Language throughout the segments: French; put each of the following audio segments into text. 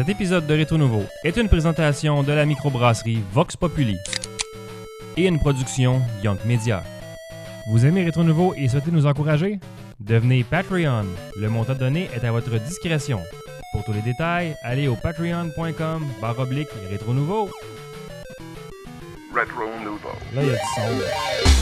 Cet épisode de Rétro Nouveau est une présentation de la microbrasserie Vox Populi et une production Young Media. Vous aimez Rétro Nouveau et souhaitez nous encourager? Devenez Patreon. Le montant donné est à votre discrétion. Pour tous les détails, allez au patreon.com barre oblique Rétro Nouveau. Retro Nouveau. Là, il y a du son.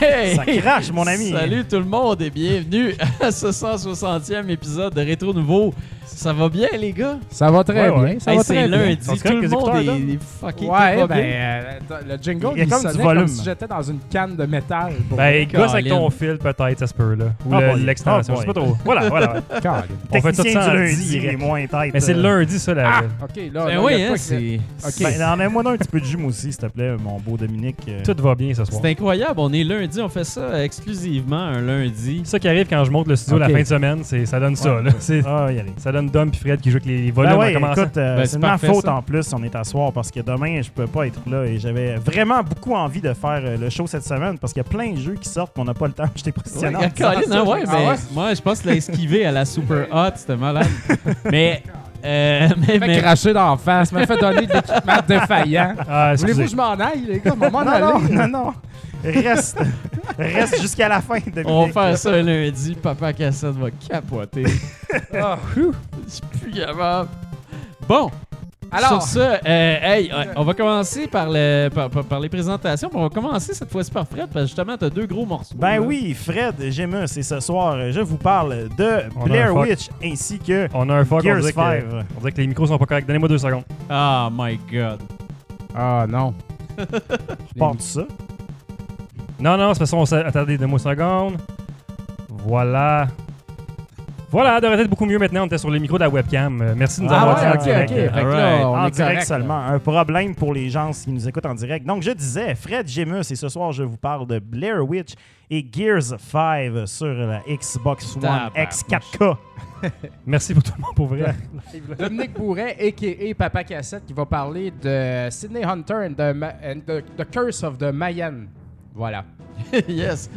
Hey! Ça crache, mon ami. Salut tout le monde et bienvenue à ce 160e épisode de Rétro Nouveau. Ça va bien, les gars? Ça va très Ouais, ouais. bien. Ça Hey, va c'est très bien. lundi, Sont tout le monde est, tout Ouais, ben, bien. euh, le jingle, Il y a comme du sonnait volume. comme si j'étais dans une canne de métal. Pour Ben, gosse avec ton fil, peut-être, ça se peut, là. Ou Ah l'extension, Ah je sais pas trop. Voilà, voilà. On fait ça sans du lundi, il est moins tête. Mais c'est le euh. lundi, ça, la. Ah, OK, là, Ben là, oui, hein, c'est OK. Ben, donc un petit peu de jus, moi aussi, s'il te plaît, mon beau Dominique. euh. Tout va bien ce soir. c'est incroyable. On est lundi, on fait ça exclusivement un lundi. C'est ça qui arrive quand je monte le studio la fin de semaine, c'est ça donne ça. Là. C'est- Ah, y aller. Ça donne Dom puis Fred qui jouent avec les volumes Ben ouais, écoute, euh, Ben, c'est ma faute ça. en plus, on est à soir parce que demain, je peux pas être là et j'avais vraiment beaucoup envie de faire euh, le show cette semaine parce qu'il y a plein de jeux qui sortent qu'on n'a pas le temps. J'étais Ouais, positionné. disant hein, ouais, Ah mais ouais? moi, je pense qu'il l'a esquivé à la super hot, c'était malade. mais, euh, mais, mais- cracher d'en face, m'a fait donner de l'équipement défaillant. Ah, Voulez-vous que je m'en aille, les gars? M'en Non, non, non, non. Reste, reste jusqu'à la fin, Dominique. on va faire ça un lundi, Papa Cassette va capoter. Ah, whew, Je suis plus capable. Bon, Alors, sur ça, euh, hey, on va commencer par, le, par, par- par les présentations. mais On va commencer cette fois-ci par Fred, parce que justement, t'as deux gros morceaux. Ben là. oui, Fred Gemus, et ce soir, je vous parle de Blair un. Witch ainsi que On a un fuck, on Gears dirait, 5. que, on dirait que les micros sont pas corrects. Donnez-moi deux secondes. Ah, my God. Ah non. Part de ça. Non, non, c'est parce qu'on s'est... Attendez, deux secondes. Voilà. Voilà, ça devrait être beaucoup mieux maintenant. On était sur les micros de la webcam. Euh, merci de nous Ah avoir ouais, dit en direct. ok. Fait que là, Alright. on en est direct correct, seulement. Un problème pour les gens qui nous écoutent en direct. Donc, je disais, Fred Gemus, et ce soir, je vous parle de Blair Witch et Gears 5 sur la Xbox One Tabarnouche. X 4K. Merci pour tout le monde, pour vrai. Dominique Bourret, a.k.a. Papa Cassette, qui va parler de Sydney Hunter and the, Ma- and the, the Curse of the Mayan. Voilà. yes.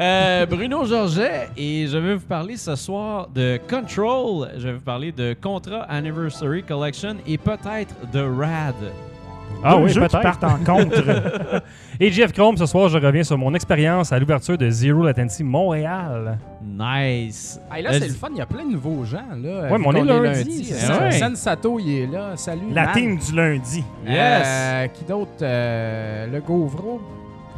Euh, Bruno Georget et je vais vous parler ce soir de Control. Je vais vous parler de Contra Anniversary Collection et peut-être de Rad. Ah Deux oui, jeux qui partent en contre. Et Jeff Chrome, ce soir, je reviens sur mon expérience à l'ouverture de Zero Latency Montréal. Nice. Hey, là, Euh, c'est le fun, il y a plein de nouveaux gens. Là, Ouais, mais on est qu'on lundi, Sen- ça. Ouais. Sensato, il est là. Salut. la Man. team du lundi. Yes. Euh, qui d'autre? Euh, Le Gauvreau.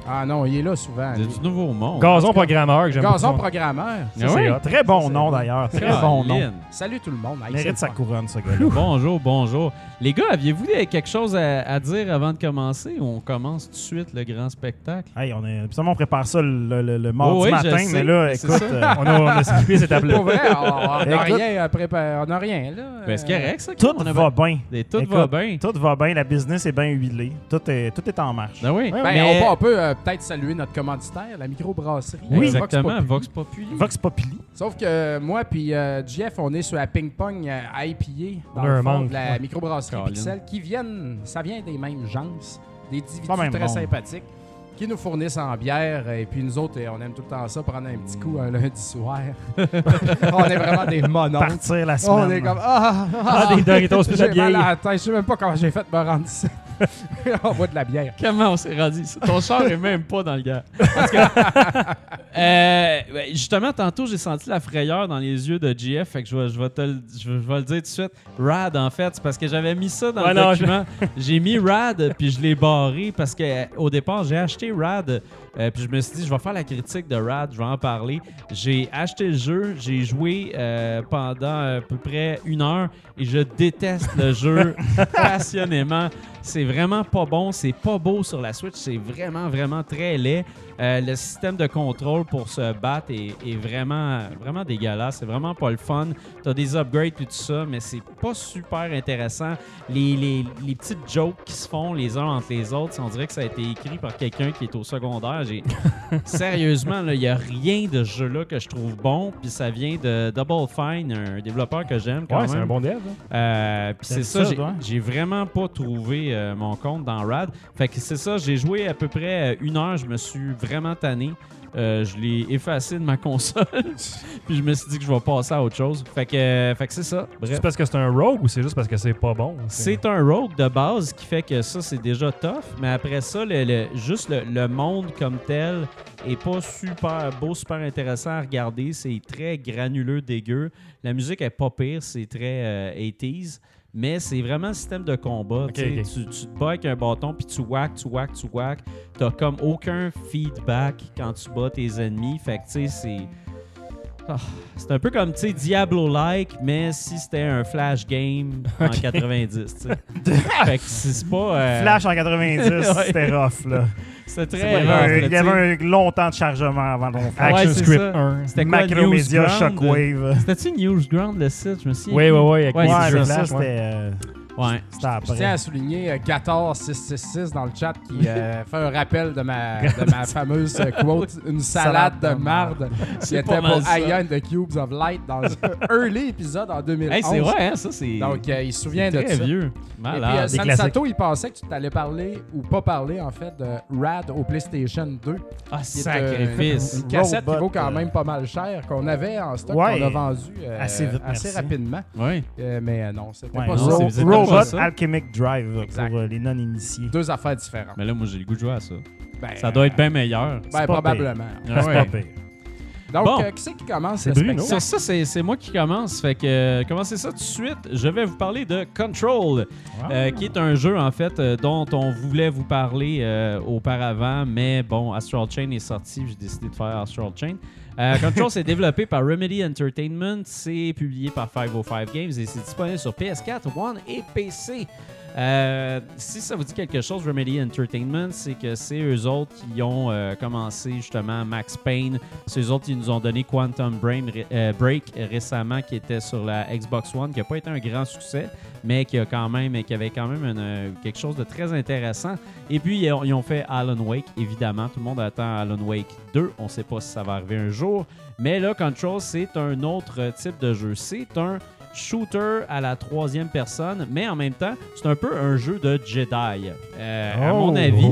Ah non, il est là souvent. C'est lui. du nouveau monde. Gazon programmeur, que j'aime Gazon beaucoup. programmeur. Ça, Ah c'est hot. Très bon nom d'ailleurs. Très bon nom. Caroline. Salut tout le monde. Hey, Mérite c'est sa le fun. couronne, ce gars-là. Bonjour, bonjour. Les gars, aviez-vous des- quelque chose à, à dire avant de commencer ou on commence tout de suite le grand spectacle? Hey, on, est, on prépare ça le, le- le mardi Oh oui, je matin, sais, mais là, c'est écoute, ça. euh, On a, on a skippé cette étape-là. Pour vrai, on on n'a Écoute. rien à préparer. On n'a rien, là. Ben, c'est correct, ça. tout on a va bien. Et tout Écoute, va bien. Tout va bien, la business est bien huilée. Tout est, tout est en marche. Ah oui. Ben, on peut, on peut, euh, peut-être saluer notre commanditaire, la microbrasserie. Oui, euh, exactement. Vox Populi. Vox Populi. Sauf que moi puis euh, Jeff, on est sur la ping-pong euh, IPA dans le fond manque, de la ouais. microbrasserie Colin. Pixel qui viennent, ça vient des mêmes gens, des individus très monde. sympathiques qui nous fournissent en bière et puis nous autres, on aime tout le temps ça, prendre un petit coup un lundi soir. on est vraiment des mononcles. Partir la semaine. On est comme ah, ah, Ah, des Doritos j'ai mal à la tête, je sais même pas comment j'ai fait de me rendre ici. on boit de la bière. Comment on s'est rendu? Ton char est même pas dans le gars. Euh, justement, tantôt, j'ai senti la frayeur dans les yeux de GF. Fait que je vais, je vais te le, je vais, je vais le dire tout de suite. Rad, en fait, c'est parce que j'avais mis ça dans Ouais, le non, document. J'ai mis Rad, puis je l'ai barré parce que euh, au départ, j'ai acheté Rad. euh, puis je me suis dit, je vais faire la critique de Rad, je vais en parler. J'ai acheté le jeu, j'ai joué euh, pendant à peu près une heure et je déteste le jeu passionnément. C'est vraiment pas bon, c'est pas beau sur la Switch, c'est vraiment, vraiment très laid. Euh, le système de contrôle control pour se battre est, est vraiment, vraiment dégueulasse. C'est vraiment pas le fun. T'as des upgrades et tout ça, mais c'est pas super intéressant. Les, les, les petites jokes qui se font les uns entre les autres, on dirait que ça a été écrit par quelqu'un qui est au secondaire. Sérieusement, il n'y a rien de ce jeu-là que je trouve bon. Puis ça vient de Double Fine, un développeur que j'aime Ouais, c'est un bon dev. hein. Euh, puis c'est ça, ça, j'ai- vraiment pas trouvé euh, mon compte dans Rad. Fait que c'est ça, j'ai joué à peu près une heure, je me suis vraiment tanné. Euh, je l'ai effacé de ma console. puis je me suis dit que je vais passer à autre chose. Fait que, euh, fait que c'est ça. Bref. C'est parce que c'est un rogue ou c'est juste parce que c'est pas bon? C'est un rogue de base qui fait que ça, c'est déjà tough. Mais après ça, le, le- juste le, le monde comme tel est pas super beau, super intéressant à regarder. C'est très granuleux, dégueu. La musique est pas pire, c'est très euh, 80s. Mais c'est vraiment un système de combat. Tu te bats avec un bâton, puis tu whack, tu whack, tu whack. T'as comme aucun feedback quand tu bats tes ennemis. Fait que tu sais, c'est. Ah, c'est un peu comme, tu sais, Diablo-like, mais si c'était un flash game en 90, tu sais. fait que c'est c'est pas... euh, Flash en 90, Ouais. c'était rough, là. C'était Il y très avait un- il y avait un long temps de chargement avant Ouais, Flash. Action c'est Script ça. 1. C'était quoi, Macromedia? Shockwave. C'était-tu Newsground, le site? Je me souviens. Oui, oui, oui. Avec Ouais, les Ouais, c'est t-shirts, ça, ouais. c'était euh, Je tiens à souligner euh, Gator666 dans le chat qui euh, fait un rappel de ma, de ma fameuse euh, quote Une salade de marde qui était pour. Ion the Cubes of Light dans un early épisode en 2011. Hey, c'est vrai, hein, ça, c'est... Donc, euh, il se souvient de très ça. vieux. Et puis, euh, Malade. Sansato, il pensait que tu t'allais parler ou pas parler, en fait, de Rad au PlayStation 2. ah, euh, sacrifice. Une cassette Robot, qui vaut quand euh, même pas mal cher, qu'on avait en stock, Ouais. qu'on a vendu euh, Assez vite, merci. rapidement. Oui. Euh, mais euh, non, c'était Ouais, pas non, ça. Ça. Alchemic Drive Exact. pour euh, les non-initiés. Deux affaires différentes. Mais là, moi, j'ai le goût de jouer à ça. Ben, Ça doit être bien meilleur. Ben, pas probablement. C'est ouais. pas pire. Donc, Bon. euh, qui c'est qui commence? C'est le Bruno. spectacle? Ça, ça, c'est, c'est moi qui commence. Fait que euh, commencez ça tout de suite. Je vais vous parler de Control, euh, qui est un jeu en fait euh, dont on voulait vous parler euh, auparavant, mais bon, Astral Chain est sorti, j'ai décidé de faire Astral Chain. Euh, Control, c'est développé par Remedy Entertainment, c'est publié par 505 Games et c'est disponible sur PS4, One et PC. Euh, si ça vous dit quelque chose, Remedy Entertainment, c'est que c'est eux autres qui ont euh, commencé justement Max Payne. C'est eux autres qui nous ont donné Quantum Brain, euh, Break récemment, qui était sur la Xbox One, qui n'a pas été un grand succès, mais qui a quand même, qui avait quand même quelque chose de très intéressant. Et puis ils ont, ils ont fait Alan Wake, évidemment. Tout le monde attend Alan Wake 2. On ne sait pas si ça va arriver un jour. Mais là, Control, c'est un autre type de jeu. C'est un shooter à la troisième personne, mais en même temps, c'est un peu un jeu de Jedi. Euh, À mon Oh. avis,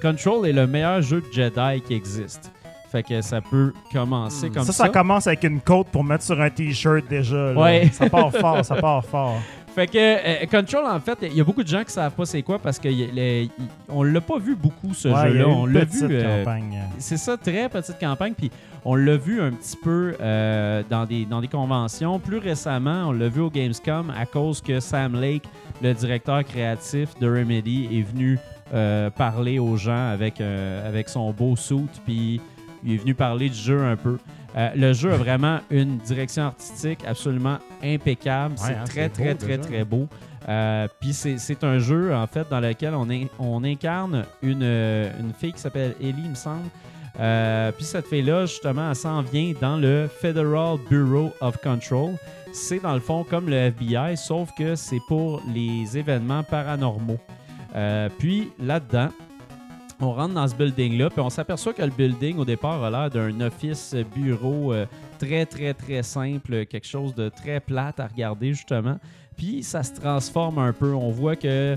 Control est le meilleur jeu de Jedi qui existe. Fait que ça peut commencer comme ça, ça. ça commence avec une côte pour mettre sur un t-shirt déjà. là. Ouais. Ça part fort, ça part fort. Fait que euh, Control, en fait, il y a beaucoup de gens qui savent pas c'est quoi parce qu'on l'a pas vu beaucoup ce Ouais, jeu-là. eu On l'a vu. euh, campagne. c'est ça, très petite campagne. Puis on l'a vu un petit peu euh, dans, des, dans des conventions. Plus récemment, on l'a vu au Gamescom à cause que Sam Lake, le directeur créatif de Remedy, est venu euh, parler aux gens avec, avec son beau suit. Puis il est venu parler du jeu un peu. Euh, le jeu a vraiment une direction artistique absolument impeccable. c'est hein, très, c'est très, beau, très, déjà. très beau. Euh, Puis c'est c'est un jeu, en fait, dans lequel on, in- on incarne une, une fille qui s'appelle Ellie, il me semble. Euh, Puis cette fille-là, justement, elle s'en vient dans le Federal Bureau of Control. C'est dans le fond comme le FBI, sauf que c'est pour les événements paranormaux. Puis là-dedans, on rentre dans ce building-là, puis on s'aperçoit que le building, au départ, a l'air d'un office bureau euh, très, très, très simple, quelque chose de très plate à regarder, justement. Puis ça se transforme un peu. On voit que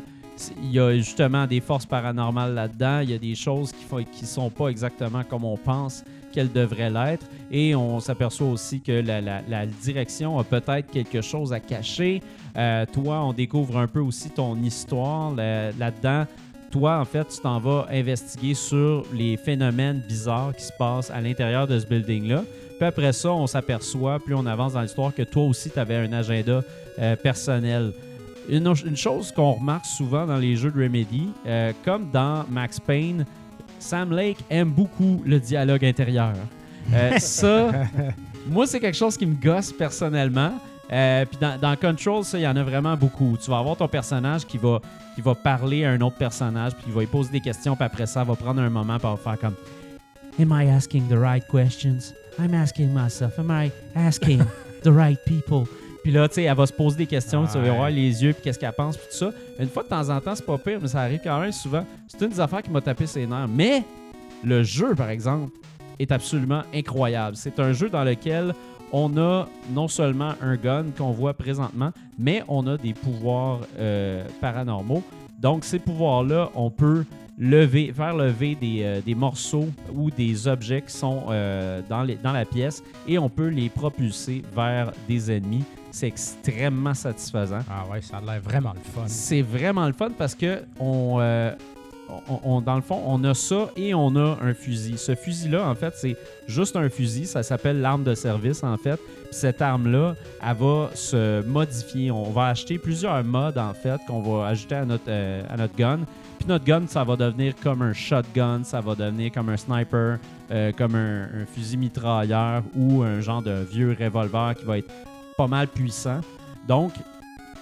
il y a justement des forces paranormales là-dedans. Il y a des choses qui ne qui sont pas exactement comme on pense qu'elles devraient l'être. Et on s'aperçoit aussi que la, direction a peut-être quelque chose à cacher. Euh, toi, on découvre un peu aussi ton histoire là- là-dedans. Toi, en fait, tu t'en vas investiguer sur les phénomènes bizarres qui se passent à l'intérieur de ce building-là. Puis après ça, on s'aperçoit, plus on avance dans l'histoire, que toi aussi, tu avais un agenda euh, personnel. Une, une chose qu'on remarque souvent dans les jeux de Remedy, euh, comme dans Max Payne, Sam Lake aime beaucoup le dialogue intérieur. Euh, ça, moi, c'est quelque chose qui me gosse personnellement. Euh, Puis dans, dans Control, ça, il y en a vraiment beaucoup. Tu vas avoir ton personnage qui va, qui va parler à un autre personnage, puis il va lui poser des questions, puis après ça, il va prendre un moment pour faire comme Am I asking the right questions? I'm asking myself. Am I asking the right people? Puis là, tu sais, elle va se poser des questions, tu vas voir les yeux, puis qu'est-ce qu'elle pense, puis tout ça. Une fois de temps en temps, c'est pas pire, mais ça arrive quand même souvent. C'est une des affaires qui m'a tapé ses nerfs. Mais le jeu, par exemple, est absolument incroyable. C'est un jeu dans lequel on a non seulement un gun qu'on voit présentement, mais on a des pouvoirs euh, paranormaux. Donc, ces pouvoirs-là, on peut lever, faire lever des, euh, des morceaux ou des objets qui sont euh, dans, les- dans la pièce et on peut les propulser vers des ennemis. C'est extrêmement satisfaisant. Ah ouais, ça a l'air vraiment le fun. C'est vraiment le fun parce que on, euh, dans le fond, on a ça et on a un fusil. Ce fusil-là, en fait, c'est juste un fusil. Ça s'appelle l'arme de service, en fait. Cette arme-là, elle va se modifier. On va acheter plusieurs modes, en fait, qu'on va ajouter à notre, euh, à notre gun. Puis notre gun, ça va devenir comme un shotgun, ça va devenir comme un sniper, euh, comme un, un fusil mitrailleur ou un genre de vieux revolver qui va être pas mal puissant. Donc,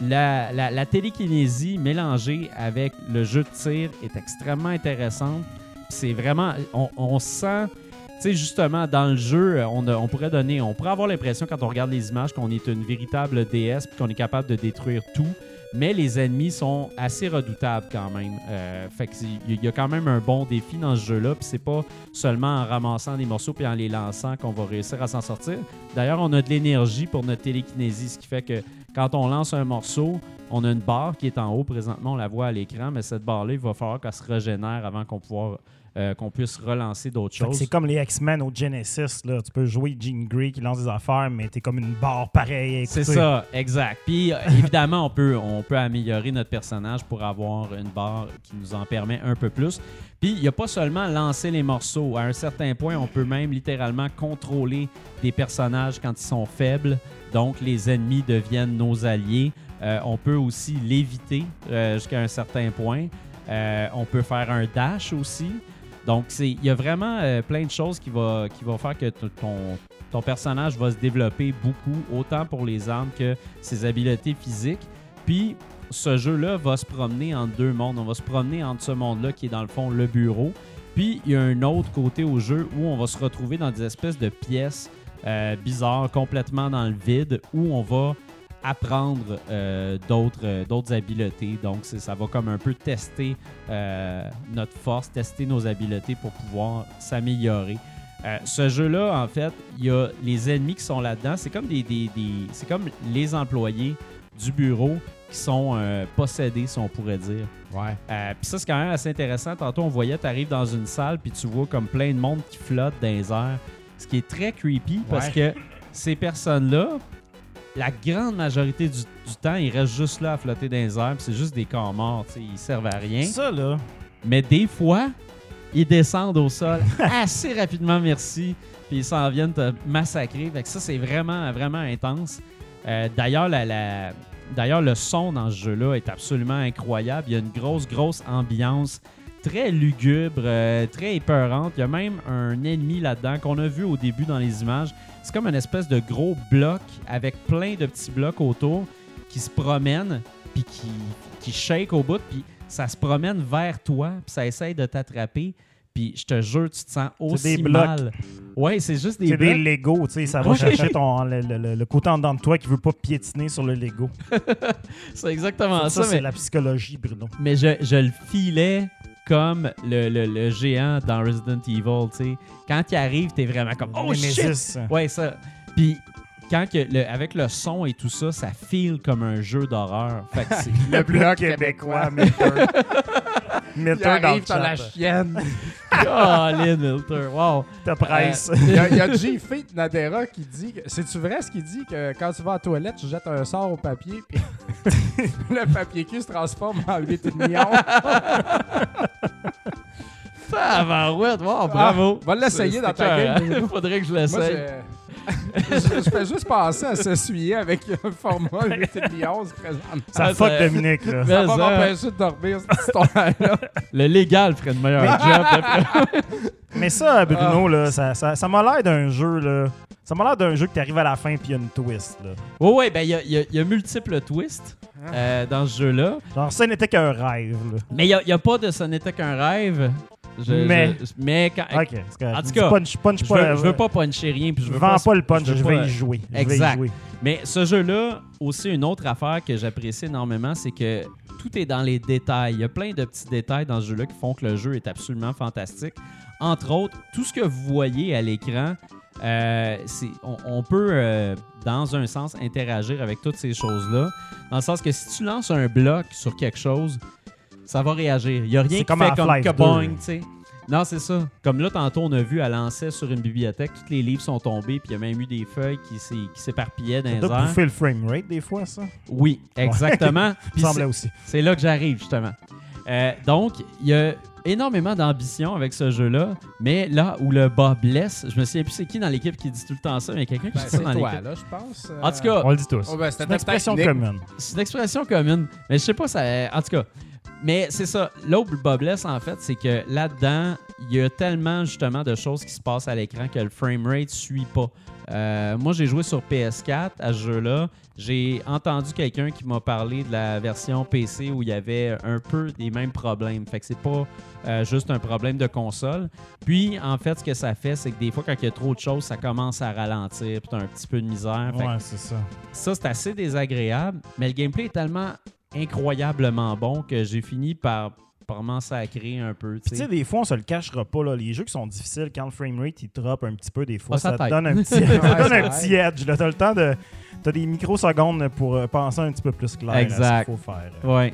la, télékinésie mélangée avec le jeu de tir est extrêmement intéressante. C'est vraiment, on, sent, tu sais, justement, dans le jeu, on, a- on pourrait donner, on pourrait avoir l'impression quand on regarde les images qu'on est une véritable déesse qu'on est capable de détruire tout. Mais les ennemis sont assez redoutables quand même. Euh, fait il y a quand même un bon défi dans ce jeu-là. Puis c'est pas seulement en ramassant des morceaux puis en les lançant qu'on va réussir à s'en sortir. D'ailleurs, on a de l'énergie pour notre télékinésie, ce qui fait que quand on lance un morceau, on a une barre qui est en haut présentement, on la voit à l'écran, mais cette barre-là, il va falloir qu'elle se régénère avant qu'on pouvoir, euh, qu'on puisse relancer d'autres choses. C'est comme les X-Men au Genesis. Là. Tu peux jouer Jean Grey qui lance des affaires, mais t'es comme une barre pareille. C'est ça, exact. Puis euh, évidemment, on peut, on peut améliorer notre personnage pour avoir une barre qui nous en permet un peu plus. Puis il n'y a pas seulement lancer les morceaux. À un certain point, on peut même littéralement contrôler des personnages quand ils sont faibles. Donc les ennemis deviennent nos alliés. Euh, on peut aussi l'éviter euh, jusqu'à un certain point. Euh, on peut faire un dash aussi. Donc, il y a vraiment plein de choses qui vont va faire que ton, ton personnage va se développer beaucoup, autant pour les armes que ses habiletés physiques. Puis, ce jeu-là va se promener entre deux mondes. On va se promener entre ce monde-là qui est dans le fond le bureau. Puis, il y a un autre côté au jeu où on va se retrouver dans des espèces de pièces bizarres, complètement dans le vide, où on va apprendre euh, d'autres euh, d'autres habiletés. Donc, ça va comme un peu tester euh, notre force, tester nos habiletés pour pouvoir s'améliorer. Euh, ce jeu-là, en fait, il y a les ennemis qui sont là-dedans. C'est comme des, des- des- c'est comme les employés du bureau qui sont euh, possédés, si on pourrait dire. Ouais. Euh, puis ça, c'est quand même assez intéressant. Tantôt, on voyait, tu arrives dans une salle, puis tu vois comme plein de monde qui flotte dans les airs. Ce qui est très creepy parce que ces personnes-là, la grande majorité du, du temps, ils restent juste là à flotter dans les airs, c'est juste des corps morts, ils servent à rien. Ça, là. Mais des fois, ils descendent au sol assez rapidement, merci, puis ils s'en viennent te massacrer. Fait que ça, c'est vraiment, vraiment intense. Euh, D'ailleurs, la, la- D'ailleurs, le son dans ce jeu-là est absolument incroyable. Il y a une grosse, grosse ambiance très lugubre, euh, très épeurante. Il y a même un ennemi là-dedans qu'on a vu au début dans les images. C'est comme une espèce de gros bloc avec plein de petits blocs autour qui se promènent puis qui, qui shake au bout. Puis ça se promène vers toi puis ça essaye de t'attraper. Puis je te jure, tu te sens aussi des blocs. mal. Ouais, c'est juste des C'est des blocs. Lego, tu sais, ça va Ouais. chercher ton, le, le- le- le côté en dedans de toi qui veut pas piétiner sur le Lego. C'est exactement ça, ça. c'est la psychologie, Bruno. mais je, je le filais comme le, le- le géant dans Resident Evil, tu sais. Quand il arrive, t'es vraiment comme « Oh shit! Nemesis. » Ouais, ça. Puis quand que le- avec le son et tout ça, ça file comme un jeu d'horreur. Fait que c'est... Le Le bloc québécois. Milter. Il Milter dans le dans la chat. chienne. Colin Milter, wow! Te presse. Il y a, il y a G. Feet Nadera qui dit. que- C'est-tu vrai ce qu'il dit que quand tu vas à la toilette, tu jettes un sort au papier, puis le papier cul se transforme en 8 millions. Tabarouette, wow, bravo! Ah, va l'essayer dans ta hein? Bruno. Faudrait que je Moi, l'essaye. Je... fais juste penser à s'essuyer avec un format 8 millions présentement. Ça Ah, fuck ça- Dominique, là. Mais Ça va ça- m'empêcher de dormir, cette histoire-là. Le légal ferait une meilleure job. Mais ça, Bruno, Ah. là, ça, ça, ça m'a l'air d'un jeu, là. Ça m'a l'air d'un jeu que t'arrives à la fin puis il y a une twist, là. Ouais, ouais, ben il y a, y a- il y a multiples twists euh, dans ce jeu-là. Genre, ça n'était qu'un rêve, là. Mais il n'y a, il y a pas de ce n'était qu'un rêve. Je- Mais- je- mais quand, Ok. En tout cas, punch, punch je, pas, veux, je veux pas puncher rien. Puis je veux Vends pas, le punch, je, pas- vais y jouer. Je vais y Exact. jouer. Mais ce jeu-là, aussi une autre affaire que j'apprécie énormément, c'est que tout est dans les détails. Il y a plein de petits détails dans ce jeu-là qui font que le jeu est absolument fantastique. Entre autres, tout ce que vous voyez à l'écran, euh, on peut, euh, dans un sens, interagir avec toutes ces choses-là. Dans le sens que si tu lances un bloc sur quelque chose, ça va réagir. Il n'y a rien qui comme fait comme 2. tu sais. Non, c'est ça. Comme là, tantôt, on a vu, elle lançait sur une bibliothèque, tous les livres sont tombés, puis il y a même eu des feuilles qui s'éparpillaient dans Ça les doit airs. bouffer le framerate des fois, ça? Oui, exactement. Il Puis semblait aussi. c'est là que j'arrive, justement. Euh, donc, il y a énormément d'ambition avec ce jeu-là, mais là où le bas blesse, je me souviens plus c'est qui dans l'équipe qui dit tout le temps ça, mais il y a quelqu'un qui Ben, dit ça c'est dans toi, l'équipe. là, je pense. En tout cas, On le dit tous. Oh, ben, C'est une expression commune. c'est une expression commune, mais je sais pas, ça. En tout cas, mais c'est ça. Là où le bas blesse, en fait, c'est que là-dedans, il y a tellement justement de choses qui se passent à l'écran que le framerate suit pas. Euh, moi, j'ai joué sur PS4 à ce jeu-là. J'ai entendu quelqu'un qui m'a parlé de la version PC où il y avait un peu des mêmes problèmes. Fait que c'est pas euh, juste un problème de console. Puis, en fait, ce que ça fait, c'est que des fois, quand il y a trop de choses, ça commence à ralentir. Puis, t'as un petit peu de misère. Fait Ouais, c'est ça. ça, c'est assez désagréable, mais le gameplay est tellement incroyablement bon que j'ai fini par, par m'en sacrer un peu. Tu tu sais. des fois, on se le cachera pas. Là. Les jeux qui sont difficiles, quand le framerate il drop un petit peu, des fois, Ah, ça ça te donne un petit, donne un petit edge. là. T'as le temps de. T'as des microsecondes pour euh, penser un petit peu plus clair à Exact. ce qu'il faut faire. Ouais.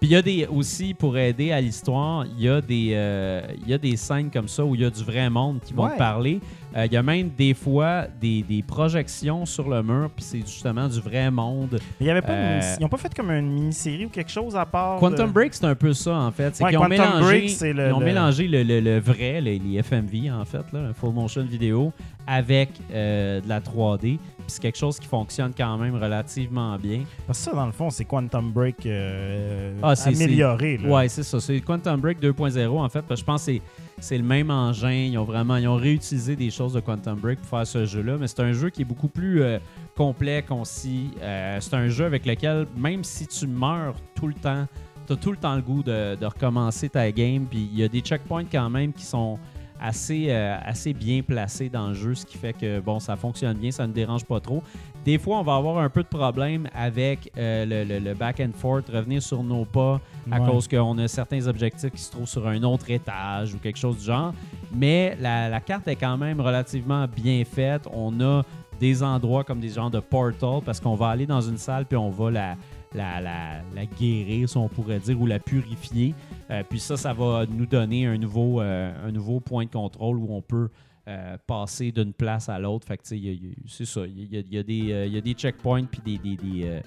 Puis il y a des aussi pour aider à l'histoire, il y a des euh, y a des scènes comme ça où il y a du vrai monde qui vont Ouais. te parler. Euh, Il y a même des fois des, des projections sur le mur, puis c'est justement du vrai monde. Mais il y avait pas une Euh, Ils ont pas fait comme une mini-série ou quelque chose à part. Quantum de- Break, c'est un peu ça en fait. Ouais, qu'ils ont Quantum mélangé, Break, c'est le- ils ont le- mélangé le, le- le vrai, les, les FMV en fait, là, le full motion vidéo, avec euh, de la 3D. C'est quelque chose qui fonctionne quand même relativement bien. Parce que ça, dans le fond, c'est Quantum Break euh, Ah, amélioré. Ouais, c'est ça. C'est Quantum Break 2.0 en fait. parce que je pense que c'est- c'est le même engin. Ils ont vraiment ils ont réutilisé des choses de Quantum Break pour faire ce jeu-là. Mais c'est un jeu qui est beaucoup plus euh, complet, concis. Euh, c'est un jeu avec lequel, même si tu meurs tout le temps, tu as tout le temps le goût de, de recommencer ta game. Puis il y a des checkpoints quand même qui sont assez, euh, assez bien placés dans le jeu, ce qui fait que bon, ça fonctionne bien, ça ne dérange pas trop. Des fois, on va avoir un peu de problème avec euh, le, le- le back and forth, revenir sur nos pas à Ouais. cause qu'on a certains objectifs qui se trouvent sur un autre étage ou quelque chose du genre. Mais la, la carte est quand même relativement bien faite. On a des endroits comme des genres de portal parce qu'on va aller dans une salle puis on va la, la, guérir, si on pourrait dire, ou la purifier. Euh, puis ça, ça va nous donner un nouveau, euh, un nouveau point de contrôle où on peut euh, passer d'une place à l'autre. Fait que, c'est ça. Il y a, des, y a des checkpoints puis des.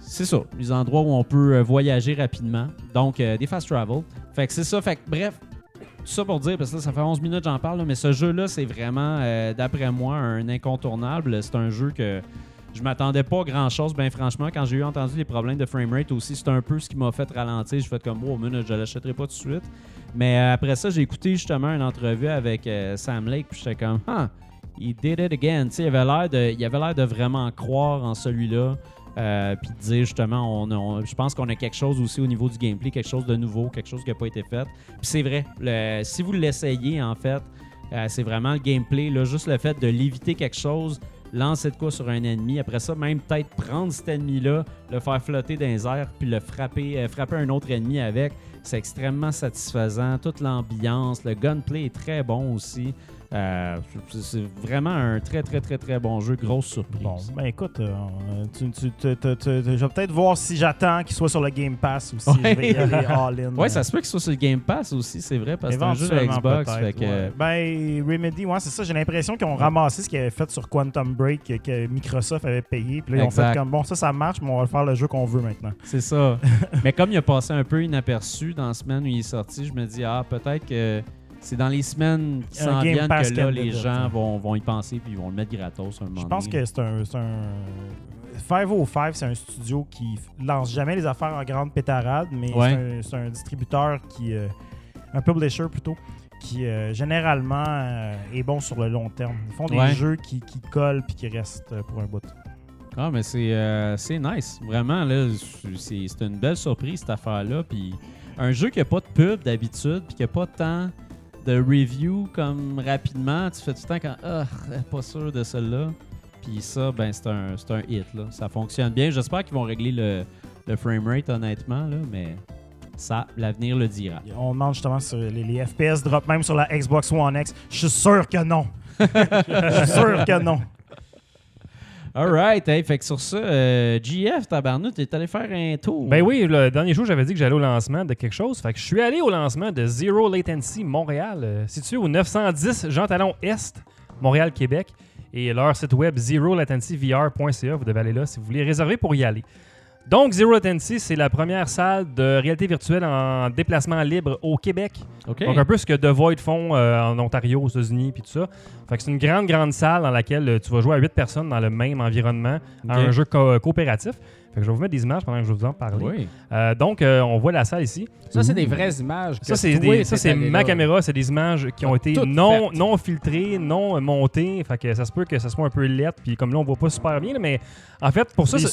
c'est ça, des endroits où on peut voyager rapidement. Donc, des fast travel. Fait que c'est ça. Fait que, bref, ça pour dire, parce que ça fait 11 minutes que j'en parle, mais ce jeu-là, c'est vraiment, d'après moi, un incontournable. C'est un jeu que je m'attendais pas à grand-chose, bien franchement. Quand j'ai eu entendu les problèmes de framerate aussi, c'est un peu ce qui m'a fait ralentir. Je fait comme, oh, minute, je l'achèterai pas tout de suite. Mais euh, après ça, j'ai écouté justement une entrevue avec euh, Sam Lake, puis j'étais comme, ah, he did it again. Il avait l'air de, il avait l'air de vraiment croire en celui-là. Euh, puis dire justement, on, je pense qu'on a quelque chose aussi au niveau du gameplay, quelque chose de nouveau, quelque chose qui n'a pas été fait. Puis c'est vrai, si vous l'essayez en fait, euh, c'est vraiment le gameplay, juste le fait de l'éviter quelque chose, lancer de quoi sur un ennemi, après ça, même peut-être prendre cet ennemi-là, le faire flotter dans les airs, puis le frapper, euh, frapper un autre ennemi avec, c'est extrêmement satisfaisant. Toute l'ambiance, le gunplay est très bon aussi. Euh, c'est- vraiment un très, très, très, très bon jeu. Grosse surprise. Bon, ben écoute, euh, tu, tu- tu- je vais peut-être voir si j'attends qu'il soit sur le Game Pass ou si Ouais. je vais y aller all-in. Ouais, ça se peut qu'il soit sur le Game Pass aussi, c'est vrai, parce que c'est un jeu Éventuellement, Xbox. fait que- ouais. Ben, Remedy, ouais, c'est ça. J'ai l'impression qu'ils ont ramassé ce qu'ils avaient fait sur Quantum Break que, Microsoft avait payé. Puis là, ils ont fait comme bon, ça, ça marche, mais on va faire le jeu qu'on veut maintenant. C'est ça. Mais comme il a passé un peu inaperçu dans la semaine où il est sorti, je me dis, ah, peut-être que c'est dans les semaines qui s'en viennent que là, les gens vont, vont y penser puis ils vont le mettre gratos un moment Je pense donné. que c'est un, c'est un. 505, c'est un studio qui lance jamais les affaires en grande pétarade, mais Ouais. c'est un- distributeur qui. euh, un publisher plutôt, qui euh, généralement euh, est bon sur le long terme. Ils font des Ouais. jeux qui, qui collent puis qui restent pour un bout. Ah, mais c'est euh, c'est nice. Vraiment, là, c'est c'est une belle surprise, cette affaire-là. Puis un jeu qui a pas de pub d'habitude, puis qui a pas tant de review comme rapidement, tu fais tout le temps quand ah, pas sûr de celle-là. Puis ça, ben c'est un, c'est un hit là. Ça fonctionne bien. J'espère qu'ils vont régler le, le framerate honnêtement là, mais ça, l'avenir le dira. On demande justement sur les, les FPS drop même sur la Xbox One X. Je suis sûr que non. Je suis sûr que non. Alright, hey, fait que sur ça, euh, GF, tabarnou, t'es allé faire un tour. Ben oui, le dernier jour, j'avais dit que j'allais au lancement de quelque chose. Fait que je suis allé au lancement de Zero Latency Montréal, euh, situé au 910 Jean Talon Est, Montréal, Québec. Et leur site web zerolatencyvr.ca. Vous devez aller là si vous voulez réserver pour y aller. Donc, Zero Latency, c'est la première salle de réalité virtuelle en déplacement libre au Québec. OK. Donc, un peu ce que The Void font euh, en Ontario, aux États-Unis, puis tout ça. Fait que c'est une grande, grande salle dans laquelle euh, tu vas jouer à 8 personnes dans le même environnement à un jeu co- coopératif. Fait que je vais vous mettre des images pendant que je vais vous en parler. Oui. Euh, donc, euh, on voit la salle ici. Ça, c'est des vraies images. que Ça, c'est des- ma là. caméra. C'est des images qui ont Ah, été toutes non, faites. non filtrées, non montées. Fait que ça se peut que ça soit un peu lettre. Puis comme là, on voit pas super bien. là, mais en fait, pour ça, Les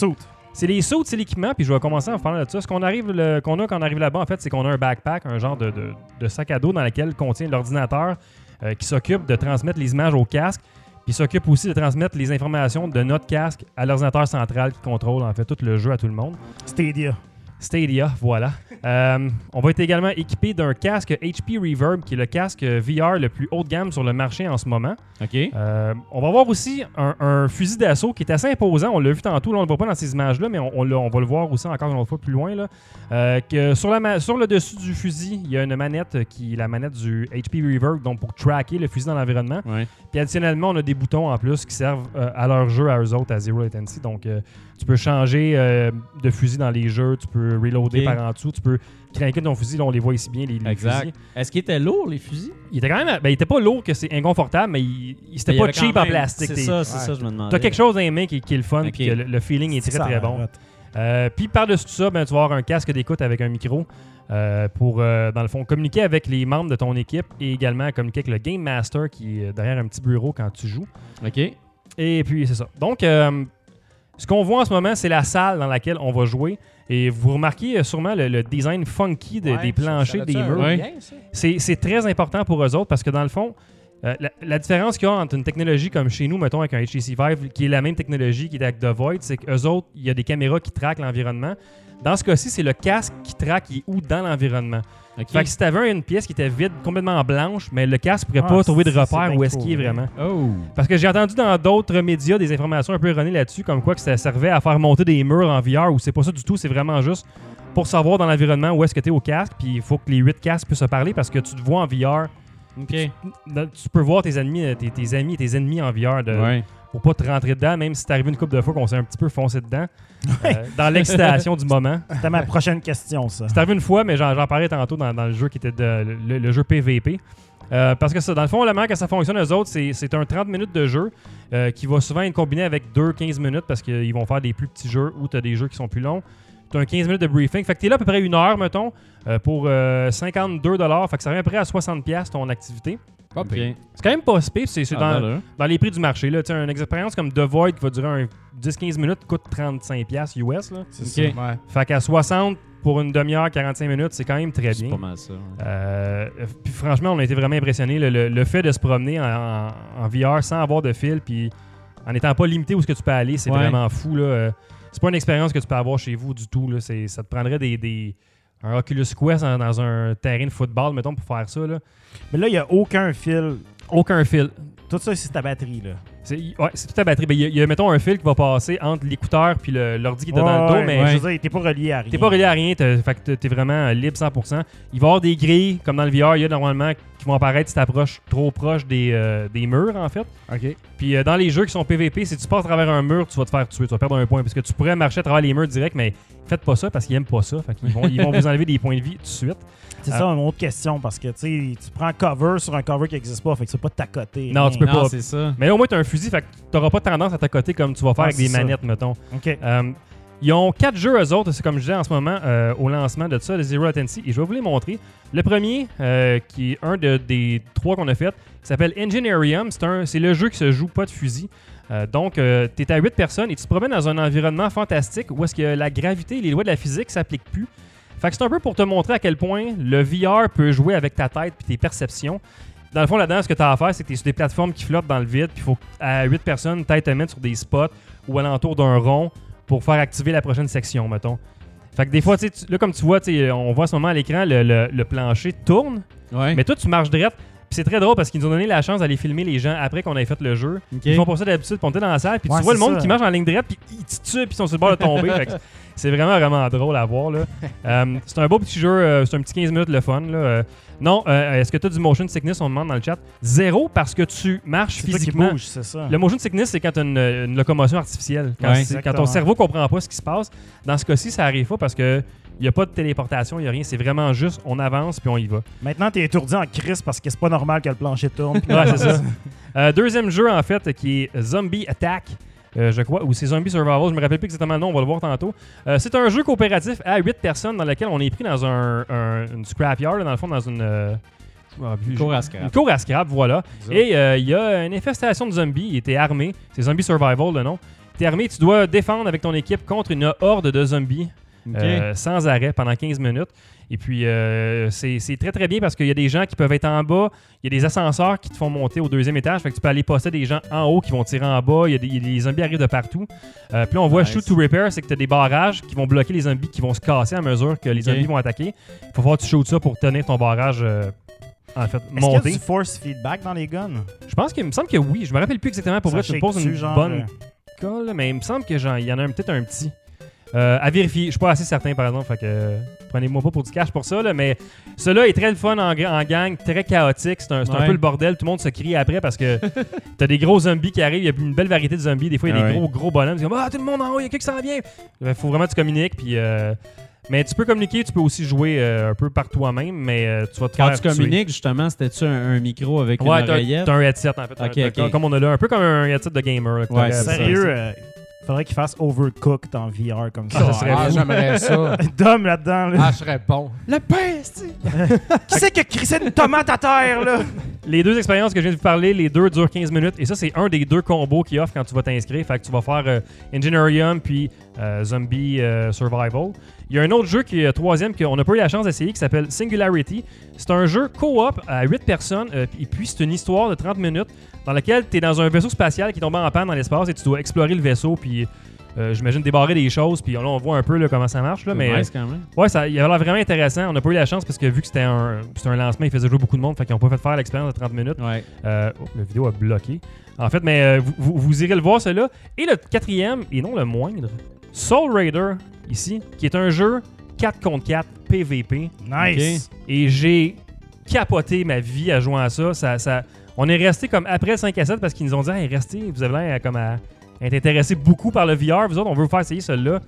c'est- les sauts, c'est l'équipement, puis je vais commencer en parlant de ça. Ce qu'on arrive, qu'on a quand on arrive là-bas, en fait, c'est qu'on a un backpack, un genre de sac à dos dans lequel contient l'ordinateur euh, qui s'occupe de transmettre les images au casque, puis s'occupe aussi de transmettre les informations de notre casque à l'ordinateur central qui contrôle en fait tout le jeu à tout le monde. Stadia. Stadia, voilà. Euh, on va être également équipé d'un casque HP Reverb, qui est le casque VR le plus haut de gamme sur le marché en ce moment. OK. Euh, on va voir aussi un, un fusil d'assaut qui est assez imposant. On l'a vu tantôt, là, on ne le voit pas dans ces images-là, mais on, on l'a- on va le voir aussi encore une autre fois plus loin. Là. Euh, que sur, la ma- sur le dessus du fusil, il y a une manette qui est la manette du HP Reverb, donc pour tracker le fusil dans l'environnement. Ouais. Puis additionnellement, on a des boutons en plus qui servent à leur jeu, à eux autres, à Zero Latency. Donc tu peux changer euh, de fusil dans les jeux, tu peux reloader par en dessous, tu peux craquer ton fusil. Là, on les voit ici bien, les, les Exact. fusils. Est-ce qu'il était lourd, les fusils? Il était quand même. Ben, il était pas lourd que c'est inconfortable, mais il, il- c'était pas cheap en plastique. C'est ça, c'est Ouais. ça, je me demandais. T'as quelque chose dans les mains qui, qui est le fun, Ok. puis que le, le feeling est très Ça très bon. Euh, puis par-dessus tout ça, ben, tu vas avoir un casque d'écoute avec un micro euh, pour, euh, dans le fond, communiquer avec les membres de ton équipe et également communiquer avec le Game Master qui est derrière un petit bureau quand tu joues. OK. Et puis, c'est ça. Donc, euh, ce qu'on voit en ce moment, c'est la salle dans laquelle on va jouer. Et vous remarquez euh, sûrement le, le design funky de- Ouais, des planchers, ça- ça des murs. Ouais. C'est c'est très important pour eux autres parce que dans le fond, euh, la, la différence qu'il y a entre une technologie comme chez nous, mettons avec un HTC Vive, qui est la même technologie qui est avec The Void, c'est qu'eux autres, il y a des caméras qui traquent l'environnement. Dans ce cas-ci, c'est le casque qui traque il est où dans l'environnement. Fait que si tu avais une pièce qui était vide, complètement blanche, mais le casque pourrait Ah, pas trouver de repère où est-ce qu'il est vraiment. Oh. Parce que j'ai entendu dans d'autres médias des informations un peu erronées là-dessus, comme quoi que ça servait à faire monter des murs en VR, ou c'est pas ça du tout, c'est vraiment juste pour savoir dans l'environnement où est-ce que tu es au casque, puis il faut que les huit casques puissent se parler parce que tu te vois en VR. Tu peux voir tes ennemis, euh, tes, tes amis et tes ennemis en VR de- Ouais. Pour pas te rentrer dedans, même si c'est arrivé une couple de fois qu'on s'est un petit peu foncé dedans, euh, dans l'excitation du moment. C'était ma prochaine question, ça. C'est arrivé une fois, mais j'en parlais tantôt dans, dans le jeu qui était de- le, le jeu PVP. Euh, parce que ça, dans le fond, la manière que ça fonctionne, eux autres, c'est un 30 minutes de jeu euh, qui va souvent être combiné avec 2-15 minutes parce qu'ils vont faire des plus petits jeux ou tu as des jeux qui sont plus longs. Tu as un 15 minutes de briefing. Fait que tu es là à peu près une heure, mettons, pour euh, 52 Fait que ça revient à peu près à 60$ piastres, ton activité. Pas. C'est quand même pas si c'est c'est Ah, dans, dans les prix du marché. Là. Une expérience comme The Void qui va durer un 10-15 minutes coûte 35$ piastres US. Là. C'est Ok. ça. Ouais. Fait qu'à 60 pour une demi-heure, 45 minutes, c'est quand même très C'est bien. pas mal ça. ouais. Euh, puis franchement, on a été vraiment impressionnés. Le, le- le fait de se promener en, en- en VR sans avoir de fil, puis en n'étant pas limité où ce que tu peux aller, c'est Ouais. vraiment fou. Là. Euh, C'est pas une expérience que tu peux avoir chez vous du tout. Là. C'est- Ça te prendrait des, des- un Oculus Quest dans, dans un terrain de football, mettons, pour faire ça. Là. Mais là, il n'y a aucun fil. Aucun fil. Tout ça, c'est ta batterie, là. C'est ouais, c'est toute ta batterie. Ben, Il y, a- il y a, mettons, un fil qui va passer entre l'écouteur puis l'ordi qui est dans le dos, Ouais, mais Je veux dire, t'es pas relié à rien. T'es pas relié à rien, t'as- fait que t'es- t'es vraiment libre 100%. Il va y avoir des grilles, comme dans le VR, il y a normalement qui vont apparaître si t'approches trop proche des, euh, des murs, en fait. OK. Puis euh, dans les jeux qui sont PVP, si tu passes à travers un mur, tu vas te faire tuer, tu vas perdre un point. Parce que tu pourrais marcher à travers les murs direct, mais faites pas ça parce qu'ils aiment pas ça. Fait qu'ils vont, ils vont vous enlever des points de vie tout de suite. C'est Ah. ça, une autre question, parce que tu sais, tu prends cover sur un cover qui n'existe pas, fait que c'est pas de ta côté. Non, rien. tu peux Non, pas. c'est ça. Mais là, au moins, t'as un fusil, fait que t'auras pas tendance à t'accoter comme tu vas faire Ah, avec des ça. manettes, mettons. OK. Euh, ils ont quatre jeux, eux autres, c'est comme je disais en ce moment, euh, au lancement de ça, le Zero Latency, et je vais vous les montrer. Le premier, euh, qui est un de- des trois qu'on a fait, qui s'appelle Engineerium. C'est un- C'est le jeu qui se joue pas de fusil. Euh, donc, tu es à 8 personnes et tu te promènes dans un environnement fantastique où est-ce que la gravité et les lois de la physique s'appliquent plus. Fait que c'est un peu pour te montrer à quel point le VR peut jouer avec ta tête puis tes perceptions. Dans le fond, là-dedans, ce que tu as à faire, c'est que tu es sur des plateformes qui flottent dans le vide, puis il faut à 8 personnes, peut-être te mettre sur des spots ou alentour d'un rond pour faire activer la prochaine section, mettons. Fait que des fois, tu là, comme tu vois, on voit en ce moment à l'écran, le, le- le plancher tourne, Ouais. mais toi, tu marches direct. Puis c'est très drôle parce qu'ils nous ont donné la chance d'aller filmer les gens après qu'on ait fait le jeu. Ils font pas ça d'habitude, puis on était dans la salle, puis Ouais, tu vois le monde ça. qui marche en ligne droite, puis ils te tuent, puis ils sont sur le bord de tomber. Fait c'est vraiment, vraiment drôle à voir. là. Euh, c'est un beau petit jeu, euh, c'est un petit 15 minutes le fun. Là. Euh, non, euh, est-ce que tu as du motion sickness On me demande dans le chat? Zéro parce que tu marches C'est toi qui physiquement. bouge, c'est ça. Le motion sickness, c'est quand tu as une, une locomotion artificielle. Quand, Ouais, c'est- quand ton cerveau comprend pas ce qui se passe. Dans ce cas-ci, ça arrive pas parce que il n'y a pas de téléportation, il n'y a rien. C'est vraiment juste, on avance puis on y va. Maintenant, t'es étourdi en crise parce que c'est pas normal que le plancher tourne. Ouais, c'est ça. Euh, deuxième jeu, en fait, qui est Zombie Attack. Euh, je crois, ou c'est Zombie Survival, je me rappelle plus exactement le nom, on va le voir tantôt. Euh, c'est un jeu coopératif à 8 personnes dans lequel on est pris dans un, un- une scrapyard, dans le fond, dans une. euh, rappelle plus, Cour à Une scrap. cour à scrap, voilà. Et euh, il y a une infestation de zombies. Il était armé. C'est Zombie Survival, le nom. Tu es armé, tu dois défendre avec ton équipe contre une horde de zombies Euh, sans arrêt pendant 15 minutes. Et puis, euh, c'est très très bien parce qu'il y a des gens qui peuvent être en bas. Il y a des ascenseurs qui te font monter au deuxième étage. Fait que tu peux aller passer des gens en haut qui vont tirer en bas. Il y a des, il des zombies arrivent de partout. Euh, puis là, on voit Nice. Shoot to Repair, c'est que tu as des barrages qui vont bloquer les zombies qui vont se casser à mesure que les zombies vont attaquer. Il faut falloir que tu shootes ça pour tenir ton barrage. euh, en fait, Est-ce qu'il y a du force feedback dans les guns? Je pense qu'il me semble que oui. Je me rappelle plus exactement. Pour Ça vrai, shake poses une genre, bonne euh, colle, mais il me semble qu'il y en a peut-être un petit. Euh, à vérifier. Je suis pas assez certain, par exemple. Fait que euh, prenez-moi pas pour du cash pour ça. Là, mais cela est très le fun en, gang, très chaotique. C'est un, c'est un Ouais. peu le bordel. Tout le monde se crie après parce que t'as des gros zombies qui arrivent. Il y a une belle variété de zombies. Des fois, il y a Ah des ouais. gros, gros bonhommes. C'est comme Ah, tout le monde en haut, il y a quelqu'un qui s'en vient. Il faut vraiment que tu communiques. Puis. euh, mais tu peux communiquer, tu peux aussi jouer euh, un peu par toi-même, mais euh, tu vas te Quand faire tu tuer. communiques, justement, c'était-tu un, un micro avec Ouais, une t'as oreillette? t'as un headset en fait. Ok, Un- ok. Comme on a là, un peu comme un headset de gamer. là, que Ouais, t'aurais- c'est ça. Sérieux, euh, faudrait qu'il fasse Overcooked en VR comme Ah, ça. ça serait Ah, j'aimerais ça. Dom là-dedans. Là. Ah, je serais bon. Le peste! Qui c'est qui a crissé une tomate à terre, là? Les deux expériences que je viens de vous parler, les deux durent 15 minutes. Et ça, c'est un des deux combos qu'ils offrent quand tu vas t'inscrire. Fait que tu vas faire euh, Engineerium puis euh, Zombie euh, Survival. Il y a un autre jeu qui est euh, troisième qu'on n'a pas eu la chance d'essayer qui s'appelle Singularity. C'est un jeu co-op à 8 personnes. euh, et puis, c'est une histoire de 30 minutes dans laquelle tu es dans un vaisseau spatial qui tombe en panne dans l'espace et tu dois explorer le vaisseau. Puis, euh, j'imagine, débarrer des choses. Puis là, on voit un peu là, comment ça marche. Là, mais, nice, quand même. Ouais, ça, il avait l'air vraiment intéressant. On n'a pas eu la chance parce que vu que c'était un, un lancement, il faisait jouer beaucoup de monde, fait qu'ils n'ont pas fait faire l'expérience de 30 minutes. Ouais. Euh, oh, la vidéo a bloqué. En fait, mais euh, vous, vous- vous irez le voir, celui-là. Et le quatrième, et non le moindre, Soul Raider, ici, qui est un jeu 4 contre 4 PVP. Nice. Et j'ai capoté ma vie à jouer à ça. ça, ça- on est resté comme après le 5 à 7 parce qu'ils nous ont dit hey, restez, vous avez l'air comme à être intéressé beaucoup par le VR. Vous autres, on veut vous faire essayer celui-là.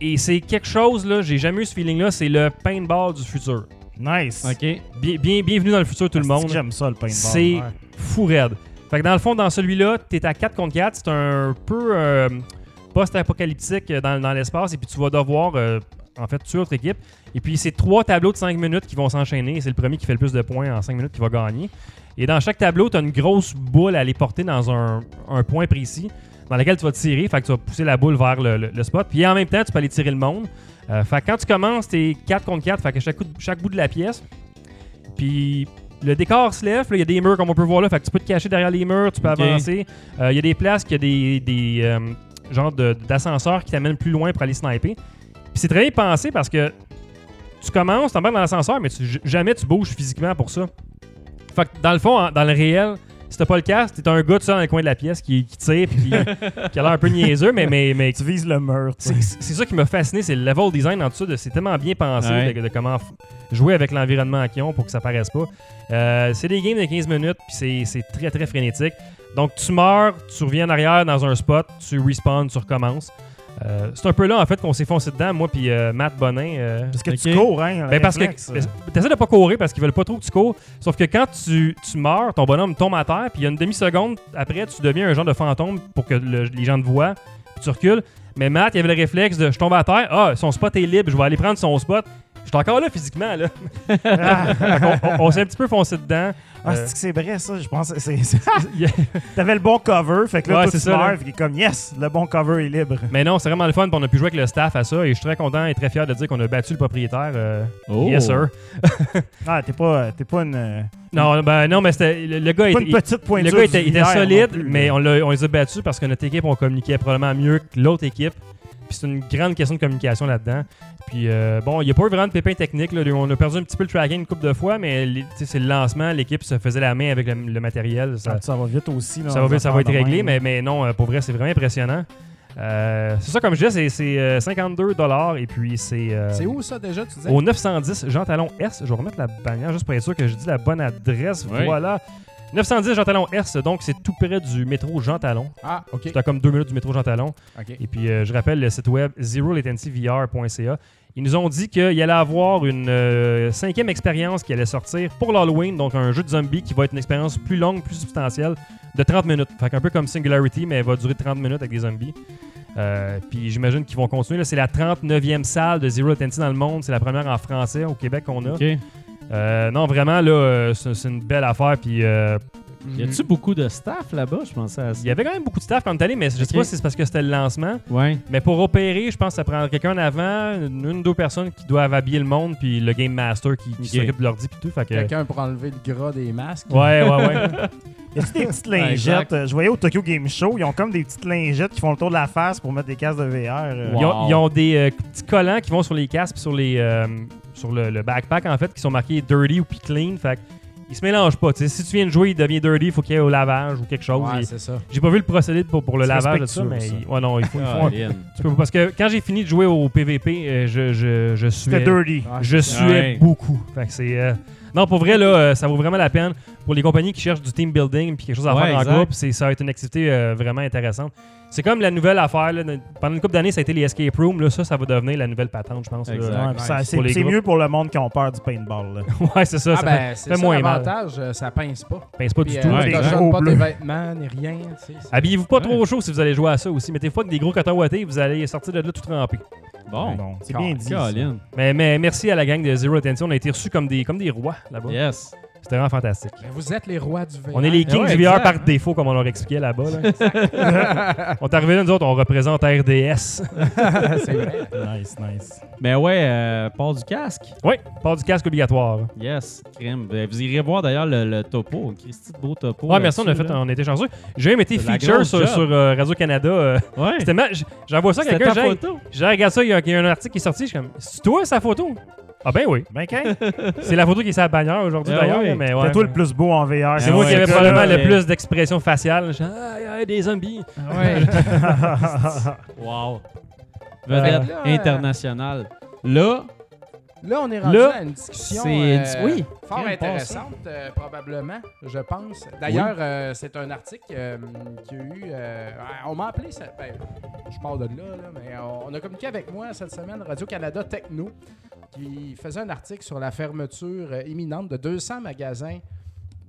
Et c'est quelque chose, là, j'ai jamais eu ce feeling-là, c'est le paintball du futur. Nice. OK. Bien, bien- bienvenue dans le futur, tout le monde. J'aime ça, le paintball. C'est ouais. fou raide. Fait que dans le fond, dans celui-là, t'es à 4 contre 4. C'est un peu euh, post-apocalyptique euh, dans, dans l'espace. Et puis tu vas devoir, euh, en fait, tuer votre équipe. Et puis c'est trois tableaux de 5 minutes qui vont s'enchaîner. Et C'est le premier qui fait le plus de points en 5 minutes qui va gagner. Et dans chaque tableau, tu as une grosse boule à aller porter dans un, un point précis dans lequel tu vas tirer. Fait que tu vas pousser la boule vers le, le- le spot. Puis en même temps, tu peux aller tirer le monde. Euh, fait que quand tu commences, t'es 4 contre 4. Fait que chaque, coup de- chaque bout de la pièce. Puis le décor se lève. Il y a des murs comme on peut voir là. Fait que tu peux te cacher derrière les murs. Tu peux avancer. Euh, Il y a des places qui a des, des euh, genres de- d'ascenseurs qui t'amènent plus loin pour aller sniper. Puis c'est très bien pensé parce que tu commences, t'embarques dans l'ascenseur, mais tu- jamais tu bouges physiquement pour ça. Fait que dans le fond, dans le réel, si t'as pas le casque, t'es un gars tout seul dans le coin de la pièce qui, qui tire puis qui, qui a l'air un peu niaiseux, mais, mais, mais Tu vises le mur. tu sais. c'est ça qui m'a fasciné, c'est le level design en dessous. de- C'est tellement bien pensé Ouais. de, de comment jouer avec l'environnement qu'ils ont pour que ça paraisse pas. Euh, c'est des games de 15 minutes, puis c'est- c'est très très frénétique. Donc tu meurs, tu reviens en arrière dans un spot, tu respawns, tu recommences. Euh, c'est un peu là en fait qu'on s'est foncé dedans, moi puis euh, Matt Bonin. euh, Parce que Ok? tu cours, hein. ben parce que réflexe. t'essaies de pas courir parce qu'ils veulent pas trop que tu cours. Sauf que quand tu, tu meurs, ton bonhomme tombe à terre, puis il y a une demi-seconde après, tu deviens un genre de fantôme pour que le- les gens te voient, puis tu recules. Mais Matt, il avait le réflexe de je tombe à terre, ah, son spot est libre, je vais aller prendre son spot. Je suis encore là physiquement, là. On on s'est un petit peu foncé dedans. ah, Euh, c'est que c'est vrai, ça? Je pense que c'est. Il T'avais le bon cover, fait que là, Ouais, tout c'est se qui est comme yes, le bon cover est libre. Mais non, c'est vraiment le fun. puis On a pu jouer avec le staff à ça et je suis très content et très fier de dire qu'on a battu le propriétaire. euh, Oh. Yes, sir. Ah, t'es pas, t'es pas une, euh, Non, ben non, mais c'était le, le gars pas était, une petite le pointure. gars était, solide, plus, mais on, on les a battus parce que notre équipe, on communiquait probablement mieux que l'autre équipe. Puis c'est une grande question de communication là-dedans. Puis euh, bon, il n'y a pas eu vraiment de pépin technique. là. On a perdu un petit peu le tracking une couple de fois, mais c'est le lancement. L'équipe se faisait la main avec le, le matériel. Ça, ça va vite aussi. là, ça va, vite, ça va être réglé, mais, mais non, euh, pour vrai, c'est vraiment impressionnant. Euh, c'est ça, comme je disais, c'est- c'est euh, 52 et puis c'est. euh, C'est où ça déjà, tu disais? Au 910 Jean Talon S. Je vais remettre la bannière juste pour être sûr que je dis la bonne adresse. Oui. Voilà. 910 Jean Talon S, donc c'est tout près du métro Jean Talon. Ah, OK. C'est à comme deux minutes du métro Jean Talon. OK. Et puis, euh, je rappelle le site web zerolatencyvr.ca. Ils nous ont dit qu'il allait avoir une euh, cinquième expérience qui allait sortir pour l'Halloween, donc un jeu de zombies qui va être une expérience plus longue, plus substantielle, de 30 minutes. Fait qu'un peu comme Singularity, mais elle va durer 30 minutes avec des zombies. Euh, puis j'imagine qu'ils vont continuer. C'est la 39e salle de Zero Latency dans le monde. C'est la première en français au Québec qu'on a. OK. Euh, non, vraiment, là, euh, c'est une belle affaire. Puis euh, Y a-tu beaucoup de staff là-bas? Je pensais à ça. il y avait quand même beaucoup de staff quand on est allé, mais je sais Ok. pas si c'est parce que c'était le lancement. Ouais. Mais pour opérer, je pense que ça prend quelqu'un en avant, une ou deux personnes qui doivent habiller le monde, puis le Game Master qui, s'occupe de l'ordi, puis tout. Fait que... Quelqu'un pour enlever le gras des masques. Ouais, ouais, ouais. Y a-tu des petites lingettes? Je voyais au Tokyo Game Show, ils ont comme des petites lingettes qui font le tour de la face pour mettre des casques de VR. euh. Ils, ont, Wow. ils ont des euh, petits collants qui vont sur les casques, puis sur, les, euh, sur le, le backpack, en fait, qui sont marqués dirty ou puis clean. Fait que ils se mélangent pas. tu sais. si tu viens de jouer, il devient dirty, il faut qu'il y ait au lavage ou quelque chose. Ouais, c'est ça. J'ai pas vu le procédé pour, pour le lavage de ça, mais il- ouais, non, il faut, il faut tu peux- parce que quand j'ai fini de jouer au PVP, euh, je, je, je C'était suais. dirty. Ouais. Je suais Ouais. beaucoup. Fait que c'est. euh, Non, pour vrai, là, euh, ça vaut vraiment la peine. Pour les compagnies qui cherchent du team building puis quelque chose à Ouais, faire en groupe, c'est- ça va être une activité euh, vraiment intéressante. C'est comme la nouvelle affaire. là, pendant une couple d'années, ça a été les escape rooms. Là, ça, ça va devenir la nouvelle patente, je pense. Ouais, c'est mieux pour le monde qui ont peur du paintball. là. ouais, c'est ça. Ah ça ben, c'est fait ça moins mal. l'avantage, euh, ça pince pas. pince pas Puis, du euh, tout. Ouais, gros pas bleus. des vêtements ni rien. Habillez-vous pas trop Ouais. chaud si vous allez jouer à ça aussi. Mettez-vous avec des gros cotons ouatés, vous allez sortir de là tout trempé. Bon. C'est bien dit. ça. Colin. Mais, mais merci à la gang de Zero Attention. On a été reçus comme des, comme des rois là-bas. Yes. C'était vraiment fantastique. Mais vous êtes les rois du VR. On est les kings ouais, du VR exact, par hein. défaut, comme on leur expliquait là-bas. là. on est arrivé là, nous autres, on représente RDS. c'est vrai. Nice, nice. Mais ouais, euh, port du casque. oui, pas du casque obligatoire. Yes, crime. Ben, Vous irez voir d'ailleurs le, le topo. Christy beau topo. Ouais, merci, on a fait, là. on était chanceux. J'ai même été feature sur, euh, Radio-Canada. euh, Ouais. C'était ma- j- J'envoie ça à quelqu'un, j'ai photo. j'ai regardé ça, il y, a, il y a un article qui est sorti, je suis comme, c'est toi sa photo? Ah ben oui. Ben, quand? C'est la photo qui est sur la bannière aujourd'hui Ah d'ailleurs, ouais. mais ouais. C'était toi le plus beau en VR. C'est Ah moi ouais, qui avais probablement le plus d'expression faciale. Je suis, aïe, aïe, des zombies. Ouais. Wow. Euh, Vedette là, euh, internationale. Là, Là, on est rendu Là, à une discussion euh, dis- oui, fort intéressante, euh, probablement, je pense. D'ailleurs, euh, c'est un article qui a eu... on m'a appelé, ça, ben, je parle de là, là, mais on, a communiqué avec moi cette semaine, Radio-Canada Techno, qui faisait un article sur la fermeture imminente de 200 magasins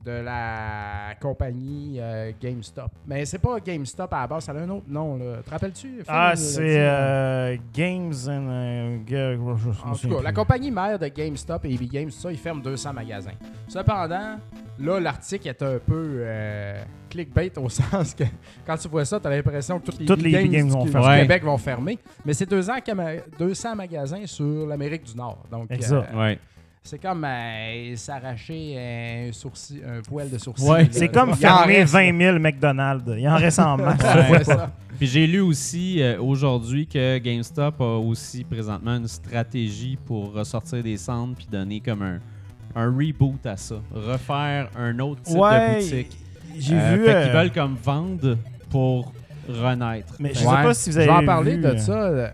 de la compagnie euh, GameStop. Mais c'est pas GameStop à la base, ça a un autre nom. Là. Te rappelles-tu? Ah, c'est euh, Games and. euh, En tout cas, plus. la compagnie mère de GameStop et EB Games, tout ça, ils ferment 200 magasins. Cependant, là, l'article est un peu euh, clickbait au sens que quand tu vois ça, tu as l'impression que toutes les, Toutes EB les EB Games du, vont du fermer. Québec vont fermer. Mais c'est 200, cama- 200 magasins sur l'Amérique du Nord. Donc, Exact. euh, ouais. C'est comme euh, s'arracher un, sourcil, un poil de sourcil. Ouais. C'est comme fermer reste, 20 000 McDonald's. Il en reste en masse. Ouais. Puis j'ai lu aussi euh, aujourd'hui que GameStop a aussi présentement une stratégie pour ressortir des centres puis donner comme un, un reboot à ça. Refaire un autre type de Ouais, boutique. j'ai Euh, vu. Fait euh, qu'ils veulent comme vendre pour renaître. Mais je sais pas si vous Je vais avez en parler vu, de euh, ça. Euh,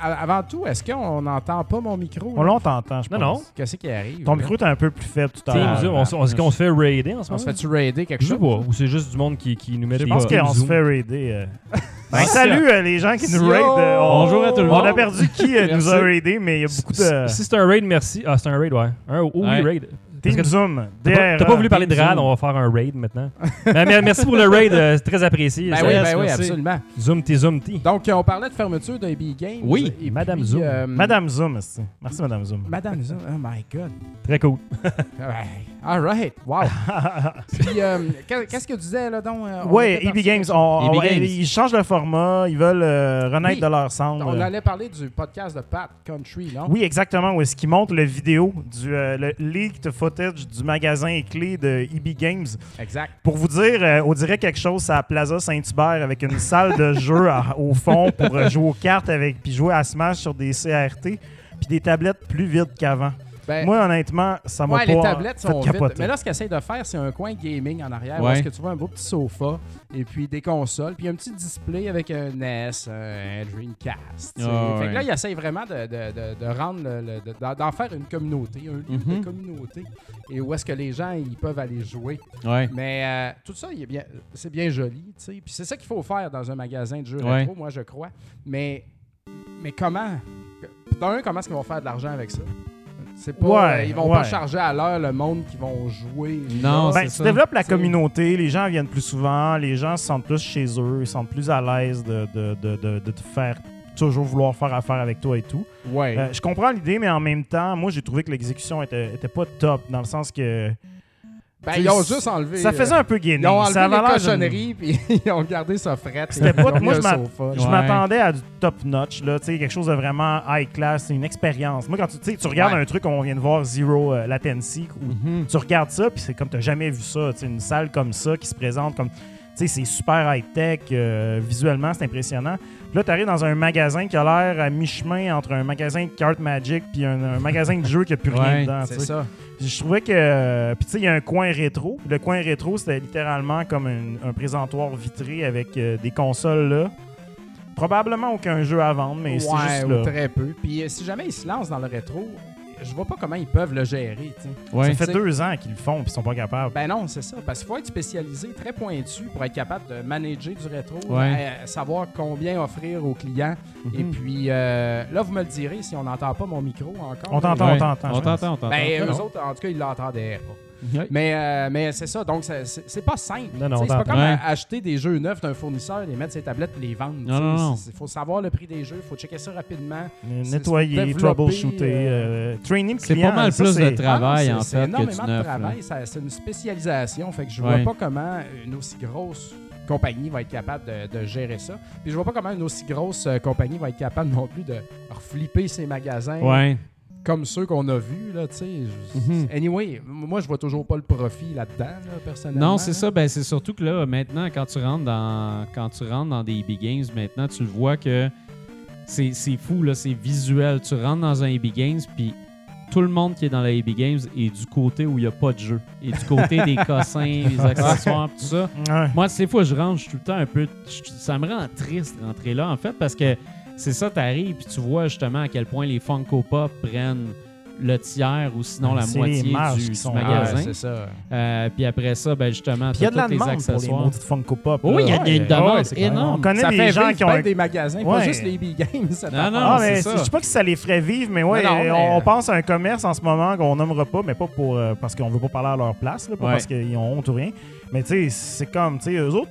Avant tout, est-ce qu'on n'entend pas mon micro? On l'entend, je Non, pense. non. Qu'est-ce qui arrive? Ton là? micro est un peu plus faible tout à l'heure. on, on- est-ce qu'on se fait raider en ce On moment? se fait-tu raider quelque Je sais chose? pas. Ou c'est juste du monde qui, qui nous met Je des pense des qu'on se fait raider. euh. Ben, salut euh, les gens qui nous raident. euh, on- Bonjour à tout le On monde. a perdu qui euh, nous a raidé, mais il y a beaucoup de. Si si c'est un raid, merci. Ah, c'est un raid, ouais. Un, oh, oui, Ouais. raid. Team que Zoom. T'as pas, voulu parler de RAD, on va faire un raid maintenant. Mais merci pour le raid, euh, c'est très apprécié. Ben oui, ben oui, merci. absolument. Zoom T, Zoom T. Donc, euh, on parlait de fermeture de AB Games. Oui, et Madame puis, Zoom. euh, Madame Zoom, c'est- merci Madame Zoom. Madame Zoom. Oh my God. Très cool. Ouais. All right. Wow. Puis, euh, qu'est- qu'est-ce que tu disais, là, donc? euh, on Oui, était EB Games, on- EB on- Games. ils changent le format, ils veulent euh, renaître Oui. de leur cendre. On allait parler du podcast de Pat Country, non? Oui, exactement. Où est-ce qu'ils montrent le vidéo du euh, le leaked footage du magasin clé de EB Games. Exact. Pour vous dire, euh, on dirait quelque chose à Plaza Saint-Hubert avec une salle de jeu à- au fond pour jouer aux cartes avec puis jouer à Smash sur des CRT puis des tablettes plus vides qu'avant. Ben, Moi, honnêtement, ça m'a ouais, pas les tablettes fait sont capoter. Mais là, ce qu'ils essayent de faire, c'est un coin gaming en arrière. Où Ouais. est-ce que tu vois un beau petit sofa et puis des consoles, puis un petit display avec un NES, un Dreamcast. tu sais. Ah, fait que ouais. là, ils essayent vraiment de, de- de- de rendre, le- le- de- d'en d'en faire une communauté, un lieu Mhm. de communauté, et où est-ce que les gens ils peuvent aller jouer. Ouais. Mais euh, tout ça, il est bien, c'est bien joli, tu sais. Puis c'est ça qu'il faut faire dans un magasin de jeux Ouais. rétro, moi je crois. Mais, mais comment D'un, comment est-ce qu'ils vont faire de l'argent avec ça? C'est pas, Ouais, euh, ils vont pas charger à l'heure le monde qui vont jouer. Non. Ben, c'est tu ça. développes la communauté, les gens viennent plus souvent, les gens se sentent plus chez eux, ils se sentent plus à l'aise de, de, de, de- de te faire toujours vouloir faire affaire avec toi et tout. Ouais. Euh, je comprends l'idée, mais en même temps, moi j'ai trouvé que l'exécution était, était pas top, dans le sens que ben, ils ont juste enlevé. ça faisait un peu gainé. Ils ont enlevé ça les cochonneries puis ils ont gardé ça fret. C'était pas- moi, je m'attendais à du top notch, là, tu sais, quelque chose de vraiment high class, une expérience. Moi, quand tu, tu sais, tu regardes Ouais. un truc, on vient de voir Zero euh, Latency, où Mhm. tu regardes ça, puis c'est comme tu jamais vu ça. Une salle comme ça qui se présente comme. Tu sais, c'est super high-tech, euh, visuellement, c'est impressionnant. Là, tu arrives dans un magasin qui a l'air à mi-chemin entre un magasin de cartes Magic puis un, un magasin de jeux qui a plus rien Ouais, dedans. C'est ça. Puis Je trouvais que. euh, Puis tu sais, il y a un coin rétro. Le coin rétro, c'était littéralement comme un, un présentoir vitré avec euh, des consoles là. Probablement aucun jeu à vendre, mais c'est ouais, juste ou là. très peu. Puis euh, si jamais ils se lancent dans le rétro, je vois pas comment ils peuvent le gérer. tu sais. Ouais. Ça fait deux ans qu'ils le font puis ils sont pas capables. Ben non, c'est ça. Parce qu'il faut être spécialisé, très pointu pour être capable de manager du rétro, Ouais. euh, savoir combien offrir aux clients. Mhm. Et puis euh, là, vous me le direz si on n'entend pas mon micro encore. On t'entend, Ouais. on t'entend. On t'entend, on t'entend. Ben, eux autres, en tout cas, ils l'entendaient pas. Ouais. Mais, euh, mais c'est ça, donc c'est- pas simple. C'est pas comme à- acheter des jeux neufs d'un fournisseur, les mettre sur les tablettes et les vendre. Non, non, non. Il faut savoir le prix des jeux, il faut checker ça rapidement. Euh, Nettoyer, troubleshooter, euh, euh, training C'est pas mal ça, plus de travail, Ah, en c'est- C'est fait, que énormément de travail, c'est une spécialisation. Fait que je Ouais. vois pas comment une aussi grosse compagnie va être capable de, de gérer ça. Puis je vois pas comment une aussi grosse euh, compagnie va être capable non plus de reflipper ses magasins Ouais. Comme ceux qu'on a vus, là, tu sais. Mhm. Anyway, moi, je vois toujours pas le profit là-dedans, là, personnellement. Non, c'est ça. Ben, c'est surtout que là, maintenant, quand tu rentres dans, quand tu rentres dans des EB Games, maintenant, tu vois que c'est c'est fou, là, c'est visuel. Tu rentres dans un EB Games, puis tout le monde qui est dans la EB Games est du côté où il n'y a pas de jeu. Et du côté des cossins, des accessoires, tout ça. Ouais. Moi, ces fois, je rentre, je suis tout le temps un peu. je- ça me rend triste de rentrer là, en fait, parce que c'est ça, t'arrives, puis tu vois justement à quel point les Funko Pop prennent le tiers ou sinon la moitié du, qui du sont- magasin. c'est ça. Euh, puis après ça, ben justement, Puis il y a de la demande pour les maudites Funko Pop. Oh, oui, il y a une demande ouais, clair. On énorme. connaît Ça des fait gens qui ont un des magasins, pas juste les EB Games. cette Non, non, Ah, c'est mais ça. je sais pas que ça les ferait vivre, mais ouais, Non, non, euh, mais- on pense à un commerce en ce moment qu'on nommera pas, mais pas pour euh, parce qu'on veut pas parler à leur place, là, pas Ouais. parce qu'ils ont honte ou rien. Mais tu sais, c'est comme, tu sais, eux autres,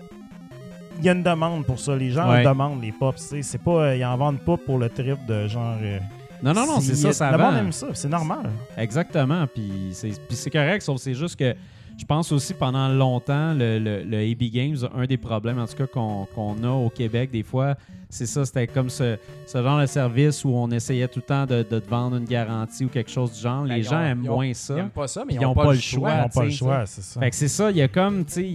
il y a une demande pour ça. Les gens Ouais. demandent les pops. C'est pas, euh, ils en vendent pas pour le trip de genre. euh, Non, non, non, si- c'est ça, ça Le monde vend. aime ça, c'est normal. Exactement. Puis c'est puis c'est correct, sauf c'est juste que je pense aussi pendant longtemps, le, le, le AB Games, un des problèmes en tout cas qu'on qu'on a au Québec des fois, c'est ça, c'était comme ce, ce genre de service où on essayait tout le temps de, de te vendre une garantie ou quelque chose du genre. Ben, Les gens ont- aiment ont- moins ça. Ils aiment pas ça, mais ils n'ont pas, le choix. Ils n'ont pas le choix, c'est ça. Fait que c'est ça, il y a comme, tu sais,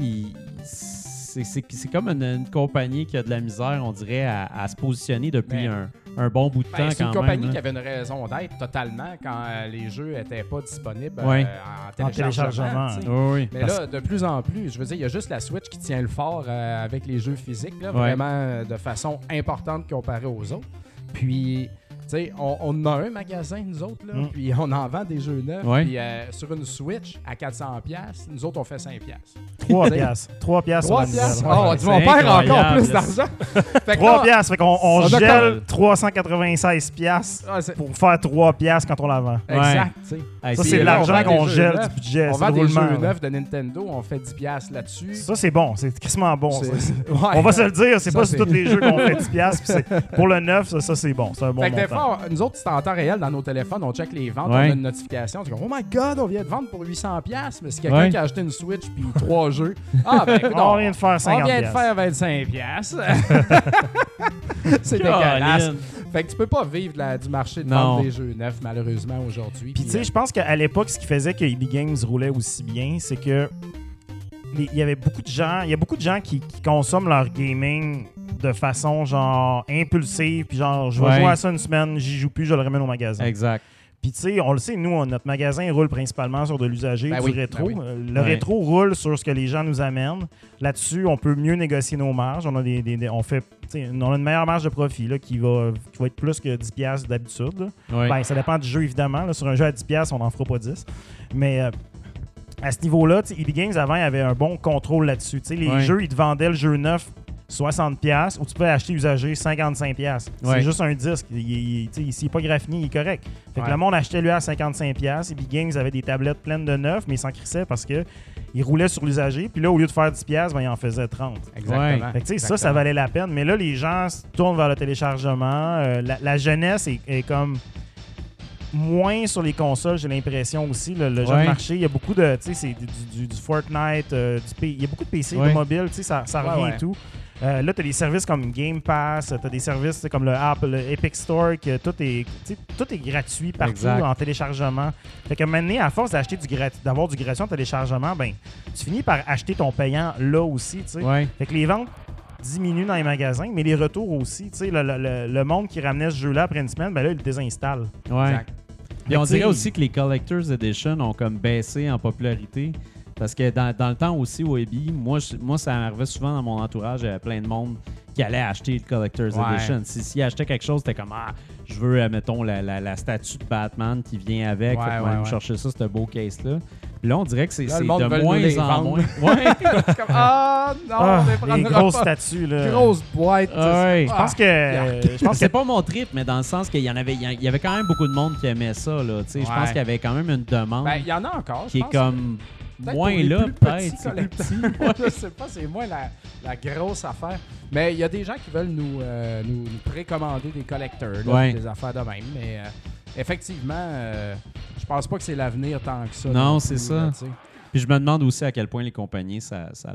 c'est- comme une, une compagnie qui a de la misère, on dirait, à, à se positionner depuis Ben, un, un bon bout de Ben, temps c'est une compagnie qui avait une raison d'être totalement quand euh, les jeux n'étaient pas disponibles euh, en En téléchargement. téléchargement. Oui, oui. Mais Parce- là, de plus en plus, je veux dire, il y a juste la Switch qui tient le fort euh, avec les jeux physiques, là, vraiment de façon importante comparée aux autres. Puis, sais, on, on a un magasin, nous autres, là, Mm. puis on en vend des jeux neufs. Ouais. Puis euh, sur une Switch, à 400$, piastres, nous autres, on fait 5$. piastres. 3 piastres. 3 piastres sur 3 la nouvelle. piastres? Ouais. Oh, ouais, tu on c'est perd encore plus d'argent. Fait que 3 là, piastres. Fait qu'on on gèle 396 piastres ah, c'est- pour faire 3 piastres quand on la vend. Exact, Ça, c'est l'argent qu'on gèle du budget. On vend le des jeux neufs de Nintendo, on fait 10$ piastres là-dessus. Ça, c'est bon. C'est quasiment bon. On va se le dire, c'est pas sur tous les jeux qu'on fait 10$. piastres, puis c'est- Pour le neuf, ça, c'est bon. C'est un bon montant. On- nous autres, c'est en temps réel dans nos téléphones, on check les ventes, Ouais. on a une notification, on dit Oh my god, on vient de vendre pour 800$, piastres. mais c'est quelqu'un Ouais. qui a acheté une Switch puis trois jeux. Ah, ben écoute, On vient de faire 50$. On vient de faire 25$. piastres. c'est dégueulasse. Fait que tu peux pas vivre de la- du marché de vendre des jeux neufs, malheureusement, aujourd'hui. Puis tu sais, je pense qu'à l'époque, ce qui faisait que EB Games roulait aussi bien, c'est que il y avait beaucoup de gens, il y a beaucoup de gens qui, qui consomment leur gaming de façon genre impulsive, puis genre je vais Ouais. jouer à ça une semaine, j'y joue plus, je le ramène au magasin. Exact. Puis tu sais, on le sait, nous, on- notre magasin roule principalement sur de l'usager, Ben du oui, rétro. ben oui. Euh, Le Ouais. rétro roule sur ce que les gens nous amènent. Là-dessus, on peut mieux négocier nos marges. On a des, des- des- on fait, on a une meilleure marge de profit là, qui va, qui va être plus que 10 pièces d'habitude. Ouais. Ben, ça dépend du jeu, évidemment. là. Sur un jeu à 10$, piastres, on n'en fera pas 10. Mais euh, à ce niveau-là, EB Games, avant, avait un bon contrôle là-dessus. Les Ouais. jeux, ils te vendaient le jeu neuf 60$ piastres, ou tu peux acheter usagé 55$. piastres. Ouais. C'est juste un disque. Il, il- S'il n'est pas graffiné, il est correct. Fait que Ouais. le monde achetait lui à 55$. piastres, EB Games avait des tablettes pleines de neuf, mais ils s'en crissaient parce que il roulait sur l'usager. Puis là, au lieu de faire 10$, piastres, ben, il en faisait 30$. Exactement. Fait que, tu sais, ça, ça valait la peine. Mais là, les gens se tournent vers le téléchargement. Euh, la, la jeunesse est, est comme moins sur les consoles, j'ai l'impression aussi. Le, le jeune Ouais. marché, il y a beaucoup de, tu sais, c'est du, du- du Fortnite, euh, du P- il y a beaucoup de PC, Ouais. de mobile, tu sais, ça, ça Ouais, revient ouais. et tout. Euh, là, tu as des services comme Game Pass, tu as des services comme le App, le Epic Store, que tout est, tu sais, tout est gratuit partout Exact. en téléchargement. Fait que maintenant, à force d'acheter du grat- d'avoir du gratuit en téléchargement, ben, tu finis par acheter ton payant là aussi, tu sais. Ouais. Fait que les ventes diminuent dans les magasins, mais les retours aussi. Tu sais, le, le- le- le monde qui ramenait ce jeu-là après une semaine, ben là, il le désinstalle. Ouais. Exact. Puis on dirait aussi que les Collector's Edition ont comme baissé en popularité. Parce que dans, dans le temps aussi au EBI, moi, je- moi, ça arrivait souvent dans mon entourage, il y avait plein de monde qui allait acheter le Collector's Ouais. Edition. Si, s'ils achetaient quelque chose, c'était comme Ah, je veux, euh, mettons, la, la, la statue de Batman qui vient avec. Ouais, fait que ouais, chercher ça, ce beau case-là. Puis là, on dirait que c'est, c'est de moins en vendre. moins. Ouais. C'est comme, ah non, Ah, on les grosses pas. statues, là. Grosse boîte. Ah ouais. Je pense que. Je pense c'est que pas mon trip, mais dans le sens qu'il y en avait, il y avait quand même beaucoup de monde qui aimait ça. Là, tu sais. Je pense qu'il y avait quand même une demande Ben, il y en a encore. qui est comme Moins là, peut-être. je sais pas, c'est moins la, la grosse affaire. Mais il y a des gens qui veulent nous, euh, nous, nous précommander des collecteurs, là, Ouais. des affaires de même. Mais euh, effectivement, euh, je pense pas que c'est l'avenir tant que ça. Non, c'est ça. là. Puis je me demande aussi à quel point les compagnies, ça, ça-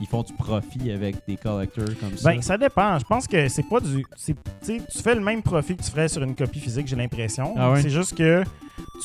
ils font du profit avec des collectors comme ça. Ben, ça dépend. Je pense que c'est pas du. tu sais, tu fais le même profit que tu ferais sur une copie physique, j'ai l'impression. Ah? C'est juste que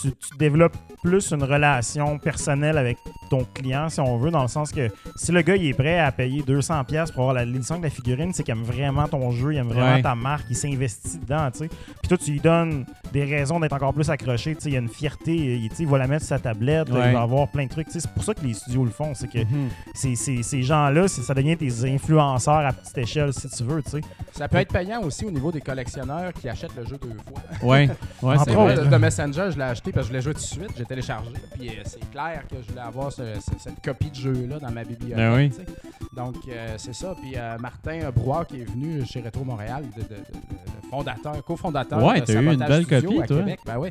tu, tu développes plus une relation personnelle avec ton client, si on veut, dans le sens que si le gars il est prêt à payer 200$ piastres pour avoir la l'édition de la figurine, c'est qu'il aime vraiment ton jeu, il aime vraiment Ouais. ta marque, il s'investit dedans, tu sais. Puis toi, tu lui donnes des raisons d'être encore plus accroché, tu sais, il y a une fierté, il, il va la mettre sur sa tablette, Ouais. il va avoir plein de trucs, tu sais. C'est pour ça que les studios le font, c'est que Mhm. c'est- c'est- ces gens-là, ça devient tes influenceurs à petite échelle, si tu veux, tu sais. Ça peut être payant aussi au niveau des collectionneurs qui achètent le jeu deux fois. Ouais, ouais, c'est vrai, de Messenger, je l'ai acheté parce que je voulais jouer tout de suite. J'ai téléchargé. Puis euh, c'est clair que je voulais avoir ce- ce- cette copie de jeu-là dans ma bibliothèque. Ben oui. tu sais. Donc, euh, c'est ça. Puis euh, Martin Brouard qui est venu chez Retro Montréal, de, de- de- de fondateur, cofondateur Ouais, de t'as eu une Sabotage belle Studio copie, à toi. Québec. Ben oui.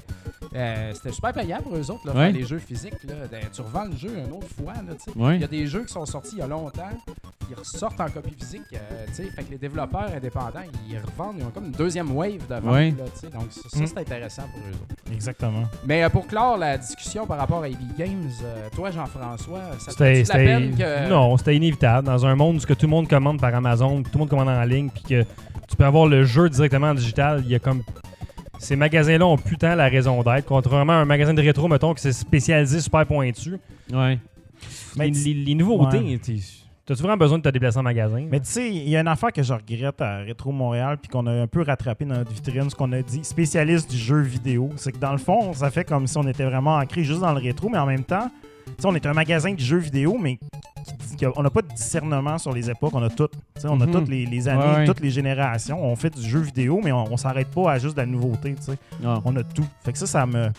Euh, C'était super payant pour eux autres, là, Ouais. faire les jeux physiques. Là. Ben, tu revends le jeu une autre fois. Là, tu sais. Ouais. Il y a des jeux qui sont sortis il y a longtemps, ils ressortent en copie physique. euh, tu sais. fait que les développeurs indépendants, ils revendent, ils ont comme une deuxième wave de vente. Ouais. là, tu sais. donc, ça, ça, Mm. c'est intéressant pour eux autres. Exactement. Mais euh, pour clore la discussion par rapport à EB Games, euh, toi, Jean-François, ça te fait la peine que. Non, c'était inévitable. Dans un monde où que tout le monde commande par Amazon, tout le monde commande en ligne, puis que tu peux avoir le jeu directement en digital, il y a comme. Ces magasins-là ont plus tant la raison d'être, contrairement à un magasin de rétro, mettons, qui s'est spécialisé super pointu. Ouais. Mais les, tu- les- les nouveautés, Ouais. T'as-tu vraiment besoin de te déplacer en magasin? Mais tu sais, il y a une affaire que je regrette à Retro Montréal, puis qu'on a un peu rattrapé dans notre vitrine, ce qu'on a dit, spécialiste du jeu vidéo. C'est que dans le fond, ça fait comme si on était vraiment ancré juste dans le rétro, mais en même temps, tu sais, on est un magasin de jeux vidéo, mais qui, qu'on n'a pas de discernement sur les époques. On a toutes. Tu sais, On a Mhm. toutes les, les années, Ouais, toutes les générations. On fait du jeu vidéo, mais on, on s'arrête pas à juste de la nouveauté. tu sais. Ah. On a tout. Fait que ça, ça me.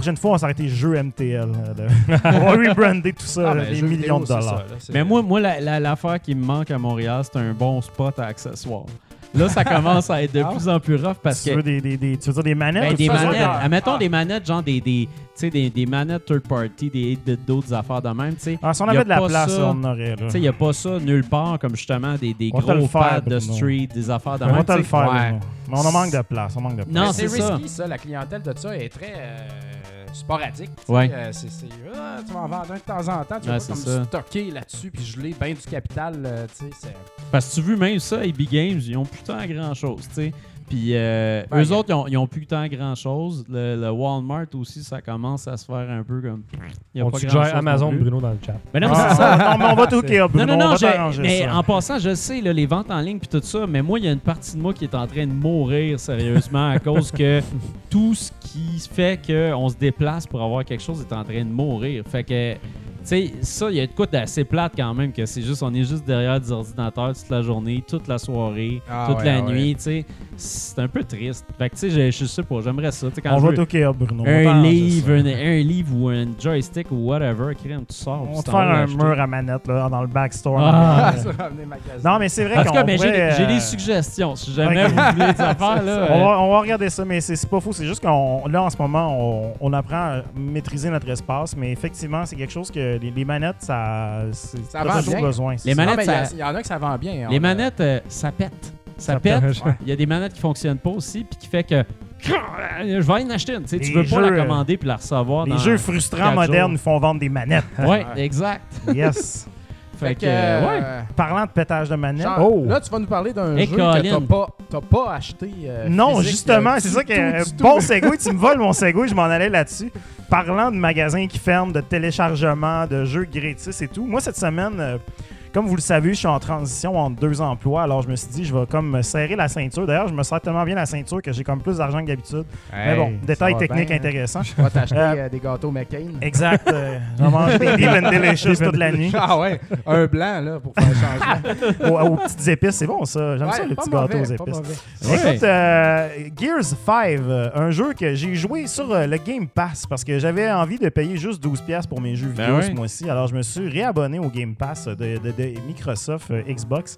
La prochaine fois, on va s'arrêter jeu MTL. euh, on va rebrander tout ça, Ah, là, ben, des millions vidéo, de dollars. ça, là, Mais moi, moi la- la- l'affaire qui me manque à Montréal, c'est un bon spot à accessoires. Là, ça commence à être de Ah. plus en plus rough parce tu, que veux des, des- des- tu veux dire des manettes Ben, ou des manettes. ah, Admettons ah. des manettes, genre des, des, tu sais, des, des manettes third party, des d'autres affaires de même. tu sais. Ah, si on avait de la place, ça. on en aurait. là. Tu sais, il n'y a pas ça nulle part, comme justement des, des On gros faire, pads de street, des affaires de on va même. te le faire. ouais. Mais on en manque de place. On manque de place. Non, Mais c'est risky, ça. La clientèle de ça est très euh, sporadique. Ouais. Euh, c'est, c'est, ah, tu vas en vendre un de temps en temps. Tu vas Ouais, pas comme stocker là-dessus puis geler bien du capital. euh, tu sais, c'est... Parce que tu veux même ça, AB Games, ils ont plus tant Puis euh, Ben, eux autres, ils ont, ils ont plus tant grand chose. Le, le Walmart aussi, ça commence à se faire un peu comme. y a On pas suggère grand-chose Amazon. Bruno dans le chat. Mais non, mais Ah, c'est ça. non, mais on va tout Bruno. Non, non, on non, t'arranger mais ça. en passant, je sais, là, les ventes en ligne puis tout ça, mais moi, il y a une partie de moi qui est en train de mourir sérieusement à cause que tout ce qui fait qu'on se déplace pour avoir quelque chose est en train de mourir. Fait que, sais, ça, il y a de quoi d'assez plate quand même, que c'est juste, on est juste derrière des ordinateurs toute la journée, toute la soirée, Ah, toute ouais, la ouais. nuit, tu sais. C'est un peu triste. Fait que, tu sais, je- je sais pas, j'aimerais ça. tu sais, quand On je va tout Bruno. un livre, un, un livre ou un joystick ou whatever, crème, tu sors. On va te faire un mur à manette là, dans le backstore. Ah. Ça va amener magasin. Non, mais c'est vrai En qu'on tout cas, mais j'ai pourrait, j'ai euh, des suggestions. Si jamais vous voulez des affaires, là. On euh, va, on va regarder ça, mais c'est pas faux. C'est juste qu'on là en ce moment, on, on apprend à maîtriser notre espace, mais effectivement, c'est quelque chose que les, les manettes, ça, Ça vend toujours bien. besoin. Les. Non, manettes, mais il y a- ça- il y, en a que ça vend bien. hein. Les manettes, euh, ça pète. Ça, Ça pète. pète. Il y a des manettes qui fonctionnent pas aussi, puis qui fait que. Je vais en acheter une. Tu sais, tu Les veux pas jeux, la euh, commander puis la recevoir. Les dans jeux frustrants quatre modernes jours. font vendre des manettes. Ouais, exact. yes. Fait, que, euh, ouais. Parlant de pétage de manettes. genre, oh! Là, tu vas nous parler d'un jeu que t'as pas, t'as pas acheté. euh, Non, physique, justement, euh, c'est ça du tout. Bon segway, tu me voles mon segway, je m'en allais là-dessus. Parlant de magasins qui ferment, de téléchargement, de jeux gratis et tout. Moi, cette semaine, euh, comme vous le savez, je suis en transition entre deux emplois. Alors, je me suis dit, je vais comme me serrer la ceinture. D'ailleurs, je me serre tellement bien la ceinture que j'ai comme plus d'argent que d'habitude. Mais bon, détail technique bien, hein. intéressant. On va t'acheter Euh, euh, des gâteaux McCain. Exact. euh, J'en mange des Deep and Delicious toute la nuit. Ah ouais, un blanc là pour faire changement. Aux, aux petites épices, c'est bon ça. J'aime Ouais, ça, les petits gâteaux aux épices. Écoute, euh, Gears 5, euh, un jeu que j'ai joué sur le Game Pass parce que j'avais envie de payer juste 12$ pour mes jeux Ben vidéo ouais. ce mois-ci. Alors, je me suis réabonné au Game Pass de, de- de Microsoft euh, Xbox.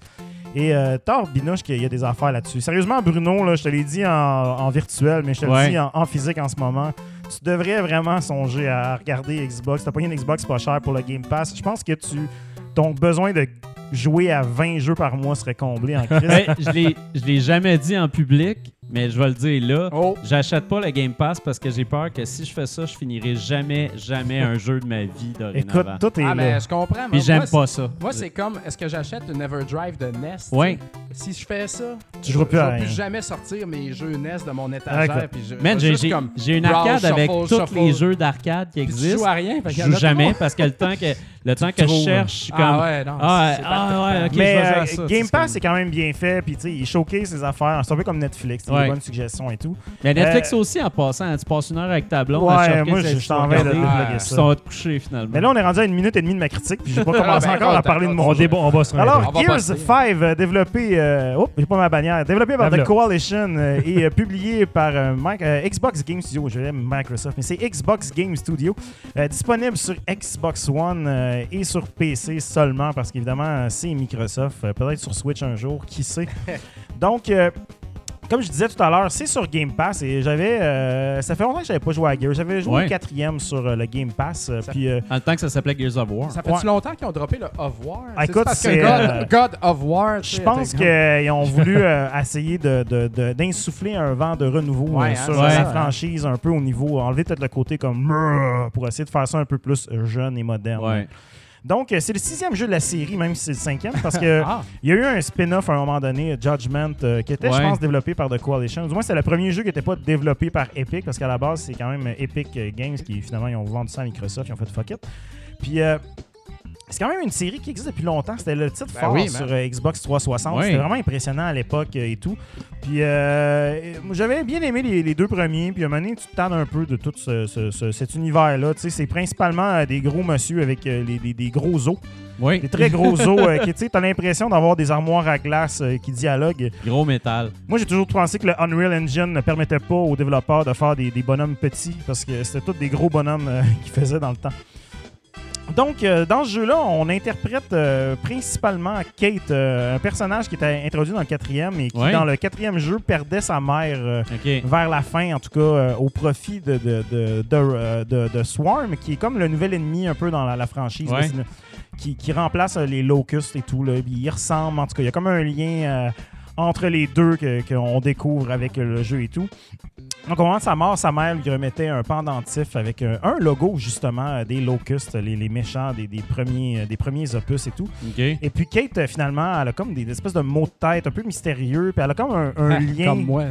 Et euh, Thor Binouche, qu'il y a des affaires là-dessus. Sérieusement, Bruno, là, je te l'ai dit en, en virtuel, mais je te Ouais. le dis en, en physique en ce moment. Tu devrais vraiment songer à regarder Xbox. T'as pas une Xbox pas cher pour le Game Pass. Je pense que tu ton besoin de jouer à 20 jeux par mois serait comblé en crise. Ben, je l'ai jamais dit en public, mais je vais le dire là. Oh, J'achète pas le Game Pass parce que j'ai peur que si je fais ça, je finirai jamais, jamais un jeu de ma vie Écoute, dorénavant. tout est ah, là. mais je comprends. Puis moi, j'aime moi, pas ça. Moi, c'est comme, est-ce que j'achète une Everdrive de NES? Ouais. Si je fais ça, Tu je à vais plus jamais sortir mes jeux NES de mon étagère. Écoute. puis je, Man, je j'ai une arcade avec tous les jeux d'arcade qui existent. joues à rien. Je joue jamais parce que le temps que, le temps que je cherche, je suis comme. Ah ouais, non. Ah, c'est ah, ouais, ok. je Mais vais jouer euh, à ça, Game c'est Pass, comme- c'est quand même bien fait. Puis, tu sais, il showcase ses affaires. C'est un peu comme Netflix. Ouais. Des bonnes suggestions et tout. Mais Netflix Euh, aussi, en passant, hein, tu passes une heure avec ta blonde. Ouais, moi, je t'en vais de Ah, puis ça. ça va te coucher finalement. Mais là, on est rendu à une minute et demie de ma critique. Puis, j'ai pas commencé ben, encore à parler de mon débat, on va Alors, Gears passer. 5, euh, développé. Euh, oh, j'ai pas ma bannière. Développé par. The Coalition euh, et publié par Xbox Game Studio. Je l'aime Microsoft, mais c'est Xbox Game Studio. Disponible sur Xbox One et sur PC seulement parce qu'évidemment, c'est Microsoft. Peut-être sur Switch un jour, qui sait? Donc. euh, comme je disais tout à l'heure, c'est sur Game Pass et j'avais. euh, ça fait longtemps que j'avais pas joué à Gears. J'avais joué Ouais. le quatrième sur euh, le Game Pass. euh, Ça- puis euh, Dans le temps que ça s'appelait Gears of War. Ça fait Ouais. longtemps qu'ils ont droppé le Of War? Ah, écoute, c'est, God, euh, God of War. Je pense qu'ils ont voulu euh, essayer de- de- de- d'insuffler un vent de renouveau Ouais, euh, hein, sur la franchise un peu au niveau, enlever peut-être le côté comme pour essayer de faire ça un peu plus euh, jeune et moderne. Donc, euh, c'est le sixième jeu de la série, même si c'est le cinquième, parce que Ah, il y a eu un spin-off à un moment donné, Judgment, euh, qui était, je pense, développé par The Coalition. Du moins, c'est le premier jeu qui n'était pas développé par Epic, parce qu'à la base, c'est quand même Epic Games qui, finalement, ils ont vendu ça à Microsoft, ils ont fait fuck it. Puis, euh, c'est quand même une série qui existe depuis longtemps. C'était le titre Ben fort oui, sur euh, Xbox 360. Oui. C'était vraiment impressionnant à l'époque euh, et tout. Puis euh, j'avais bien aimé les, les deux premiers. Puis à un moment donné, tu te tannes un peu de tout ce- ce- ce- cet univers-là. Tu sais, c'est principalement des gros monsieur avec les- des, gros os. Oui. Des très gros os. qui, tu t'as l'impression d'avoir des armoires à glace qui dialoguent. Gros métal. Moi, j'ai toujours pensé que le Unreal Engine ne permettait pas aux développeurs de faire des, des bonhommes petits parce que c'était tous des gros bonhommes qu'ils faisaient dans le temps. Donc, euh, dans ce jeu-là, on interprète euh, principalement Kate, euh, un personnage qui était introduit dans le quatrième et qui, Ouais. dans le quatrième jeu, perdait sa mère vers la fin, en tout cas, au profit de, de, de, de, de- de Swarm, qui est comme le nouvel ennemi un peu dans la, la franchise. Ouais. Qui, qui remplace les Locusts et tout. Là. Il ressemble, en tout cas, il y a comme un lien entre les deux que- qu'on découvre avec le jeu et tout. Donc, au moment de sa mort, sa mère lui remettait un pendentif avec euh, un logo, justement, euh, des Locusts, les, les méchants des, des premiers, euh, des premiers opus et tout. Et puis Kate, finalement, elle a comme des espèces de mots de tête un peu mystérieux, puis elle a comme un, un Ah, lien, Comme moi,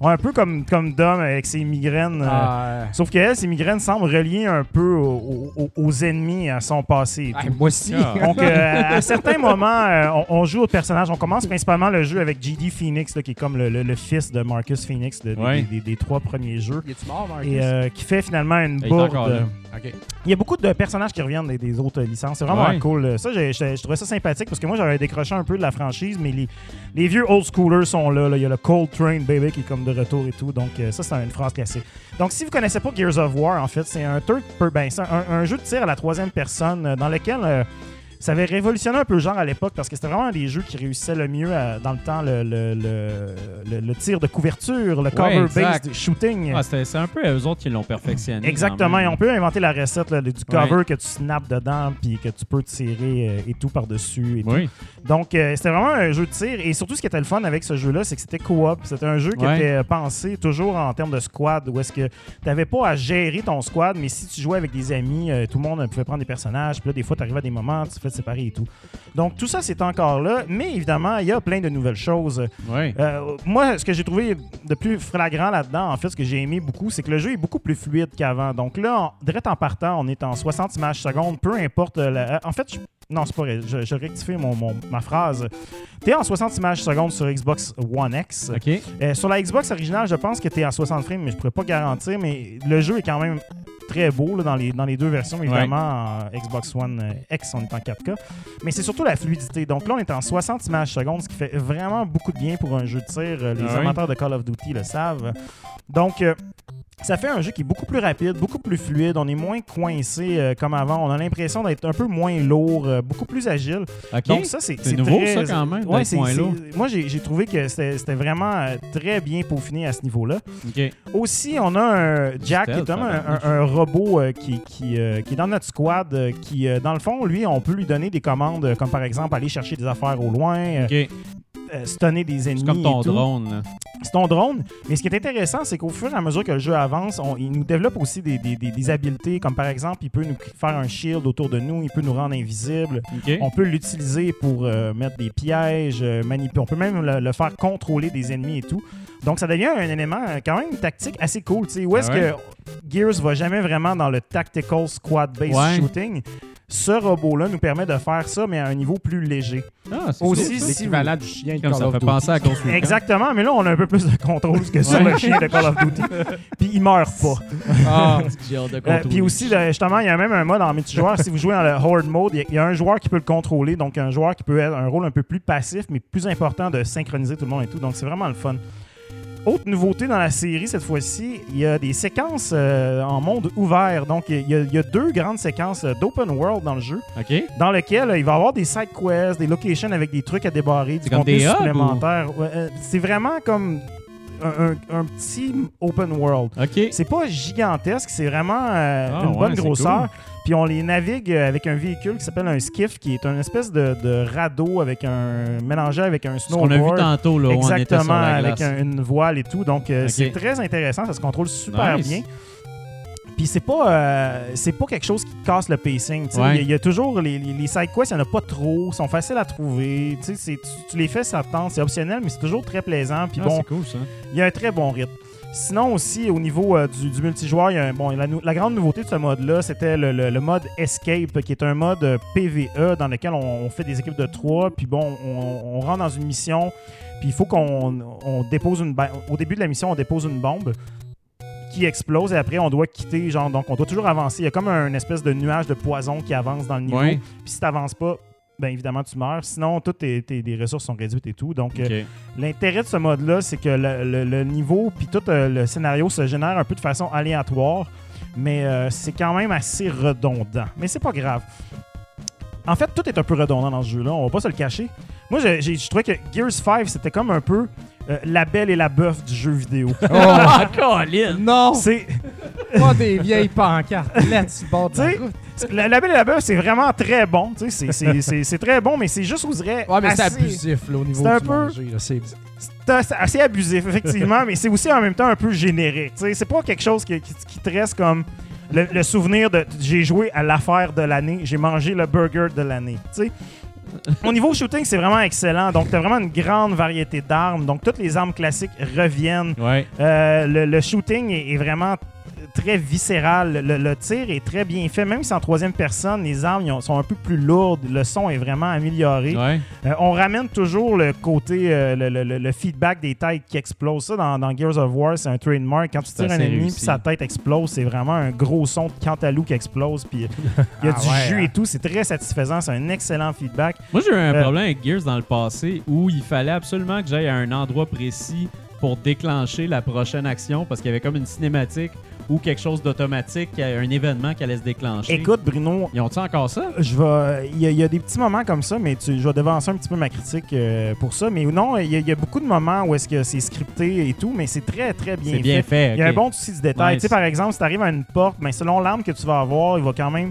Ouais, un peu comme, comme Dom avec ses migraines. euh, Ah, Sauf qu'elle, ses migraines semblent reliées un peu au- au- aux ennemis à son passé. et ah, moi aussi. Ah. Donc, euh, à certains moments, euh, on, on joue au personnage. On commence principalement le jeu avec GD Phoenix, là, qui est comme le, le- le fils de Marcus Phoenix de- des- Ouais. des, des- des trois premiers jeux. Il mort, Marcus? Et euh, qui fait finalement une Il bourde. Il y a beaucoup de personnages qui reviennent des, des autres licences. C'est vraiment Ouais. cool. Ça, je trouvais ça sympathique parce que moi, j'avais décroché un peu de la franchise, mais les, les vieux old schoolers sont là, là. Il y a le Cold Train Baby qui est comme de retour et tout. Donc, euh, ça, c'est une phrase classique. Donc, si vous connaissez pas Gears of War, en fait, c'est un third ben, c'est un, un jeu de tir à la troisième personne euh, dans lequel. euh, ça avait révolutionné un peu le genre à l'époque parce que c'était vraiment un des jeux qui réussissaient le mieux euh, dans le temps, le, le- le- tir de couverture, le cover-based shooting. Ah, c'est un peu eux autres qui l'ont perfectionné. Exactement. Et on peut inventer la recette là, du cover que tu snaps dedans puis que tu peux tirer euh, et tout par-dessus. Oui. Donc, euh, c'était vraiment un jeu de tir. Et surtout, ce qui était le fun avec ce jeu-là, c'est que c'était co-op. C'était un jeu qui Ouais. était pensé toujours en termes de squad, où est-ce que tu n'avais pas à gérer ton squad, mais si tu jouais avec des amis, euh, tout le monde pouvait prendre des personnages. Puis là, des fois, tu arrivais à des moments, tu te fais séparer et tout. Donc, tout ça, c'est encore là. Mais évidemment, il y a plein de nouvelles choses. Euh, moi, ce que j'ai trouvé de plus flagrant là-dedans, en fait, ce que j'ai aimé beaucoup, c'est que le jeu est beaucoup plus fluide qu'avant. Donc là, en, direct en partant, on est en 60 images secondes, peu importe. la- euh, en fait, je- non, c'est pas vrai. Je, je rectifie mon, mon- ma phrase. Tu es en 60 images secondes sur Xbox One X. OK. Euh, sur la Xbox originale, je pense que tu es à 60 frames, mais je pourrais pas garantir. Mais le jeu est quand même très beau là, dans, les, dans les deux versions. Évidemment, en Xbox One euh, X, on est en 4K. Mais c'est surtout la fluidité. Donc là, on est en 60 images secondes, ce qui fait vraiment beaucoup de bien pour un jeu de tir. Euh, Les Ah oui. amateurs de Call of Duty le savent. Donc, euh, ça fait un jeu qui est beaucoup plus rapide, beaucoup plus fluide. On est moins coincé euh, comme avant. On a l'impression d'être un peu moins lourd, euh, beaucoup plus agile. Donc ça, c'est nouveau, très- ça, quand même, Ouais, moins lourd. Moi, j'ai trouvé que c'était vraiment euh, très bien peaufiné à ce niveau-là. Aussi, on a un Jack, qui est un, un- un robot qui, qui, qui est dans notre squad, qui, dans le fond, lui, on peut lui donner des commandes, comme par exemple aller chercher des affaires au loin, euh, OK. Euh, stunner des ennemis. C'est comme ton et tout. drone. là. C'est ton drone. Mais ce qui est intéressant, c'est qu'au fur et à mesure que le jeu avance, on- il nous développe aussi des, des- des- des habiletés, comme par exemple, il peut nous faire un shield autour de nous, il peut nous rendre invisibles. OK. On peut l'utiliser pour euh, mettre des pièges, euh, manipuler. On peut même le, le faire contrôler des ennemis et tout. Donc, ça devient un élément euh, quand même tactique assez cool. tu sais. Où est-ce Ah ouais? que Gears va jamais vraiment dans le tactical squad-based Ouais. shooting? Ce robot-là nous permet de faire ça, mais à un niveau plus léger. Ah, c'est Aussi, si L'équivalent du chien de Comme Call ça of fait Duty. penser à Recon. Exactement, mais là, on a un peu plus de contrôle que sur le chien de Call of Duty. Puis il meurt pas. Ah, de Euh, puis aussi, là, justement, il y a même un mode en multijoueur. si vous jouez dans le Horde mode, il y y, a un joueur qui peut le contrôler. Donc, un joueur qui peut être un rôle un peu plus passif, mais plus important de synchroniser tout le monde et tout. Donc, c'est vraiment le fun. Autre nouveauté dans la série cette fois-ci, il y a des séquences euh, en monde ouvert. Donc, il y, a, il y a deux grandes séquences euh, d'open world dans le jeu, OK. dans lesquelles euh, il va y avoir des side quests, des locations avec des trucs à débarrer, du contenu supplémentaire. Ouais, euh, c'est vraiment comme un, un- un petit open world. OK. C'est pas gigantesque, c'est vraiment euh, Ah, une ouais, bonne grosseur. cool. Puis on les navigue avec un véhicule qui s'appelle un skiff, qui est une espèce de, de radeau avec un mélangé avec un Ce qu'on a vu snowboard. tantôt, là, où on était sur Exactement, avec un- une voile et tout. Donc euh, c'est très intéressant, ça se contrôle super Nice. bien. Puis c'est pas euh, c'est pas quelque chose qui casse le pacing. Ouais. Il y, a- il y a toujours les, les, les side quests, il n'y en a pas trop, ils sont faciles à trouver. Tu, les fais, ça tente, c'est optionnel, mais c'est toujours très plaisant. Puis Ah, bon, c'est cool, ça. il y a un très bon rythme. Sinon aussi, au niveau euh, du, du multijoueur, il y a un- bon, la, grande nouveauté de ce mode-là, c'était le, le- le mode Escape, qui est un mode euh, PVE dans lequel on, on fait des équipes de trois, puis bon, on, on rentre dans une mission, puis il faut qu'on on dépose une... Au début de la mission, on dépose une bombe qui explose et après on doit quitter, genre, donc on doit toujours avancer. Il y a comme un espèce de nuage de poison qui avance dans le niveau. Puis si t'avances pas, ben évidemment tu meurs. Sinon, toutes tes, tes- tes ressources sont réduites et tout. Donc, euh, l'intérêt de ce mode-là, c'est que le, le- le niveau puis tout euh, le scénario se génère un peu de façon aléatoire, mais euh, c'est quand même assez redondant. Mais c'est pas grave. En fait, tout est un peu redondant dans ce jeu-là, on va pas se le cacher. Moi, j'ai- j'ai- je trouvais que Gears 5, c'était comme un peu euh, la belle et la bœuf du jeu vidéo. Ah, Colin! Non, c'est pas des vieilles pancartes là sur le bord de la route. la, la belle et la bœuf, c'est vraiment très bon. tu sais, c'est- c'est- C'est c'est très bon, mais c'est juste, vous dirais, Ouais, mais c'est assez- abusif là, au niveau c'est un du peu- manger. là, c'est- C'est assez- assez abusif, effectivement, mais c'est aussi en même temps un peu générique. tu sais. C'est pas quelque chose qui, qui- qui te reste comme le, le souvenir de j'ai joué à l'affaire de l'année, j'ai mangé le burger de l'année. tu sais. Au niveau shooting, c'est vraiment excellent. Donc, tu as vraiment une grande variété d'armes. Donc, toutes les armes classiques reviennent. Ouais. Euh, le, le shooting est, est vraiment très viscéral. Le, le tir est très bien fait. Même si en troisième personne, les armes ils ont- sont un peu plus lourdes, le son est vraiment amélioré. Ouais. Euh, on ramène toujours le côté, euh, le, le- le- le feedback des têtes qui explosent. Ça, dans, dans Gears of War, c'est un trademark. Quand tu tires un ennemi puis sa tête explose, c'est vraiment un gros son de cantalou qui explose. Puis il y a Ah du ouais, jus hein? et tout. C'est très satisfaisant. C'est un excellent feedback. Moi, j'ai eu un Euh, problème avec Gears dans le passé où il fallait absolument que j'aille à un endroit précis pour déclencher la prochaine action parce qu'il y avait comme une cinématique ou quelque chose d'automatique, un événement qui allait se déclencher. Écoute, Bruno, Ils ont-ils encore ça? je vais. Il y, a- il y a des petits moments comme ça, mais tu, je vais devancer un petit peu ma critique euh, pour ça. Mais non, il y, a- il y a beaucoup de moments où est-ce que c'est scripté et tout, mais c'est très, très bien C'est bien fait. Il y a un bon souci du détail. Tu sais, par exemple, si tu arrives à une porte, ben, selon l'arme que tu vas avoir, il va quand même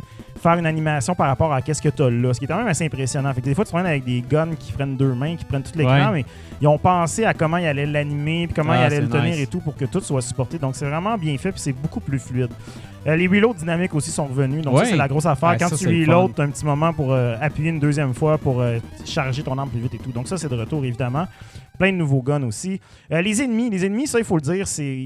faire une animation par rapport à qu'est-ce que tu as là. Ce qui est quand même assez impressionnant. Fait que des fois, tu te avec des guns qui prennent deux mains, qui prennent tout l'écran, Ouais. mais ils ont pensé à comment ils allaient l'animer, puis comment Ah, ils allaient le tenir nice. et tout pour que tout soit supporté. Donc, c'est vraiment bien fait, puis c'est beaucoup plus fluide. Euh, les reloads dynamiques aussi sont revenus. Donc, ça, c'est la grosse affaire. Ouais, Quand ça, tu reloads, tu as un petit moment pour euh, appuyer une deuxième fois pour euh, charger ton arme plus vite et tout. Donc, ça, c'est de retour, évidemment. Plein de nouveaux guns aussi. Les ennemis, les ennemis, ça, il faut le dire, c'est.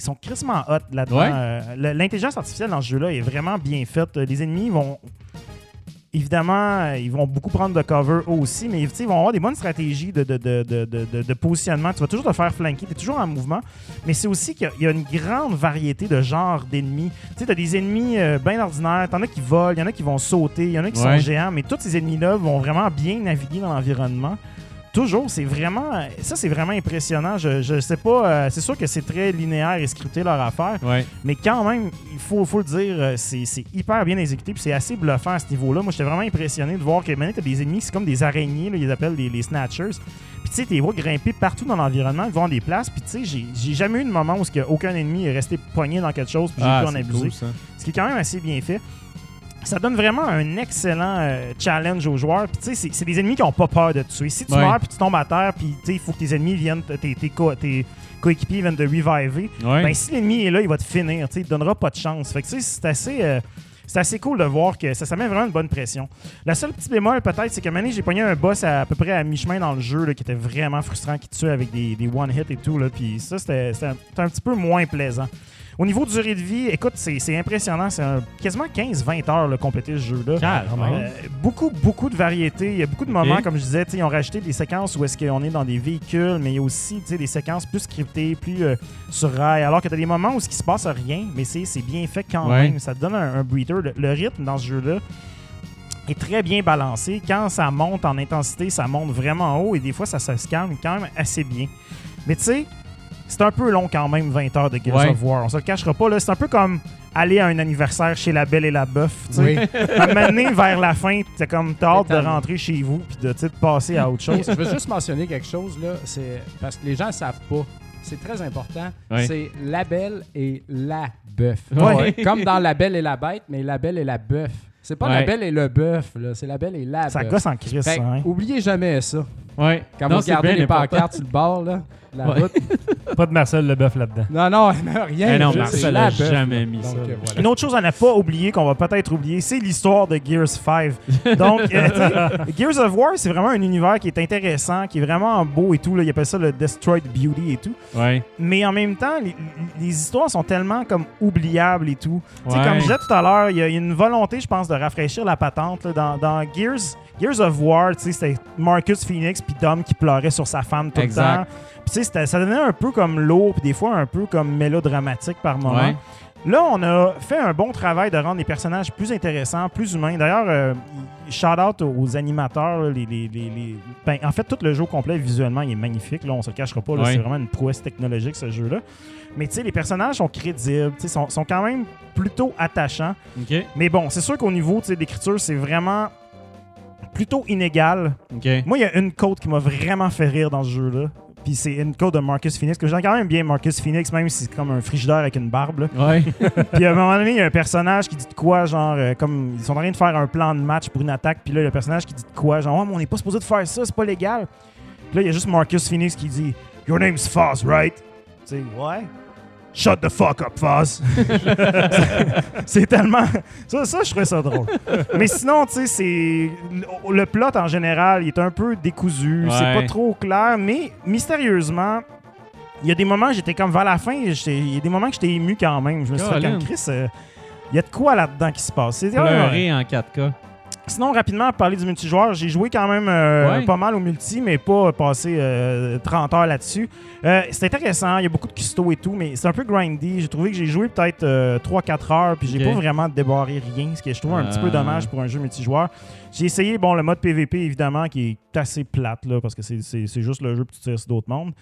Ils sont crissement hot là-dedans. Ouais. Euh, L'intelligence artificielle dans ce jeu-là est vraiment bien faite. Les ennemis vont. Évidemment, euh, ils vont beaucoup prendre de cover eux aussi, mais ils vont avoir des bonnes stratégies de, positionnement. Tu vas toujours te faire flanquer, tu es toujours en mouvement, mais c'est aussi qu'il y a- il y, a une grande variété de genres d'ennemis. Tu sais, tu as des ennemis euh, bien ordinaires, t'en as qui volent, il y en a qui vont sauter, il y en a qui Ouais. sont géants, mais tous ces ennemis-là vont vraiment bien naviguer dans l'environnement. Toujours, c'est vraiment. Ça, c'est vraiment impressionnant. Je, je sais pas. euh, c'est sûr que c'est très linéaire et scripté leur affaire, Ouais. mais quand même, il faut, faut le dire, euh, c'est c'est hyper bien exécuté puis c'est assez bluffant à ce niveau-là. Moi, j'étais vraiment impressionné de voir que maintenant, t'as des ennemis, c'est comme des araignées, là, ils les appellent les, les Snatchers. Puis tu sais, tu les vois grimper partout dans l'environnement, ils vont des places. Puis tu sais, j'ai- j'ai jamais eu de moment où aucun ennemi est resté poigné dans quelque chose puis j'ai Ah, pu en c'est abuser. cool. Ce qui est quand même assez bien fait. Ça donne vraiment un excellent euh, challenge aux joueurs. Puis, tu sais, c'est- des ennemis qui n'ont pas peur de te tuer. Si tu Ouais. meurs puis tu tombes à terre, puis tu sais, il faut que tes ennemis viennent, te- tes, tes, co- tes coéquipiers viennent te reviver. Ouais. Ben, si l'ennemi est là, il va te finir. tu sais, Il te donnera pas de chance. Fait que, tu sais, c'est assez. euh, c'est assez cool de voir que ça, ça met vraiment une bonne pression. La seule petite bémol, peut-être, c'est que maintenant, j'ai pogné un boss à, à peu près à mi-chemin dans le jeu là, qui était vraiment frustrant, qui tuait avec des, des one-hit et tout. Là, puis ça, c'était c'était un, c'était un petit peu moins plaisant. Au niveau de durée de vie, écoute, c'est impressionnant. C'est quasiment 15-20 heures là, compléter ce jeu-là. Euh, beaucoup, beaucoup de variétés. Il y a beaucoup de moments, comme je disais, ils ont rajouté des séquences où est-ce qu'on est dans des véhicules, mais il y a aussi des séquences plus scriptées, plus euh, sur rail. Alors que tu as des moments où ce qui se passe rien, mais c'est c'est bien fait quand Ouais. même. Ça te donne un, un breather. Le, le rythme dans ce jeu-là est très bien balancé. Quand ça monte en intensité, ça monte vraiment haut et des fois, ça, ça se calme quand même assez bien. Mais tu sais, c'est un peu long quand même, 20 heures de Gears Ouais. of War. On se le cachera pas. là. C'est un peu comme aller à un anniversaire chez la Belle et la Bœuf. tu sais. Oui. À donné, vers la fin, t'as comme t'as hâte de rentrer chez vous puis de, de passer à autre chose. Je veux juste mentionner quelque chose, là. C'est parce que les gens ne savent pas. C'est très important. C'est la belle et la bœuf. Ouais. Comme dans La Belle et la Bête, mais la belle et la bœuf. C'est pas la belle et le bœuf. C'est la belle et la Ça gosse en crise, que, hein. oubliez jamais ça. Ouais. Quand Non, vous c'est regardez les important. pancartes sur le bord, là, de la Ouais. route. Pas de Marcel Leboeuf là-dedans. Non, non, mais rien. Eh non, Marcel c'est a la bœuf, jamais mis ça, Donc, euh, voilà. Une autre chose à ne pas oublier, qu'on va peut-être oublier, c'est l'histoire de Gears 5. Donc, euh, Gears of War, c'est vraiment un univers qui est intéressant, qui est vraiment beau et tout. Là. Ils appellent ça le Destroyed Beauty et tout. Ouais. Mais en même temps, les, les histoires sont tellement comme oubliables et tout. Tu sais, Ouais. Comme je disais tout à l'heure, il y, a une volonté, je pense, de rafraîchir la patente. là. Dans, dans Gears, Gears of War, tu sais, c'était Marcus Phoenix puis Dom qui pleurait sur sa femme tout Exact. le temps. Puis tu sais, ça devenait un peu comme lourd, puis des fois un peu comme mélodramatique par moment. Ouais. Là, on a fait un bon travail de rendre les personnages plus intéressants, plus humains. D'ailleurs, euh, shout out aux animateurs. là, les, les- les- les- ben, en fait, tout le jeu complet, visuellement, il est magnifique. Là, on se le cachera pas. C'est vraiment une prouesse technologique, ce jeu-là. Mais tu sais, les personnages sont crédibles, sont, sont quand même plutôt attachants. Mais bon, c'est sûr qu'au niveau d'écriture, c'est vraiment plutôt inégal. Moi, il y a une côte qui m'a vraiment fait rire dans ce jeu-là. Puis c'est une côte de Marcus Phoenix, que j'aime quand même bien Marcus Phoenix, même si c'est comme un frigidaire avec une barbe. là. Ouais. Puis à un moment donné, il y a un personnage qui dit de quoi, genre, euh, comme ils sont en train de faire un plan de match pour une attaque, puis là, il y a un personnage qui dit de quoi, genre, oh, mais on n'est pas supposé de faire ça, c'est pas légal. Puis là, il y a juste Marcus Phoenix qui dit Your name's Foz, right? Tu sais, ouais. Shut the fuck up, Foz. c'est tellement. Ça, ça, je trouvais ça drôle. Mais sinon, tu sais, c'est. Le, plot en général, il est un peu décousu, c'est Ouais. pas trop clair, mais mystérieusement. Il y a des moments, j'étais comme vers la fin, il y a des moments que j'étais ému quand même. Je me suis dit, comme Chris, euh, il y a de quoi là-dedans qui se passe? C'est- Pleurer en 4K. Sinon, rapidement, à parler du multijoueur, j'ai joué quand même euh, Ouais. pas mal au multi, mais pas passé euh, 30 heures là-dessus. Euh, c'est intéressant, il y a beaucoup de custo et tout, mais c'est un peu grindy. J'ai trouvé que j'ai joué peut-être 3-4 heures, puis j'ai pas vraiment débarré rien, ce que je trouve un petit peu Ah. dommage pour un jeu multijoueur. J'ai essayé, bon, le mode PVP, évidemment, qui est assez plate, là, parce que c'est juste le jeu que tu tires sur d'autres mondes.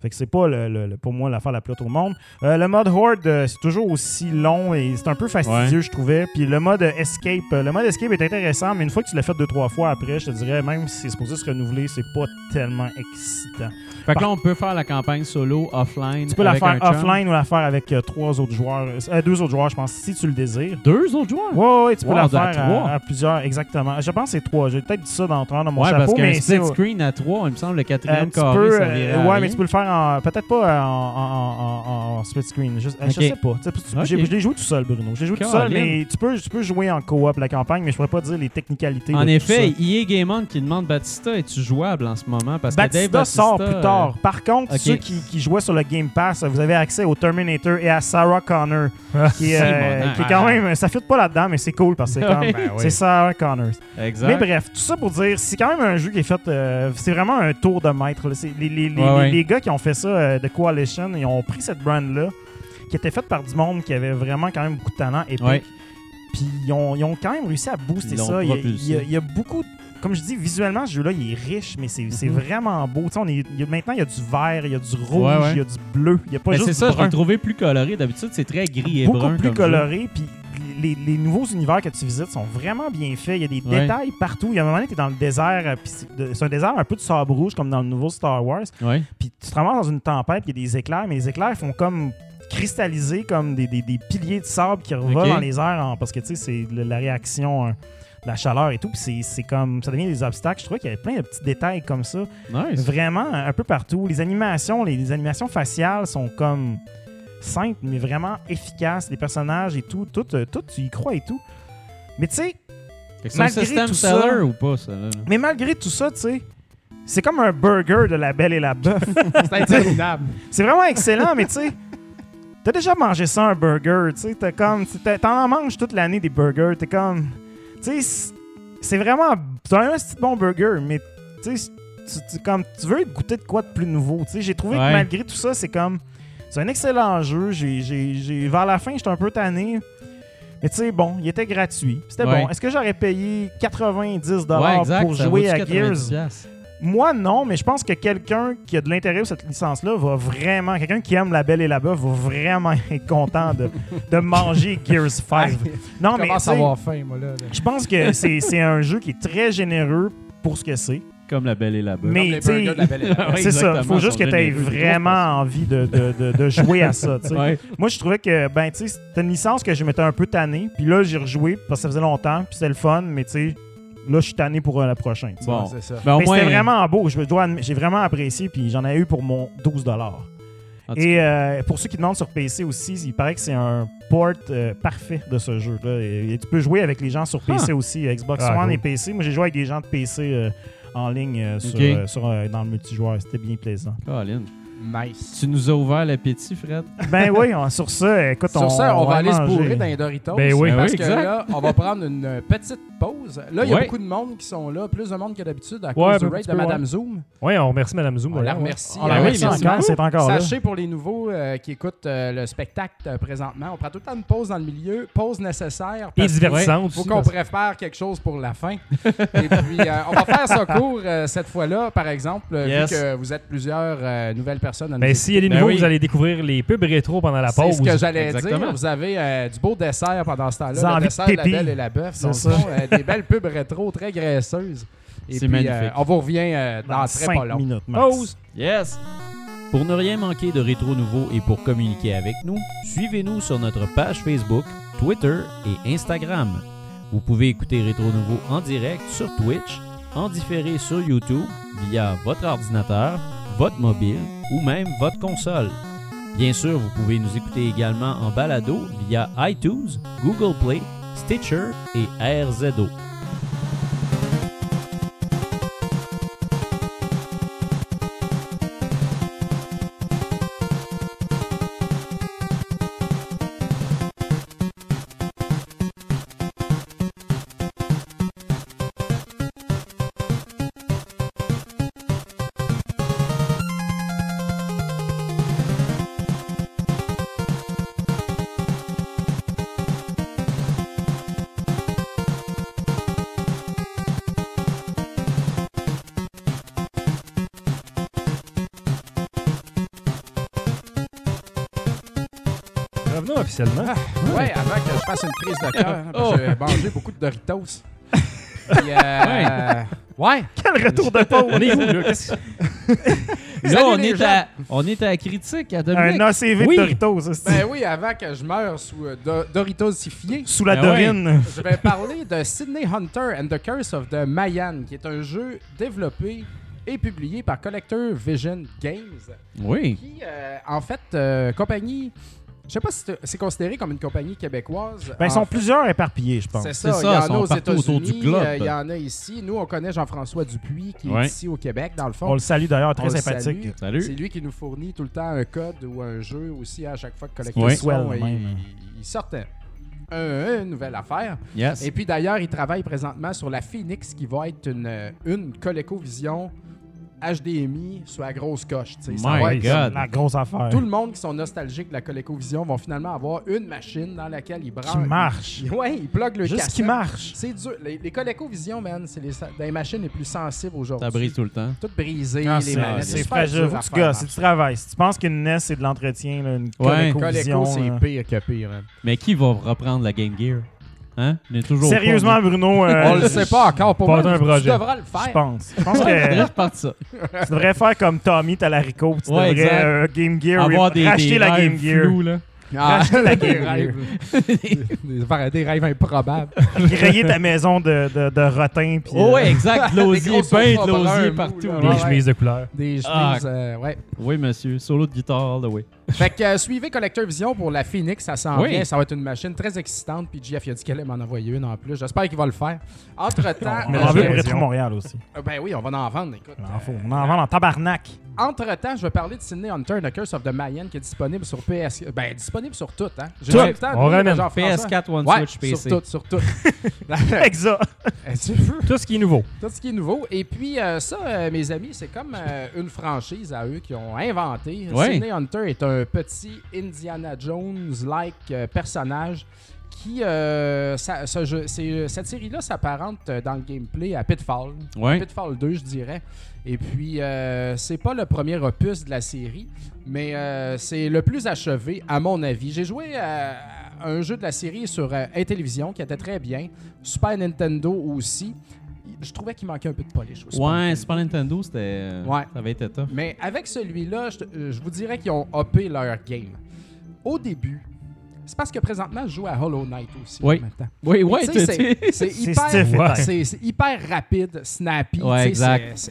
Fait que c'est pas le, le- le- pour moi l'affaire la plus haute au monde. Euh, le mode Horde, euh, c'est toujours aussi long et c'est un peu fastidieux, je trouvais. Puis le mode Escape, euh, le mode Escape est intéressant, mais une fois que tu l'as fait deux trois fois après, je te dirais, même si c'est supposé se renouveler, c'est pas tellement excitant. Fait que là, on peut faire la campagne solo, offline. Tu peux la faire chum. offline ou la faire avec euh, trois autres joueurs, deux autres joueurs, je pense, si tu le désires. Deux autres joueurs? Ouais, ouais, tu peux Wow, la faire trois. à, à plusieurs, exactement. Je pense que c'est trois. J'ai peut-être dit ça dans, dans mon ouais, chapeau, parce mais split screen à trois, il me semble, le quatrième carré, peux, ça ouais, rien. mais tu peux le faire Peut-être pas en, en- en- en split screen. Je, euh, je Ok. sais pas. J'ai- Je l'ai joué tout seul, Bruno. Je l'ai joué tout seul, mais tu peux, tu peux jouer en coop la campagne, mais je pourrais pas dire les technicalités. En tout effet. EA Game On qui demande Batista, es-tu jouable en ce moment? Parce que Dave Batista Batista sort plus euh, tard. Par contre, ceux qui, qui jouaient sur le Game Pass, vous avez accès au Terminator et à Sarah Connor, qui est, euh, Simonac. qui est quand même. Ça fit pas là-dedans, mais c'est cool parce que c'est comme. Ouais. Ben oui. C'est Sarah Connor. Exact. Mais bref, tout ça pour dire, c'est quand même un jeu qui est fait. euh, c'est vraiment un tour de maître. là. C'est- Les, les- les- Ouais, ouais. les- les gars qui ont fait ça euh, de Coalition, ils ont pris cette brand-là, qui était faite par du monde qui avait vraiment quand même beaucoup de talent épique. Ouais. Puis ils ont, ils ont quand même réussi à booster Ils ça. Il y, a, propulsé. il y a- il y a beaucoup. de- Comme je dis, visuellement, ce jeu-là, il est riche, mais c'est Mhm. vraiment beau. On est, il y a- maintenant, il y a du vert, il y a du rouge, Ouais, ouais. il y a du bleu. Il y a pas Mais juste c'est ça, je brun l'ai trouvé plus coloré. D'habitude, c'est très gris et beaucoup brun. plus comme jeu. coloré. Puis les, les nouveaux univers que tu visites sont vraiment bien faits. Il y a des Ouais. détails partout. Il y a un moment donné, tu es dans le désert. euh, c'est un désert un peu de sable rouge, comme dans le nouveau Star Wars. Ouais. Puis tu te ramasses dans une tempête, il y a des éclairs, mais les éclairs font comme cristalliser comme des, des- des piliers de sable qui revolent dans les airs parce que tu sais, c'est la réaction de la chaleur et tout. Puis c'est- c'est comme ça devient des obstacles. Je trouvais qu'il y avait plein de petits détails comme ça. Nice. Vraiment, un peu partout. Les animations, les, les animations faciales sont comme simples, mais vraiment efficaces. Les personnages et tout, tout, euh, tout, tu y crois et tout. Mais tu sais, malgré tout seller ça- ou pas, ça? là? mais malgré tout ça, tu sais, c'est comme un burger de la Belle et la Bœuf. C'est interminable. c'est vraiment excellent, mais tu sais, t'as déjà mangé ça un burger, tu sais, t'as comme, t'as- t'en manges toute l'année des burgers, t'es comme, tu sais, c'est- vraiment, c'est un petit bon burger, mais tu sais, tu, tu- comme, tu veux goûter de quoi de plus nouveau, tu sais, j'ai trouvé Ouais. que malgré tout ça, c'est comme, c'est un excellent jeu, j'ai, j'ai, j'ai- vers la fin, j'étais un peu tanné. Mais tu sais, bon, il était gratuit. C'était Ouais. bon. Est-ce que j'aurais payé 90$ Ouais, exact. pour jouer à 90 Gears? Moi, non, mais je pense que quelqu'un qui a de l'intérêt pour cette licence-là va vraiment, quelqu'un qui aime La Belle et la Bœuf va vraiment être content de, de manger Gears 5. Non, Je mais faim, moi, là. là. je pense que c'est c'est un jeu qui est très généreux pour ce que c'est. Comme la belle et la bœuf. Mais tu Belle c'est ça. Il faut juste que tu aies vraiment envie de, de- de- de jouer à ça. Ouais. Moi, je trouvais que, ben, tu sais, c'était une licence que je m'étais un peu tanné. Puis là, j'ai rejoué parce que ça faisait longtemps. Puis c'était le fun, mais tu sais, là, je suis tanné pour euh, la prochaine. Bon. c'est ça. Ben, Mais moins, c'était vraiment beau. Je dois admi- J'ai vraiment apprécié, puis j'en ai eu pour mon 12 en tout Et euh, pour ceux qui demandent sur PC aussi, il paraît que c'est un port euh, parfait de ce jeu-là. Et, et tu peux jouer avec les gens sur PC aussi, Xbox Ah, One cool. et PC. Moi, j'ai joué avec des gens de PC euh, en ligne euh, sur, euh, sur, euh, dans le multijoueur. C'était bien plaisant. Nice. Tu nous as ouvert l'appétit, Fred? ben oui, on- sur ça, écoute, Sur ça, on, va aller se manger. bourrer dans les Doritos. Ben oui. Parce Ben oui, que exact. là, on va prendre une euh, petite pause. Là, il y a beaucoup de monde qui sont là, plus de monde que d'habitude à Ouais, cause du raid de Madame ouais. Zoom. Oui, on remercie Mme Zoom. On la remercie. On la oui, remercie encore, c'est encore là. Sachez pour les nouveaux euh, qui écoutent euh, le spectacle euh, présentement, on prend tout le temps une pause dans le milieu, pause nécessaire. Et divertissante faut aussi, qu'on parce- prépare quelque chose pour la fin. Et puis, euh, on va faire ça court euh, cette fois-là, par exemple, Yes. vu que vous êtes plusieurs euh, nouvelles personnes à nous Ben, s'il y a des Ben nouveaux, oui. vous allez découvrir les pubs rétro pendant la C'est pause. ce que j'allais dire. Vous avez euh, du beau dessert pendant ce temps-là. Le de dessert, la belle et la bœuf. C'est ça. euh, des belles pubs rétro très graisseuses. Et C'est puis, magnifique. euh, on vous revient euh, dans, Dans très 5 pas long. minutes, max. Pause. Yes! Pour ne rien manquer de Rétro Nouveau et pour communiquer avec nous, suivez-nous sur notre page Facebook, Twitter et Instagram. Vous pouvez écouter Rétro Nouveau en direct sur Twitch, en différé sur YouTube via votre ordinateur, votre mobile ou même votre console. Bien sûr, vous pouvez nous écouter également en balado via iTunes, Google Play, Stitcher et RZO. Officiellement. Ouais, avant que je fasse une prise de cœur, hein, Oh. j'ai mangé beaucoup de Doritos. Puis, euh, ouais. Quel retour de pause! On est où, là? Là, on les est, à, on est à la critique à Dominique. Un ACV Oui. de Doritos, Ben oui, avant que je meure sous euh, Do- Doritosifié, sous la Ben ouais. dorine. je vais parler de Sydney Hunter and the Curse of the Mayan, qui est un jeu développé et publié par Collector Vision Games, Oui. qui, euh, en fait, euh, compagnie... Je sais pas si c'est- considéré comme une compagnie québécoise. Ben, ils sont plusieurs éparpillés, je pense. C'est ça, C'est il ça, y en sont a aux partout autour du États-Unis, euh, il y en a ici. Nous, on connaît Jean-François Dupuis, qui Ouais. est ici au Québec, dans le fond. On le salue d'ailleurs, très sympathique. salue. Salut. C'est lui qui nous fournit tout le temps un code ou un jeu aussi à chaque fois que Collector Ouais. Il, sortait un- une nouvelle affaire. Yes. Et puis d'ailleurs, il travaille présentement sur la Phoenix qui va être une, une ColecoVision HDMI sur la grosse coche. tu sais. Ça My va être God. La grosse affaire. Tout le monde qui sont nostalgiques de la ColecoVision vont finalement avoir une machine dans laquelle ils branchent. Qui marche. Ouais, ils pluguent le Juste cassette. qui marche. C'est dur. Les, les ColecoVision, man, c'est les, les machines les plus sensibles aujourd'hui. Ça brise tout le temps. Toutes brisées, Ah, les c'est manettes. c'est super fragile. dur Faut à que tu faire gosses, c'est du marcher. travail. Si tu penses qu'une NES, c'est de l'entretien, là, une Ouais. ColecoVision, Coleco, c'est là. pire que pire, man. Mais qui va reprendre la Game Gear? Hein? On est toujours Sérieusement, Bruno, euh, On le sait pas encore. Pour Pas moi, un tu devras le je faire. pense. Je pense que je de ça. tu devrais faire comme Tommy Talarico. Tu Ouais, devrais euh, Game Gear, Avoir des, racheter des la Game Gear. là. Ah, rêves. des, rêves improbables. Grailler ta maison de, de, de rotin. Puis, Oh, euh, ouais, exact. Des L'osier, peint de l'osier partout. là. Des Ouais, chemises de couleur. Des Ah. chemises, euh, ouais. Oui, monsieur. Solo de guitare, all the way. Fait que euh, suivez Collector Vision pour la Phoenix, ça s'en Oui. vient. Ça va être une machine très excitante. Puis Jeff, il a dit qu'elle allait m'en envoyer une en plus. J'espère qu'il va le faire. Entre-temps, on euh, en veut pour Rétro Montréal aussi. Euh, ben oui, on va en vendre. Écoute, On en faut. euh, On en vend en tabarnak. Entre-temps, je vais parler de Sydney Hunter, The Curse of the Mayan, qui est disponible sur PS... Ben, disponible sur tout, hein? J'ai Tout. pas eu le temps de On ramène. Jean-François. PS4, One Ouais, Switch, PC. sur tout, sur tout. Exact. Tu veux? Tout ce qui est nouveau. Tout ce qui est nouveau. Et puis, euh, ça, euh, mes amis, c'est comme euh, une franchise à eux qui ont inventé. Ouais. Sydney Hunter est un petit Indiana Jones-like euh, personnage qui, euh, ça- ce jeu- c'est- cette série-là s'apparente euh, dans le gameplay à Pitfall. Ouais. Pitfall 2, je dirais. Et puis, euh, c'est pas le premier opus de la série, mais euh, c'est le plus achevé, à mon avis. J'ai joué à un jeu de la série sur euh, Intellivision qui était très bien. Super Nintendo aussi. Je trouvais qu'il manquait un peu de polish au Super Ouais, Nintendo. Super Nintendo, c'était. euh, Ouais. Ça avait été tough. Mais avec celui-là, je, euh, je vous dirais qu'ils ont hoppé leur game. Au début, C'est parce que présentement, je joue à Hollow Knight aussi. Oui. Oui, t'as- c'est- hyper, ouais. hyper rapide, snappy. Ouais,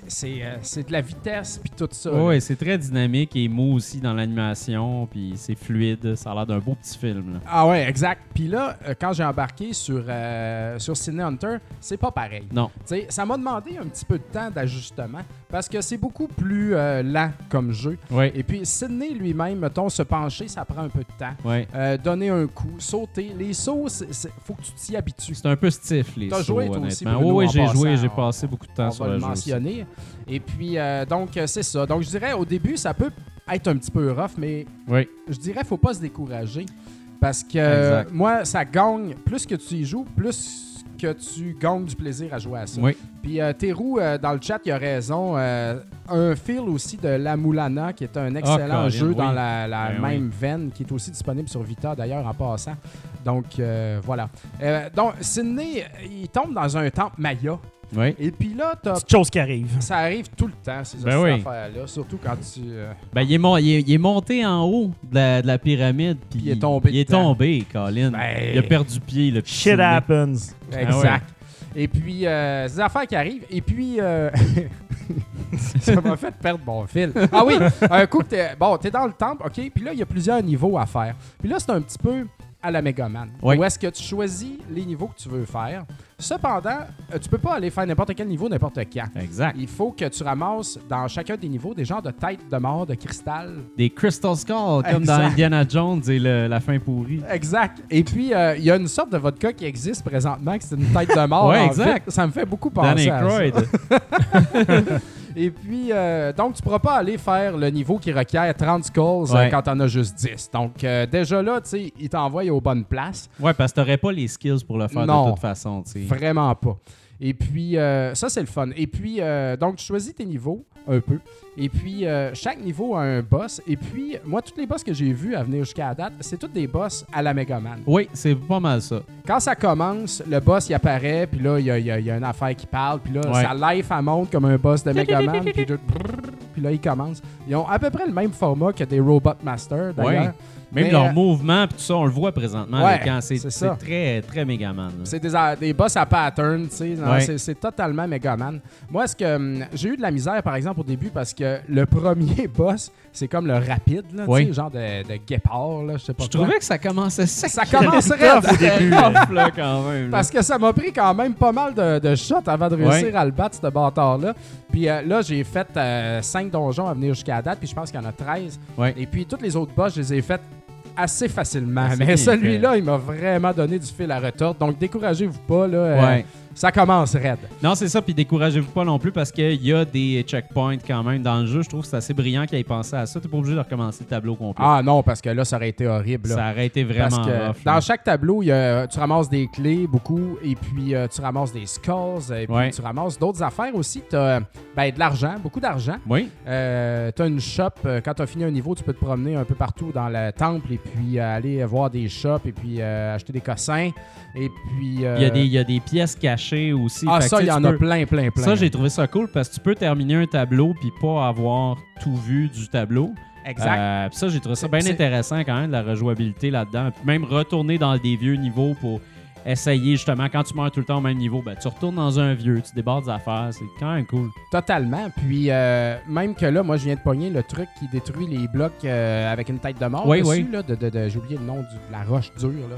c'est- euh, c'est de la vitesse puis tout ça. Ouais, c'est très dynamique et mou aussi dans l'animation, puis c'est fluide, ça a l'air d'un beau petit film. là. Ah ouais, exact. Puis là, euh, quand j'ai embarqué sur, euh, sur Sydney Hunter, c'est pas pareil. Non. Tu sais, ça m'a demandé un petit peu de temps d'ajustement parce que c'est beaucoup plus euh, lent comme jeu. Ouais, Et puis Sydney lui-même, mettons, se pencher, ça prend un peu de temps. Euh, donner un coup, sauter. Les sauts, c'est- faut que tu t'y habitues. C'est un peu stiff, les sauts, joué, toi aussi. Bruno, oui, j'ai joué, j'ai passé beaucoup de temps On sur va le le aussi. mentionner. Et puis, euh, donc, euh, c'est ça. Donc, je dirais, au début, ça peut être un petit peu rough, mais Oui, je dirais, faut pas se décourager. Parce que moi, ça gagne. Plus que tu y joues, plus que tu gagnes du plaisir à jouer à ça. oui. Puis euh, Théroux, euh, dans le chat, il a raison. euh, un feel aussi de La Moulana, qui est un excellent Colin, jeu dans la, la Ben même veine, qui est aussi disponible sur Vita d'ailleurs en passant. Donc euh, voilà. Euh, donc Sydney, il tombe dans un temple Maya. oui. Et puis là, t'as- Petite chose qui arrive. ça arrive tout le temps, ces Ben oui. affaires-là. Surtout quand tu. euh, Ben, il est, mon- il est- il est monté en haut de la, de la pyramide, puis il est tombé Il est tombé, Colin. Ben- Il a perdu pied, le Shit happens. Exact. Et puis, euh, des affaires qui arrivent. Et puis, euh, ça m'a fait perdre mon fil. Ah oui, un coup que t'es, bon, t'es dans le temple, OK, puis là, il y a plusieurs niveaux à faire. Puis là, c'est un petit peu à la Megaman. Oui. Où est-ce que tu choisis les niveaux que tu veux faire. Cependant, euh, tu peux pas aller faire n'importe quel niveau n'importe quand. Exact. Il faut que tu ramasses dans chacun des niveaux des genres de têtes de mort, de cristal. Des Crystal Skulls, comme dans Indiana Jones et le- la fin pourrie. Exact. Et puis, euh, il y a une sorte de vodka qui existe présentement, que c'est une tête de mort. En exact. fait. Ça me fait beaucoup penser à ça. Et puis, euh, donc, tu pourras pas aller faire le niveau qui requiert 30 skulls euh, Ouais. quand t'en as juste 10. Donc, euh, déjà là, tu sais, il t'envoie aux bonnes places. ouais, parce que t'aurais pas les skills pour le faire Non. de toute façon, tu sais. Vraiment pas. Et puis, euh, ça, c'est le fun. Et puis, euh, donc, tu choisis tes niveaux un peu. Et puis, euh, chaque niveau a un boss. Et puis, moi, tous les boss que j'ai vus à venir jusqu'à la date, c'est tous des boss à la Megaman. Oui, c'est pas mal ça. Quand ça commence, le boss, il apparaît, puis là, il y a, il y a- il y a une affaire qui parle, puis là, Ouais. sa life, elle monte comme un boss de Megaman, puis puis là, il commence. Ils ont à peu près le même format que des Robot Master, d'ailleurs. Ouais. Même Mais, leur euh, mouvement, puis tout ça, on le voit présentement. Ouais, quand c'est c'est c'est ça. très, très Megaman. là. C'est des, des boss à pattern, tu sais. Ouais. c'est- C'est totalement Megaman. Moi, est-ce que hum, j'ai eu de la misère, par exemple, au début, parce que le premier boss, c'est comme le rapide, là, tu Oui. sais, genre de, de guépard, là, je sais pas Je quoi. trouvais que ça commençait sec. Ça commence raide. au début. Là, quand même. là. Parce que ça m'a pris quand même pas mal de, de shots avant de réussir Ouais. à le battre, ce bâtard-là. Puis euh, là, j'ai fait 5 donjons à venir jusqu'à la date, puis je pense qu'il y en a 13. Ouais. Et puis tous les autres boss, je les ai faits assez facilement. Assez Mais celui-là, il m'a vraiment donné du fil à retordre. Donc découragez-vous pas, là. euh, Ouais. Ça commence raide. Non, c'est ça, puis découragez-vous pas non plus parce qu'il y a des checkpoints quand même dans le jeu. Je trouve que c'est assez brillant qu'il ait pensé à ça. T'es pas obligé de recommencer le tableau complet. Ah non, parce que là, ça aurait été horrible. là. ça aurait été vraiment Parce que rough, dans là. chaque tableau, il y a- tu ramasses des clés, beaucoup, et puis euh, tu ramasses des skulls, et puis Ouais. tu ramasses d'autres affaires aussi. Tu as de l'argent, beaucoup d'argent. Oui, Euh, tu as une shop, euh, quand tu as fini un niveau, tu peux te promener un peu partout dans le temple et puis euh, aller voir des shops et puis acheter des cossins. Et puis. il y, a des, il y a des pièces cachées aussi. Ah, Fait ça, il y en a plein, plein, plein. Ça, j'ai trouvé ça cool parce que tu peux terminer un tableau puis pas avoir tout vu du tableau. Exact. Euh, puis ça, j'ai trouvé ça bien intéressant quand même, de la rejouabilité là-dedans. Puis même retourner dans des vieux niveaux pour essayer justement, quand tu meurs tout le temps au même niveau, ben, tu retournes dans un vieux, tu débarres des affaires. C'est quand même cool. Totalement. Puis, euh, même que là, moi, je viens de pogner le truc qui détruit les blocs euh, avec une tête de mort. Oui, dessus, oui. Là, de, de- de- j'ai oublié le nom de la roche dure. Là.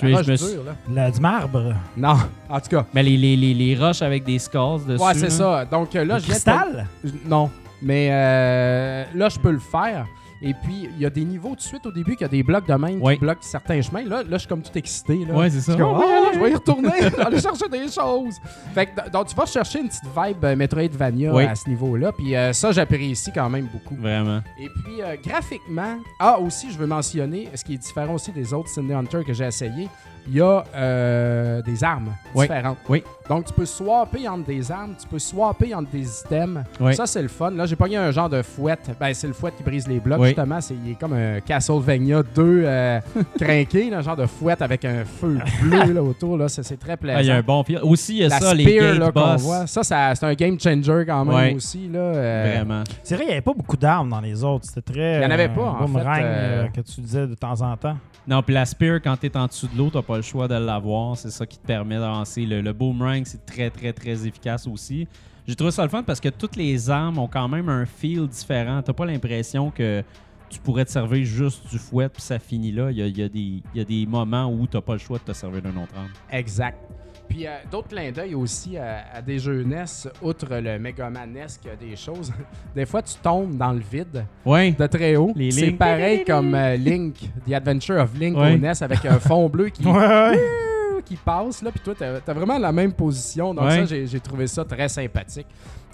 Je La suis- roche je me suis- dure, là. La- du marbre? Non, en tout cas. Mais les, les, les, les roches avec des skulls dessus. Ouais, c'est là. ça. Donc euh, là, Le je viens de pogner- cristal? Non. Mais euh, là, je peux le faire. Et puis, il y a des niveaux tout de suite au début qu'il y a des blocs de même qui bloquent certains chemins. Là, là je suis comme tout excité. Là. Ouais, c'est ça. Je suis comme, Ouais, Ah, je vais y retourner, aller chercher des choses. Fait que, donc, tu vas chercher une petite vibe euh, Metroidvania Oui. à ce niveau-là. Puis euh, ça, j'apprécie quand même beaucoup. Vraiment. Et puis, euh, graphiquement, ah, aussi, je veux mentionner, ce qui est différent aussi des autres Cindy Hunter que j'ai essayé, il y a euh, des armes Oui. différentes. Oui. Donc, tu peux swapper entre des armes, tu peux swapper entre des items. Oui. Ça, c'est le fun. Là, j'ai pogné un genre de fouette. Ben, c'est le fouette qui brise les blocs, Oui. justement. C'est, il est comme un Castlevania 2 euh, crinqué, un genre de fouette avec un feu bleu là, autour. Là. C'est, c'est très plaisant. Ah, il y a un bon fil. Aussi, il y a La ça, les spear gate là, boss. voit. Ça, ça, c'est un game changer quand même aussi. Là, euh, Vraiment. C'est vrai, il n'y avait pas beaucoup d'armes dans les autres. C'était très. Il y en avait euh, pas, en fait, euh, euh, que tu disais de temps en temps. Non, puis la spear, quand t'es en dessous de l'eau, t'as pas le choix de l'avoir. C'est ça qui te permet d'avancer. Le, boomerang, c'est très, très, très efficace aussi. J'ai trouvé ça le fun parce que toutes les armes ont quand même un feel différent. T'as pas l'impression que tu pourrais te servir juste du fouet puis ça finit là. Il y a, des, y a des moments où t'as pas le choix de te servir d'un autre arme. Exact. Puis euh, d'autres clins d'œil aussi à, à des jeux NES, outre le Mega Man NES, qui a des choses. des fois, tu tombes dans le vide Ouais. de très haut. Les C'est pareil comme euh, Link, The Adventure of Link Ouais. au NES, avec un fond bleu qui, Ouais, qui passe. Là, puis toi, t'as as vraiment la même position. Donc ça, j'ai trouvé ça très sympathique.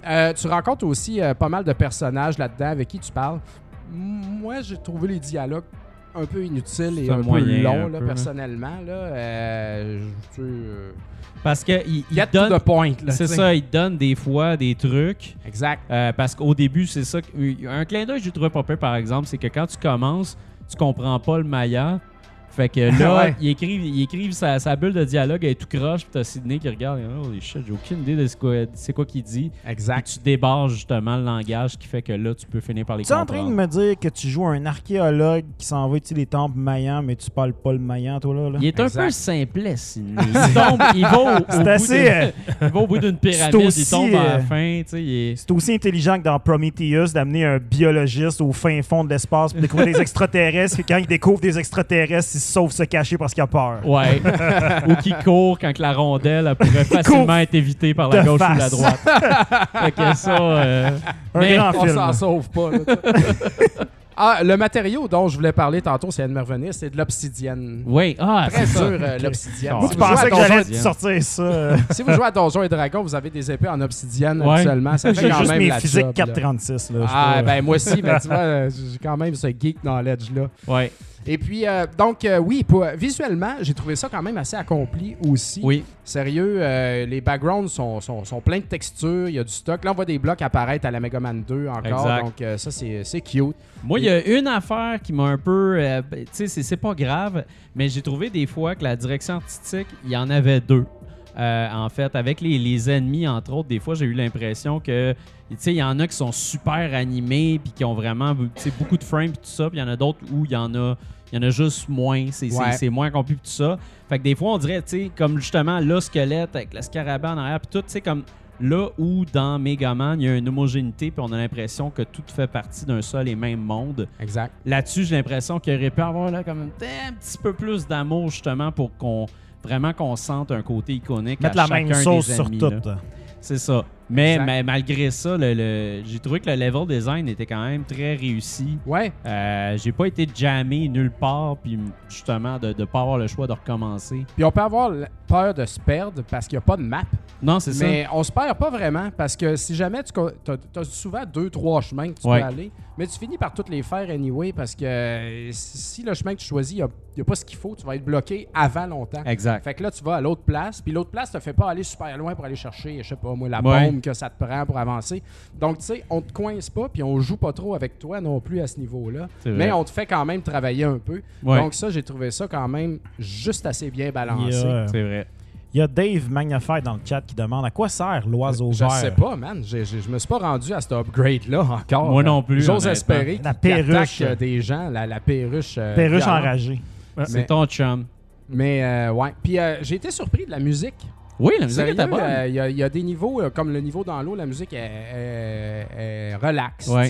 Euh, tu rencontres aussi euh, pas mal de personnages là-dedans avec qui tu parles. Moi, j'ai trouvé les dialogues un peu inutiles et un, peu longs, là, là. personnellement. Là, Euh, je- tu sais, euh, Parce que il, donne. C'est ça, il donne des fois des trucs. Exact. Euh, parce qu'au début, c'est ça. Un clin d'œil que j'ai trouvé pas par exemple, c'est que quand tu commences, tu comprends pas le Maya. Fait que là, Ouais. ils écrivent, ils écrivent sa, sa bulle de dialogue, elle est tout croche, puis t'as Sidney qui regarde, et, oh, les shit, j'ai aucune idée de quoi- c'est quoi qu'il dit. Puis Exact. tu débarres justement le langage qui fait que là, tu peux finir par les Tu es en train de me dire que tu joues un archéologue qui s'en va utiliser les temples mayans, mais tu parles pas le mayan, toi, là? là? Il est un peu simplet, Sidney. Il tombe, il va au, bout assez, euh, il va au bout d'une pyramide, il tombe à la euh, fin, tu sais, est... C'est aussi intelligent que dans Prometheus d'amener un biologiste au fin fond de l'espace pour découvrir des extraterrestres, et quand il découvre des extraterrestres, il se cacher parce qu'il a peur. Ouais. ou qui court quand que la rondelle elle pourrait facilement être évitée par la de gauche ou la droite. fait que ça. euh, Un mais- grand On film. s'en sauve pas. là, t'sais. ah, le matériau dont je voulais parler tantôt, c'est de me revenir, c'est de l'obsidienne. Oui, ah, Très c'est ça. dur, euh, l'obsidienne. Moi, Si Tu vous jouez pensais à que Donjons- j'allais te sortir ça. euh, Si vous jouez à Donjons et Dragons, vous avez des épées en obsidienne Ouais. habituellement. Ça fait J'ai quand juste même mes la physiques job, là. 436. Là, je Ah, ben moi aussi, mais tu vois, euh, j'ai quand même ce geek knowledge-là. Ouais. Et puis, euh, donc, euh, oui, pour- visuellement, j'ai trouvé ça quand même assez accompli aussi. Oui. Sérieux, euh, les backgrounds sont, sont, sont pleins de textures, il y a du stock. Là, on voit des blocs apparaître à la Mega Man 2 encore, Exact. donc euh, ça, c'est c'est cute. Moi, il y a une affaire qui m'a un peu. euh, ben, tu sais, c'est- c'est pas grave, mais j'ai trouvé des fois que la direction artistique, il y en avait deux. Euh, en fait, avec les, les ennemis, entre autres, des fois, j'ai eu l'impression que. Tu sais, il y en a qui sont super animés, puis qui ont vraiment tu sais, beaucoup de frames, puis tout ça. Puis il y en a d'autres où il y en a. Il y en a juste moins, c'est Ouais. moins accompli, puis tout ça. Fait que des fois, on dirait, tu sais, comme justement le squelette avec le scarabée en arrière, puis tout, tu sais, comme là où dans Megaman, il y a une homogénéité, puis on a l'impression que tout fait partie d'un seul et même monde. Exact. Là-dessus, j'ai l'impression qu'il aurait pu avoir là, comme un petit peu plus d'amour justement pour qu'on vraiment qu'on sente un côté iconique Mettre à la même chacun sauce des sur ennemis, tout. C'est ça. Mais, malgré ça, le- le- j'ai trouvé que le level design était quand même très réussi. Ouais, Euh, j'ai pas été jammé nulle part, puis justement de ne pas avoir le choix de recommencer. puis on peut avoir peur de se perdre parce qu'il n'y a pas de map. Non, c'est ça. Mais on se perd pas vraiment parce que si jamais tu as, souvent deux, trois chemins que tu Ouais. peux aller, mais tu finis par toutes les faire anyway parce que si le chemin que tu choisis, il n'y a, pas ce qu'il faut, tu vas être bloqué avant longtemps. Exact. Fait que là, tu vas à l'autre place, puis l'autre place te fait pas aller super loin pour aller chercher, je sais pas moi, la Ouais. bombe que ça te prend pour avancer. Donc, tu sais, on te coince pas, puis on joue pas trop avec toi non plus à ce niveau-là. Mais on te fait quand même travailler un peu. Ouais. Donc, ça, j'ai trouvé ça quand même juste assez bien balancé. a, C'est vrai. il y a Dave Magnifier dans le chat qui demande à quoi sert l'oiseau Je vert? sais pas, man. Je me suis pas rendu à cet upgrade-là encore. Moi non plus, J'ose espérer La attaque perruche. euh, des gens, la, la perruche. euh, Perruche violente. enragée. C'est ton chum. Mais, euh, ouais. Puis, euh, j'ai été surpris de la musique. Oui, la musique était bonne. euh, Il y, a- il y a des niveaux, euh, comme le niveau dans l'eau, la musique est, est- est relax. Ouais.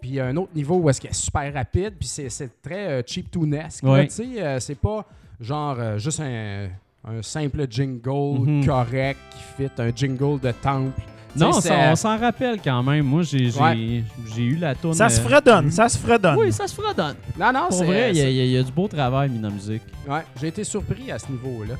Puis il y a un autre niveau où est-ce qu'elle est super rapide, puis c'est- très euh, cheap tunesque. là, Ouais. tu sais, euh, c'est pas genre euh, juste un, un simple jingle Mhm. correct qui fit un jingle de temple. Non, ça- on s'en rappelle quand même. Moi, j'ai Ouais. eu la tourne. Ça se fredonne, ça se fredonne. Oui, ça se fredonne. Non, non, c'est vrai, il y, a- y du beau travail mis dans la musique. Ouais, j'ai été surpris à ce niveau-là.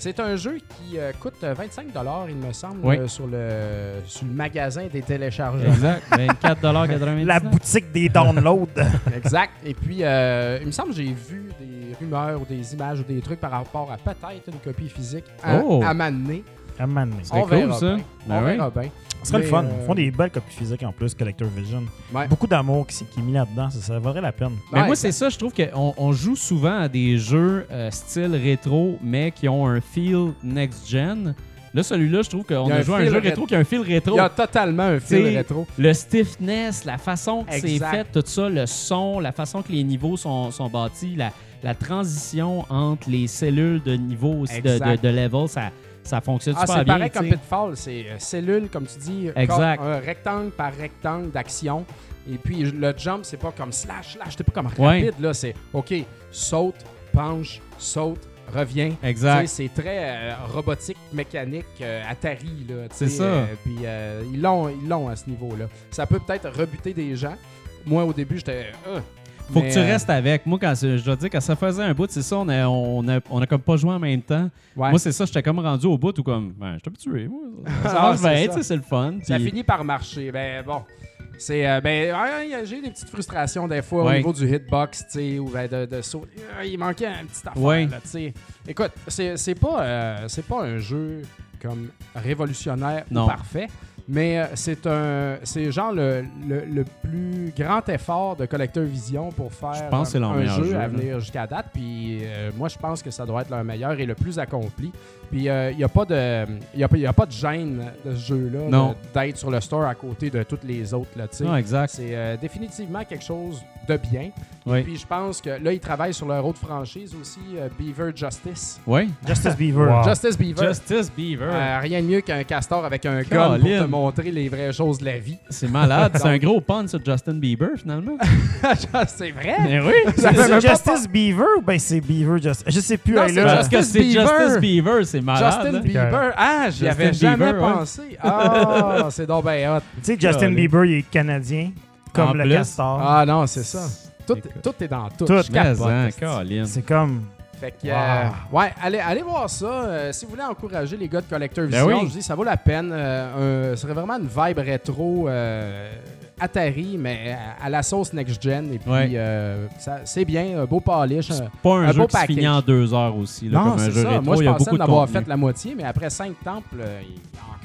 C'est un jeu qui euh, coûte euh, 25 il me semble, Oui. euh, sur, le, sur le magasin des téléchargements. Exact. 24,99 La boutique des downloads. exact. Et puis, euh, il me semble que j'ai vu des rumeurs ou des images ou des trucs par rapport à peut-être une copie physique à, Oh. à m'amener. À On cool, verra ça. bien. Ben On oui. verra bien. Ce serait le fun. euh, Ils font des belles copies physiques en plus, Collector Vision. Ouais. Beaucoup d'amour qui, qui est mis là-dedans. Ça, ça vaudrait la peine. Mais Ouais, moi, c'est ça, je trouve qu'on on joue souvent à des jeux euh, style rétro, mais qui ont un feel next-gen. Là, celui-là, je trouve qu'on a a, joué à un jeu ré- rétro qui a un feel rétro. Il y a totalement un fil rétro. Le stiffness, la façon que c'est fait, tout ça, le son, la façon que les niveaux sont, sont bâtis, la, la transition entre les cellules de niveau aussi, de, de, Exact. de level, ça, ça fonctionne Ah, super c'est bien. pareil comme. Pitfall, c'est euh, cellule, comme tu dis, Exact. comme un rectangle par rectangle d'action. Et puis le jump, c'est pas comme slash, slash, c'est pas comme Ouais. rapide, là, c'est OK, saute, penche, saute, reviens. Exact. C'est très euh, robotique, mécanique, euh, Atari. là, C'est ça. euh, puis euh, ils l'ont ils l'ont à ce niveau-là. Ça peut peut-être rebuter des gens. Moi, au début, j'étais. Euh, Faut mais, que tu euh, restes avec. Moi, quand je dois dire, quand ça faisait un bout, c'est ça, on a, on, a, on a comme pas joué en même temps. ouais. Moi, c'est ça, j'étais comme rendu au bout ou comme, ben, je suis habitué. Moi. Ça Ah, marche c'est le fun. Ça puis- finit par marcher. Ben bon. C'est euh, ben j'ai des petites frustrations des fois au niveau du hitbox, tu sais, ou ben, de, de saut. Ah, Il manquait un petit affaire Ouais. là, tu sais. Écoute, c'est c'est pas euh, c'est pas un jeu comme révolutionnaire Non. ou parfait, mais euh, c'est un c'est genre le, le, le plus grand effort de Collector Vision pour faire Je pense euh, un meilleur jeu jeu, à venir jusqu'à date. Puis euh, moi, je pense que ça doit être leur meilleur et le plus accompli. Puis il n'y a, pas de y a, pas- y a pas de gêne de ce jeu-là Non. de- d'être sur le store à côté de toutes les autres. Là, tu sais. Non, exact. C'est euh, définitivement quelque chose de bien. Oui. Puis je pense que là, ils travaillent sur leur autre franchise aussi, euh, Beaver Justice. Oui. Justice Beaver. Wow. Justice Beaver. Justice Beaver. Euh, rien de mieux qu'un castor avec un gun pour te montrer les vraies choses de la vie. C'est malade. c'est un gros pun sur Justin Bieber, finalement. c'est vrai? Ben oui. C'est Justice Beaver ou ben c'est Beaver Justice? Je sais plus. Non, hey, c'est là. Parce que Justice c'est Bieber. Justice Bieber, c'est malade. Justin là. Bieber. Ah, j'y avais jamais Bieber, pensé. Ah, c'est donc ben hot. Tu sais, Justin. Bieber, il est canadien, comme En le plus. castor. Ah non, c'est ça. Tout, tout est dans tout. Tout. Je Mais, capote, hein. C'est comme. Fait que, euh, ouais, allez, allez voir ça. Euh, si vous voulez encourager les gars de Collector Ben Vision, oui. je dis, ça vaut la peine. Euh, un- ce serait vraiment une vibe rétro Atari, mais à, à la sauce next-gen. Et puis, Ouais. c'est bien, un beau polish. C'est pas un, un jeu beau qui se finit package. en deux heures aussi. Là, non, comme un jeu ça. rétro, Moi, je pensais beaucoup en de avoir contenu. fait la moitié, mais après cinq temples, il y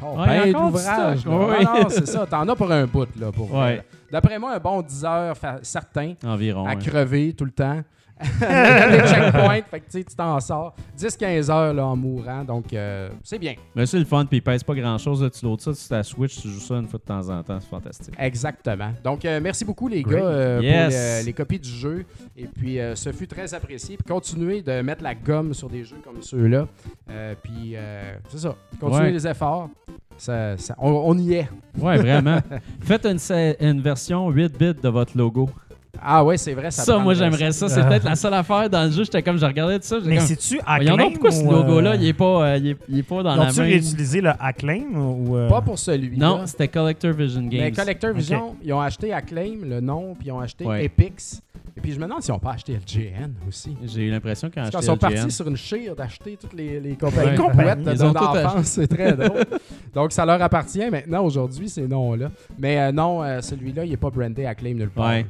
a encore Ouais, il y a bien encore du d'ouvrage. stock, là. ouais. Non, non, c'est ça. T'en as pour un bout, là, pour Ouais. D'après moi, un bon 10 heures certain Environ. à crever tout le temps. Les checkpoints, fait que tu tu t'en sors. 10-15 heures là, en mourant, donc euh, c'est bien. Mais c'est le fun, puis il pèse pas grand chose. Tu loads ça sur ta Switch, tu joues ça une fois de temps en temps, c'est fantastique. Exactement. Donc, euh, merci beaucoup, les Great. gars, euh, Yes. pour les copies du jeu. Et puis, euh, ce fut très apprécié. Puis, continuez de mettre la gomme sur des jeux comme ceux-là. Euh, puis, euh, c'est ça. Continuez Ouais. les efforts. Ça, ça- on, on y est. Ouais, vraiment. Faites une, une version 8 bits de votre logo. Ah, ouais, c'est vrai. Ça, Ça, moi, j'aimerais ça. C'est Ah. peut-être la seule affaire dans le jeu. J'étais comme, je regardais tout ça. Mais comme, c'est-tu Voyons Acclaim? pourquoi ce logo-là, euh, il, est pas, euh, il, est, il est pas dans la Ont-tu même... réutilisé le Acclaim ou. euh, Pas pour celui-là. Non, c'était Collector Vision Games. Mais Collector Vision, ils ont acheté Acclaim, le nom, puis ils ont acheté Ouais. Epix. Et puis, je me demande s'ils n'ont pas acheté LGN aussi. J'ai eu l'impression quand Parce j'étais qu'ils sont LGN, partis sur une chire d'acheter toutes les, les compagnies Ouais. compagnies Ils de ont tout d'enfance. C'est très drôle. Donc, ça leur appartient maintenant, aujourd'hui, ces noms-là. Mais euh, non, euh, celui-là, il n'est pas brandé Acclaim nulle part. Ouais.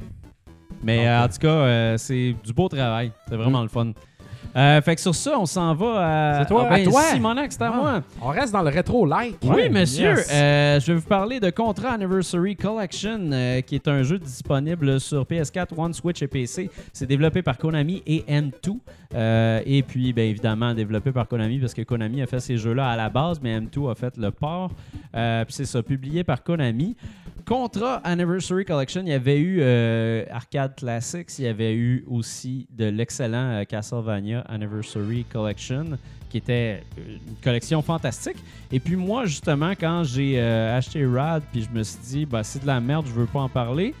Mais euh, en tout cas, euh, c'est du beau travail. C'est vraiment le fun. Euh, fait que sur ça, on s'en va à. C'est toi, Ah, ben, à toi. Simonac, c'est à Ah. moi. On reste dans le rétro-like. Oui, Ouais, monsieur. yes. Euh, je vais vous parler de Contra Anniversary Collection, euh, qui est un jeu disponible sur PS4, One, Switch et PC. C'est développé par Konami et M2. Euh, et puis, bien évidemment, développé par Konami parce que Konami a fait ces jeux-là à la base, mais M2 a fait le port. Puis c'est ça, publié par Konami. Contra Anniversary Collection, il y avait eu Arcade Classics, il y avait eu aussi de l'excellent Castlevania Anniversary Collection, qui était euh, une collection fantastique. Et puis moi, justement, quand j'ai euh, acheté Rad, puis je me suis dit, bah, c'est de la merde, je veux pas en parler.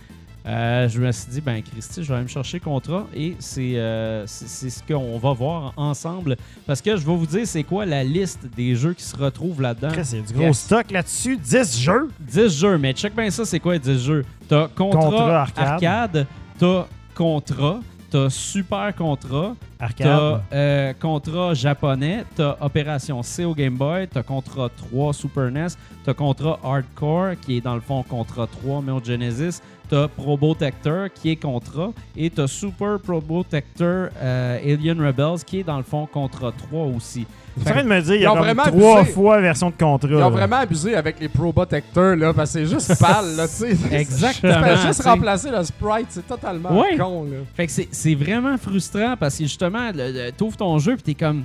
euh, je me suis dit, ben Christy, je vais aller me chercher Contra et c'est euh, c'est c'est ce qu'on va voir ensemble. Parce que je vais vous dire, c'est quoi la liste des jeux qui se retrouvent là-dedans? A du gros Yes. stock là-dessus. 10 jeux? 10 jeux, mais check bien ça, c'est quoi 10 jeux? T'as Contra, Contra arcade. arcade. t'as Contra, t'as Super Contra, Arcade. T'as euh, Contra japonais, t'as Opération C au Game Boy, t'as Contra 3 Super NES, t'as Contra Hardcore qui est dans le fond Contra 3 mais au Genesis, t'as Probotector qui est Contra et t'as Super Probotector euh, Alien Rebels qui est dans le fond Contra 3 aussi. Tu es en train de me dire, il y Ils a vraiment trois abusé. fois version de contrat. Ils ont là. vraiment abusé avec les Probotectors, là, parce que c'est juste pâle, là, tu sais. Exactement, juste remplacer le sprite, c'est totalement Ouais. con, là. Fait que c'est- c'est vraiment frustrant parce que justement, le- le- t'ouvres ton jeu puis t'es comme.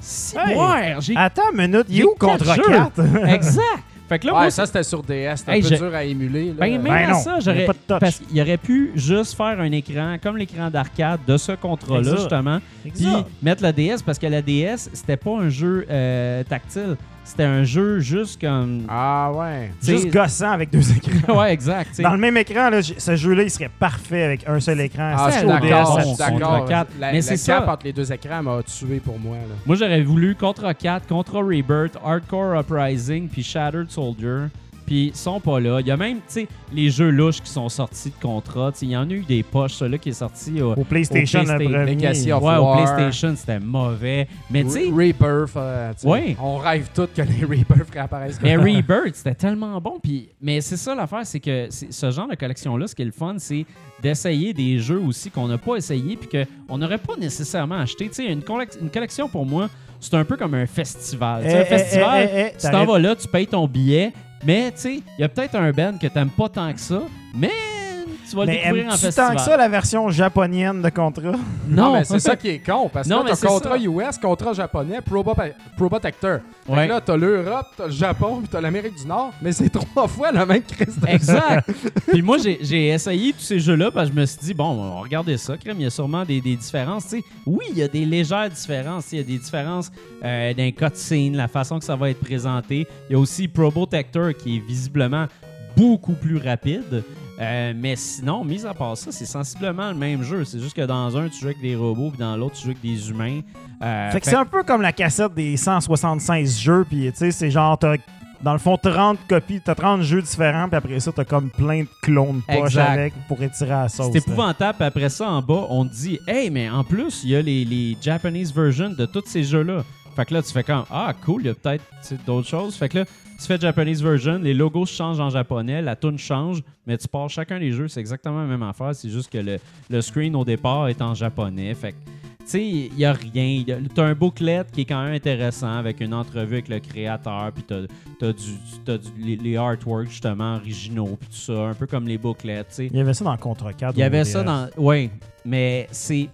Si Hey. ouais, j'ai. Attends une minute, il est où jeux? 4? Exact! Fait que là, Ouais, moi, ça, c'était sur DS, c'était Hey, un peu dur à émuler, là. Ben, même Ben non, ça, j'aurais. pas de touch. Parce qu'il aurait pu juste faire un écran, comme l'écran d'arcade de ce contrat-là, Exact. justement, puis mettre la DS, parce que la DS, c'était pas un jeu euh, tactile, c'était un jeu juste comme. Ah, ouais. t'sais- Juste gossant avec deux écrans. ouais, exact. t'sais. Dans le même écran, là, ce jeu-là, il serait parfait avec un seul écran. Ah, je C'est d'accord, d'accord. Mais c'est cap ça. entre les deux écrans m'a tué pour moi, là. Moi, j'aurais voulu Contra 4, Contra Rebirth, Hardcore Uprising, puis Shattered Soldier. Puis ils sont pas là. Il y a même, tu sais, les jeux louches qui sont sortis de Contra. Tu sais, Il y en a eu des poches, celui-là qui est sorti au, Au PlayStation, Au premier. Legacy of ouais, au. PlayStation, c'était mauvais. Mais tu sais, Re- Rebirth, euh, tu sais, Ouais. on rêve tous que les Rebirth réapparaissent. Mais Rebirth, c'était tellement bon. Puis, mais c'est ça l'affaire, c'est que ce genre de collection-là, ce qui est le fun, c'est d'essayer des jeux aussi qu'on n'a pas essayé puis qu'on n'aurait pas nécessairement acheté. Tu sais, une, collec- une collection pour moi, c'est un peu comme un festival. Tu sais, Eh, un eh, festival, eh, eh, tu t'en vas là, tu payes ton billet, mais tu sais, il y a peut-être un band que t'aimes pas tant que ça, mais tu vas le Mais découvrir en aimes-tu festival. tant que ça la version japonienne de Contra? Non, mais c'est ça qui est con, parce que Non, là, mais t'as c'est contrat ça. US, contrat japonais, Probo- Probotector. Fait Ouais. là, t'as l'Europe, t'as le Japon, puis t'as l'Amérique du Nord, mais c'est trois fois le même Christ de Exact. Puis moi, j'ai j'ai essayé tous ces jeux-là parce que je me suis dit, bon, on va regarder ça, crème, il y a sûrement des, des différences. Tu sais, oui, il y a des légères différences. tu Il y a des différences euh, d'un cutscene, la façon que ça va être présenté. Il y a aussi Probotector qui est visiblement beaucoup plus rapide. Euh, mais sinon, mis à part ça, c'est sensiblement le même jeu. C'est juste que dans un, tu joues avec des robots, puis dans l'autre, tu joues avec des humains. Euh, fait que fait- c'est un peu comme la cassette des 176 jeux, puis tu sais, c'est genre, t'as dans le fond 30 copies, t'as 30 jeux différents, puis après ça, t'as comme plein de clones poches avec pour étirer à la sauce. C'est épouvantable. Puis après ça, en bas, on te dit Hey, mais en plus, il y a les, les Japanese versions de tous ces jeux-là. Fait que là, tu fais comme Ah, cool, il y a peut-être d'autres choses. Fait que là, tu fais Japanese version, les logos changent en japonais, la tune change, mais tu pars chacun des jeux, c'est exactement la même affaire. C'est juste que le, le screen au départ est en japonais. Fait que, tu sais, il n'y a rien. Tu as un booklet qui est quand même intéressant avec une entrevue avec le créateur, puis tu as, du, t'as du- les, les artworks justement originaux, puis tout ça, un peu comme les booklets, tu sais. Il y avait ça dans Contra 4. Il y avait DS. ça dans. Oui, mais c'est.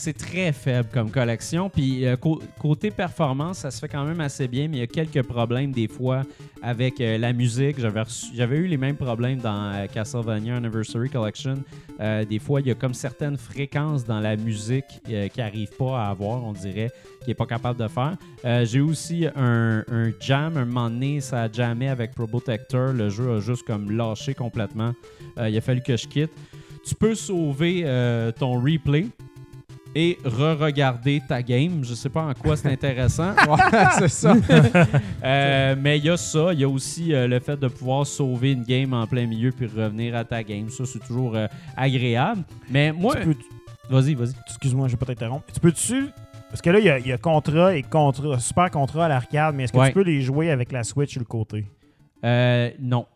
C'est très faible comme collection. Puis euh, cô- côté performance, ça se fait quand même assez bien, mais il y a quelques problèmes des fois avec euh, la musique. J'avais eu les mêmes problèmes dans euh, Castlevania Anniversary Collection. Des fois, il y a comme certaines fréquences dans la musique qui n'arrivent pas à avoir, on dirait, qui n'est pas capable de faire. J'ai aussi un, jam, un moment donné, ça a jammé avec Probotector. Le jeu a juste comme lâché complètement. Il a fallu que je quitte. Tu peux sauver ton replay et re-regarder ta game. Je sais pas en quoi c'est intéressant. Ouais, c'est ça. Euh, mais il y a ça. Il y a aussi euh, le fait de pouvoir sauver une game en plein milieu puis revenir à ta game. Ça, c'est toujours euh, agréable. Mais moi... Tu peux- Vas-y, vas-y. Excuse-moi, je vais pas t'interrompre. Tu peux-tu. Parce que là, il y a, il y a Contra et Contra, Super Contra à l'arcade, mais est-ce que Ouais. tu peux les jouer avec la Switch sur le côté? Euh, non.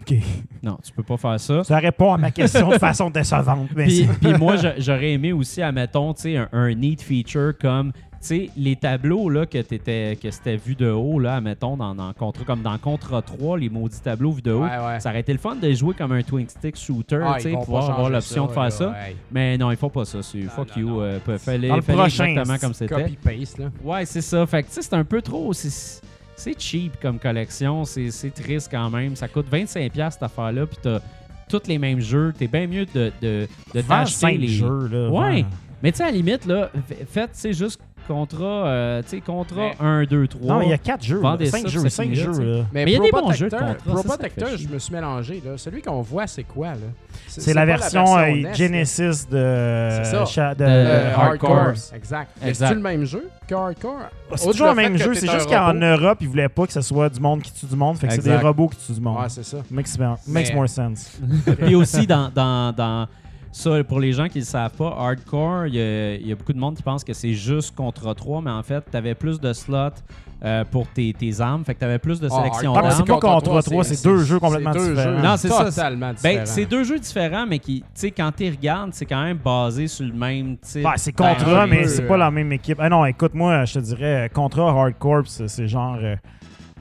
Ok. Non, tu peux pas faire ça. Ça répond à ma question de façon décevante. Mais Puis, puis moi, j'aurais aimé aussi, admettons, tu sais, un, un neat feature comme, tu sais, les tableaux là, que t'étais, que c'était vu de haut, là, admettons, dans, dans Contra, comme dans Contra 3, les maudits tableaux vus de haut. Ouais, ouais. Ça aurait été le fun de jouer comme un twin stick shooter, Ah, tu sais, ils vont pouvoir avoir l'option de faire ça. ouais. Mais non, ils font pas ça. C'est fuck non, you. euh, fallait, Dans le fallait prochain, exactement comme c'était. Copy-paste, là. Ouais, c'est ça. Fait que, tu sais, c'est un peu trop. C'est, c'est cheap comme collection. C'est, c'est triste quand même. Ça coûte 25$ cette affaire-là. Puis t'as tous les mêmes jeux. T'es bien mieux de, de, de les jeux, là. Ouais. Mais tu sais, à la limite, là, faites, sais, juste contrat, euh, tu sais, contrat Mais- 1, 2, 3. Non, il y a 4 jeux. Vendez 5 ça, jeux, puis 5 ça jeux. finit là, là. Mais il y a des bons jeux de contrat, ça, ça fait Probotector, chier. je me suis mélangé. Là. Celui qu'on voit, c'est quoi? là? C'est la pas version, euh, NES, là. Genesis de, C'est ça. Cha- de- De- Euh, de hardcore. Hardcore. Exact. Exact. C'est le même jeu que Hardcore? C'est Outre toujours le fait même que jeu, t'es c'est un juste qu'en robot. Europe, ils voulaient pas que ce soit du monde qui tue du monde, fait que c'est des Exact. robots qui tuent du monde. Ouais, c'est ça. Makes, makes Mais- more sense. Puis aussi, dans, dans, dans ça, pour les gens qui ne le savent pas, hardcore, il y, a- il y a beaucoup de monde qui pense que c'est juste contre 3, mais en fait, tu avais plus de slots euh, pour tes, tes armes, fait que tu avais plus de Ah, sélection Ah, mais c'est pas contre trois, c'est deux jeux complètement deux différents. jeux Non, c'est ça. Ben, c'est deux jeux différents, mais qui, tu sais, quand tu regardes, c'est quand même basé sur le même type. C'est Ben, Contra, un mais c'est pas la même équipe. Ah non, écoute, moi, je te dirais, Contra Hardcore, c'est c'est genre. euh,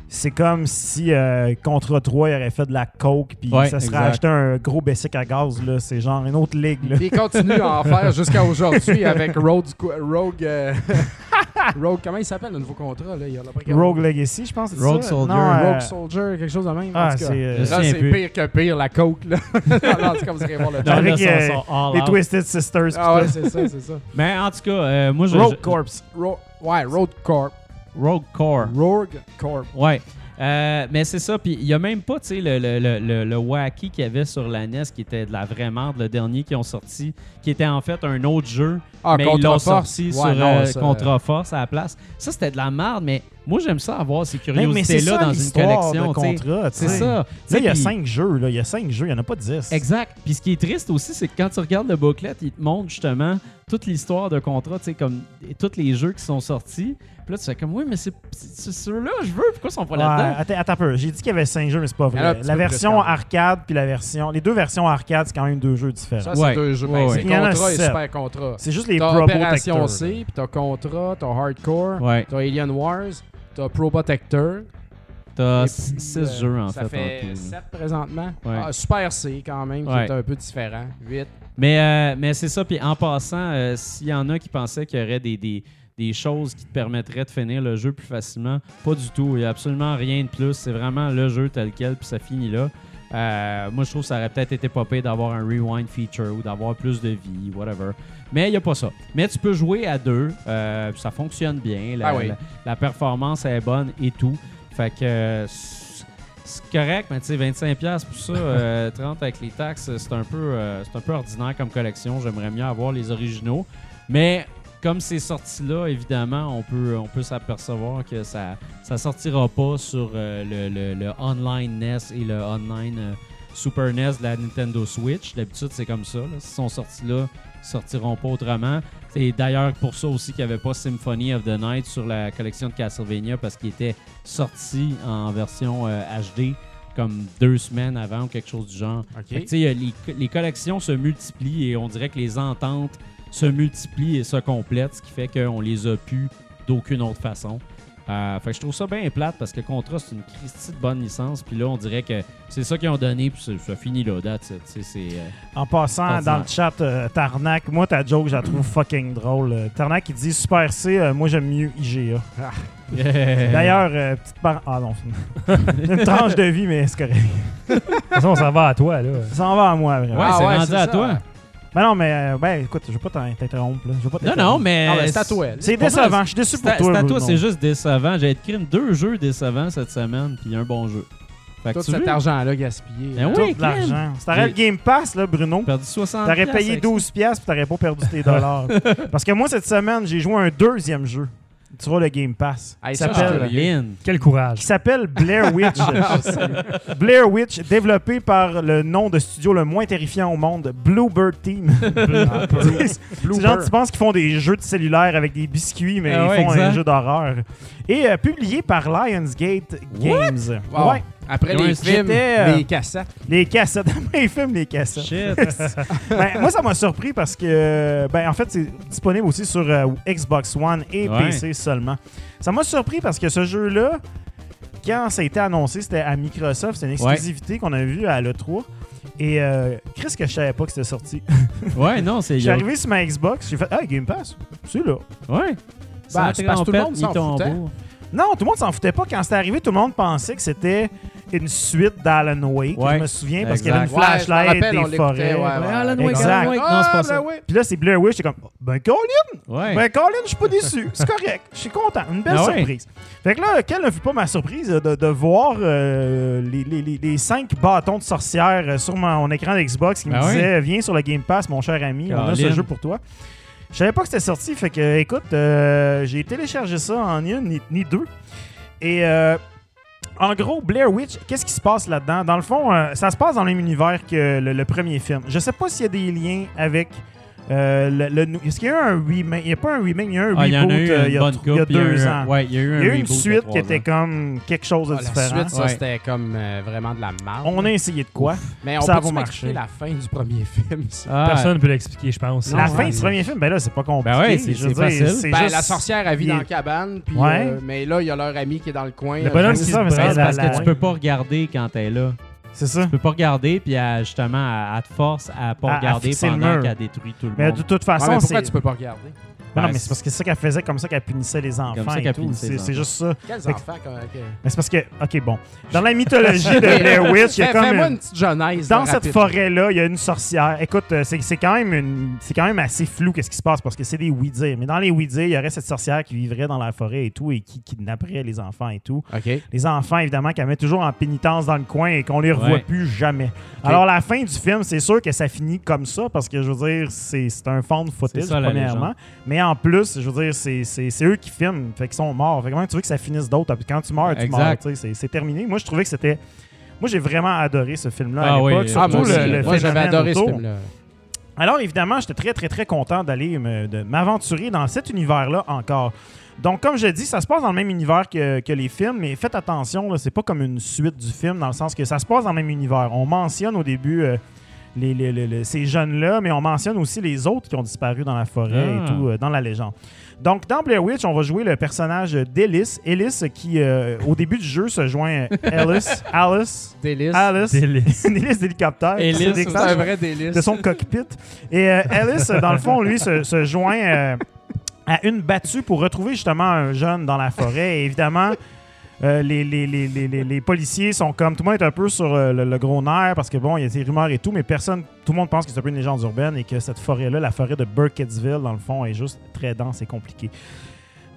c'est comme si euh, Contra 3 il aurait fait de la coke, puis Ouais, ça serait exact. acheté un gros bessic à gaz. là. C'est genre une autre ligue. Là. Puis il continue à en faire jusqu'à aujourd'hui avec Road, Rogue. euh, Rogue, comment il s'appelle le nouveau contrat là? Il y a la- Rogue Legacy, je pense. Rogue ça? Soldier. Non, euh, Rogue Soldier, quelque chose de même. Ah, c'est. euh, pire que pire, la coke. Là. non, c'est comme vous irez voir le Non. Avec, là, euh, les out. Twisted Sisters. Ah ouais, c'est ça, c'est ça. Mais en tout cas, euh, moi, je. Rogue je- Corps. Ro- ouais, Road Corp. Rogue Core. Rogue Corp. Ouais. Euh, mais c'est ça. Puis il y a même pas, tu sais, le, le, le, le, wacky qu'il y avait sur la NES qui était de la vraie merde, le dernier qu'ils ont sorti, qui était en fait un autre jeu. Ah, mais ils Contra l'ont sorti Ouais, sur euh, ça- Contra Force à la place. Ça, c'était de la merde, mais moi, j'aime ça avoir ces c'est curiosités-là dans une collection. Contra. C'est ça. Il y a 5 jeux. Là. Il y a 5 jeux. Il n'y en a pas 10. Exact. Puis ce qui est triste aussi, c'est que quand tu regardes le booklet, il te montre justement toute l'histoire de contrat, tu sais, comme tous les jeux qui sont sortis. Puis là, tu fais comme, oui, mais c'est ceux-là, je veux, pourquoi ils sont pas Ouais, là-dedans? attends, attends un peu. J'ai dit qu'il y avait 5 jeux, mais c'est pas vrai. petit La version arcade puis la version. Les deux versions arcade, c'est quand même deux jeux différents. Ça, c'est Ouais. deux jeux. Ouais, Ben, ouais. c'est Contra et. Super Contra. C'est juste les T'as Pro Opération. C, puis t'as Contra, t'as Hardcore, Ouais. t'as Alien Wars, t'as Pro Protector. T'as Et 6 puis, euh, jeux en ça fait. fait tout, là. 7 présentement. Ouais. Ah, Super C quand même, Ouais. qui est un peu différent. 8. Mais, euh, mais c'est ça. Puis en passant, euh, s'il y en a qui pensaient qu'il y aurait des, des, des choses qui te permettraient de finir le jeu plus facilement, pas du tout. Il n'y a absolument rien de plus. C'est vraiment le jeu tel quel, puis ça finit là. Euh, moi, je trouve que ça aurait peut-être été pire d'avoir un rewind feature ou d'avoir plus de vie, whatever. Mais il n'y a pas ça. Mais tu peux jouer à deux. euh, ça fonctionne bien. La, Ah oui. la- la performance est bonne et tout. Fait que euh, c'est correct, mais tu sais, 25$ pour ça, euh, 30$ avec les taxes, c'est un, peu, c'est un peu ordinaire comme collection. J'aimerais mieux avoir les originaux. Mais comme c'est sorti là, évidemment, on peut, on peut s'apercevoir que ça ça sortira pas sur euh, le, le- le online NES et le online euh, Super NES de la Nintendo Switch. D'habitude, c'est comme ça. là. S'ils sont sortis là, ils sortiront pas autrement. C'est d'ailleurs pour ça aussi qu'il n'y avait pas Symphony of the Night sur la collection de Castlevania parce qu'il était sorti en version euh, HD comme deux semaines avant ou quelque chose du genre. Fait que, les collections se multiplient et on dirait que les ententes se multiplient et se complètent, ce qui fait qu'on les a pu d'aucune autre façon. Euh, fait que je trouve ça bien plate parce que Contra, c'est une Christie de bonne licence. Puis là, on dirait que c'est ça qu'ils ont donné, puis ça finit là. C'est, euh, En passant dans le chat, euh, Tarnac, moi ta joke, je la trouve fucking drôle. Euh, Tarnac, il dit Super C, euh, moi j'aime mieux IGA. D'ailleurs, euh, petite par... Ah non, c'est une tranche de vie, mais c'est correct. De toute façon, ça va à toi, là. Ça en va à moi, vraiment. Ouais, Ah c'est ouais, rendu c'est à ça. toi. Ben non, mais euh, ben écoute, je veux pas t'in- t'interrompre. là. Je veux pas Non, t'interrompre. non, mais. Ah, ben, c'est à toi. C'est décevant, je suis déçu C'est pour à, toi. c'est à toi, Bruno. c'est juste décevant. J'ai écrit deux jeux décevants cette semaine, puis un bon jeu. Fait que Tout tu cet veux? argent-là gaspillé. Ben oui. Tout de l'argent. Si t'aurais le Game Pass, là, Bruno, perdu 60 t'aurais piastres payé avec 12 piastres puis t'aurais pas perdu tes dollars. Parce que moi, cette semaine, j'ai joué un deuxième jeu. Tu vois le Game Pass. Hey, qui ça. Quel courage. qui s'appelle Blair Witch. Blair Witch, développé par le nom de studio le moins terrifiant au monde, Bluebird Team. C'est genre, tu penses qu'ils font des jeux de cellulaire avec des biscuits, mais Ah ils ouais, font un jeu d'horreur. Et euh, publié par Lionsgate Games. Wow. Ouais, Après les films, euh, les cassettes. les cassettes. ils filment les cassettes. Shit. Ben, moi, ça m'a surpris parce que, ben, en fait, c'est disponible aussi sur euh, Xbox One et Ouais. PC seulement. Ça m'a surpris parce que ce jeu-là, quand ça a été annoncé, c'était à Microsoft, c'est une exclusivité qu'on a vue à l'E3. Et euh, Chris, que je savais pas que c'était sorti. ouais, non, c'est. Suis arrivé sur ma Xbox, j'ai fait Ah, Game Pass, c'est là. Ouais. Ben, parce que tout le monde s'en foutait. Non, tout le monde s'en foutait pas. Quand c'est arrivé, tout le monde pensait que c'était une suite d'Alan Wake. Ouais. Je me souviens parce qu'il y avait une. Ouais, flashlight, des forêts. ouais, ouais. Ouais, Alan Wake, Exact. Alan Wake. Non, c'est pas ça. oui. Puis là, c'est Blair Witch, j'étais comme Ben, Colin, Ouais. Ben, Colin, je suis pas déçu. C'est correct. Je suis content. Une belle Ah ouais. surprise. Fait que là, quelle ne fut pas ma surprise de, de voir euh, les, les- les- les cinq bâtons de sorcière euh, sur mon, mon écran d'Xbox qui me Ah disaient Viens sur le Game Pass, mon cher ami, on a ce jeu pour toi. Je savais pas que c'était sorti. Fait que, écoute, euh, j'ai téléchargé ça en ni une ni, ni deux. Et. euh, en gros, Blair Witch, qu'est-ce qui se passe là-dedans? Dans le fond, euh, ça se passe dans le même univers que le, le premier film. Je sais pas s'il y a des liens avec. Euh, le, le nou- Est-ce qu'il y a eu un remake? Il n'y a pas un remake, il y a eu un Ah, il y en a eu euh, il y a, il y a couple, il y a deux eu ans. Ouais, il y a eu un Il y a eu une suite qui était comme quelque chose de Ah, la différent. suite, ça, Ouais. c'était comme euh, vraiment de la merde. On a essayé de quoi? Mais on ça peut marcher. la fin du premier film, ça? Ah, Personne ne peut l'expliquer, je pense. la fin du premier film, ben là, c'est pas compliqué. Ben ouais, c'est- facile. Ben, juste- la sorcière, elle vit dans la cabane, puis, Ouais. euh, mais là, il y a leur ami qui est dans le coin. Le bonhomme c'est ça, parce que tu peux pas regarder quand t'es là. C'est ça. Tu peux pas regarder, puis justement, elle te force à pas À- à regarder pendant qu'elle détruit tout le Mais monde. de toute Ouais, façon, mais c'est. pourquoi tu peux pas regarder? Ben non, mais c'est parce que c'est ça qu'elle faisait comme ça qu'elle punissait les enfants ça et tout. C'est juste ça. Quels Fait que- enfants? ok. Mais c'est parce que, ok, bon. Dans la mythologie de Blair Witch, il y a comme. Une- une petite genèse. Dans cette forêt-là, il y a une sorcière. Écoute, euh, c'est c'est quand même une, c'est quand même assez flou qu'est-ce qui se passe parce que c'est des oui-dire. Mais dans les oui-dire, il y aurait cette sorcière qui vivrait dans la forêt et tout et qui kidnapperait les enfants et tout. OK. Les enfants, évidemment, qu'elle met toujours en pénitence dans le coin et qu'on les revoit Ouais. plus jamais. Alors, la fin du film, c'est sûr que ça finit comme ça parce que, je veux dire, c'est c'est un fond de footage, premièrement. Mais en plus, je veux dire, c'est- eux qui filment, fait qu'ils sont morts. Fait que tu veux que ça finisse d'autres? Quand tu meurs, tu Exact. meurs. C'est terminé. Moi, je trouvais que c'était. Moi, j'ai vraiment adoré ce film-là Ah à oui, l'époque. euh, surtout Ah, moi, le, le Moi, j'avais adoré ce film-là. Alors, évidemment, j'étais très, très, très content d'aller m'aventurer dans cet univers-là encore. Donc, comme je dis, ça se passe dans le même univers que, que les films, mais faites attention, c'est pas comme une suite du film, dans le sens que ça se passe dans le même univers. On mentionne au début euh, les, les- les- les- ces jeunes-là, mais on mentionne aussi les autres qui ont disparu dans la forêt Ah. et tout, euh, dans la légende. Donc, dans Blair Witch, on va jouer le personnage d'Ellis. Ellis, qui, euh, au début du jeu, se joint à Alice. Alice. Délice. Alice. Hélice d'hélicoptère. Ellis, C'est un vrai délice. de son cockpit. Et euh, Alice, dans le fond, lui, se, se joint euh, à une battue pour retrouver justement un jeune dans la forêt. Et évidemment, euh, les, les, les, les, les- les policiers sont comme. Tout le monde est un peu sur euh, le, le gros nerf parce que bon, il y a des rumeurs et tout, mais personne. Tout le monde pense que c'est un peu une légende urbaine et que cette forêt-là, la forêt de Burkittsville, dans le fond, est juste très dense et compliquée.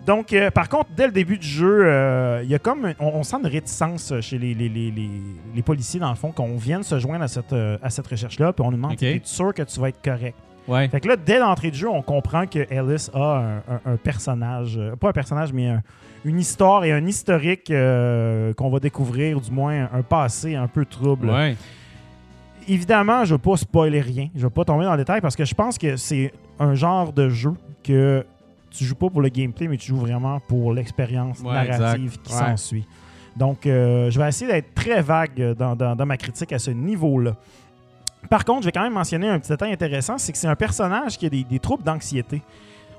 Donc, euh, par contre, dès le début du jeu, il y a comme. on, on sent une réticence chez les, policiers, dans le fond, qu'on vienne se joindre à cette, à cette recherche-là, puis on nous demande Ok. es sûr que tu vas être correct? Ouais. Fait que là, dès l'entrée du jeu, on comprend que Ellis a un, un- un personnage, euh, pas un personnage, mais un- une histoire et un historique euh, qu'on va découvrir, du moins un passé un peu trouble. Ouais. Évidemment, je ne veux pas spoiler rien, je ne veux pas tomber dans le détail parce que je pense que c'est un genre de jeu que tu joues pas pour le gameplay, mais tu joues vraiment pour l'expérience Ouais, narrative qui s'ensuit. Donc, euh, je vais essayer d'être très vague dans, dans- dans ma critique à ce niveau-là. Par contre, je vais quand même mentionner un petit détail intéressant, c'est que c'est un personnage qui a des, des troubles d'anxiété.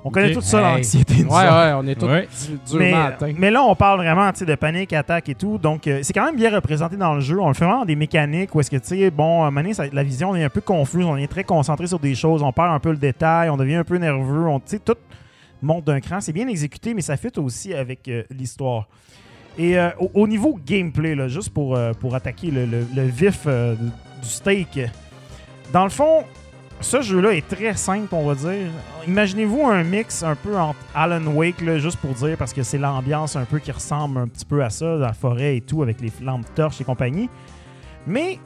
On connaît tout ça, Hey. l'anxiété. Ouais, ouais, on est tous Ouais. du- Mais, durement atteints. mais là, on parle vraiment de panique, attaque et tout. Donc, euh, c'est quand même bien représenté dans le jeu. On le fait vraiment dans des mécaniques où est-ce que, tu sais, bon, à un moment donné, ça- la vision est un peu confuse. On est très concentré sur des choses. On perd un peu le détail. On devient un peu nerveux. On, tu sais, tout monte d'un cran. C'est bien exécuté, mais ça fit aussi avec euh, l'histoire. Et euh, au, au niveau gameplay, là, juste pour, euh, pour attaquer le, le- le vif euh, du steak, dans le fond, ce jeu-là est très simple, on va dire. Imaginez-vous un mix un peu entre Alan Wake, là, juste pour dire, parce que c'est l'ambiance un peu qui ressemble un petit peu à ça, la forêt et tout, avec les lampes torches et compagnie. Mais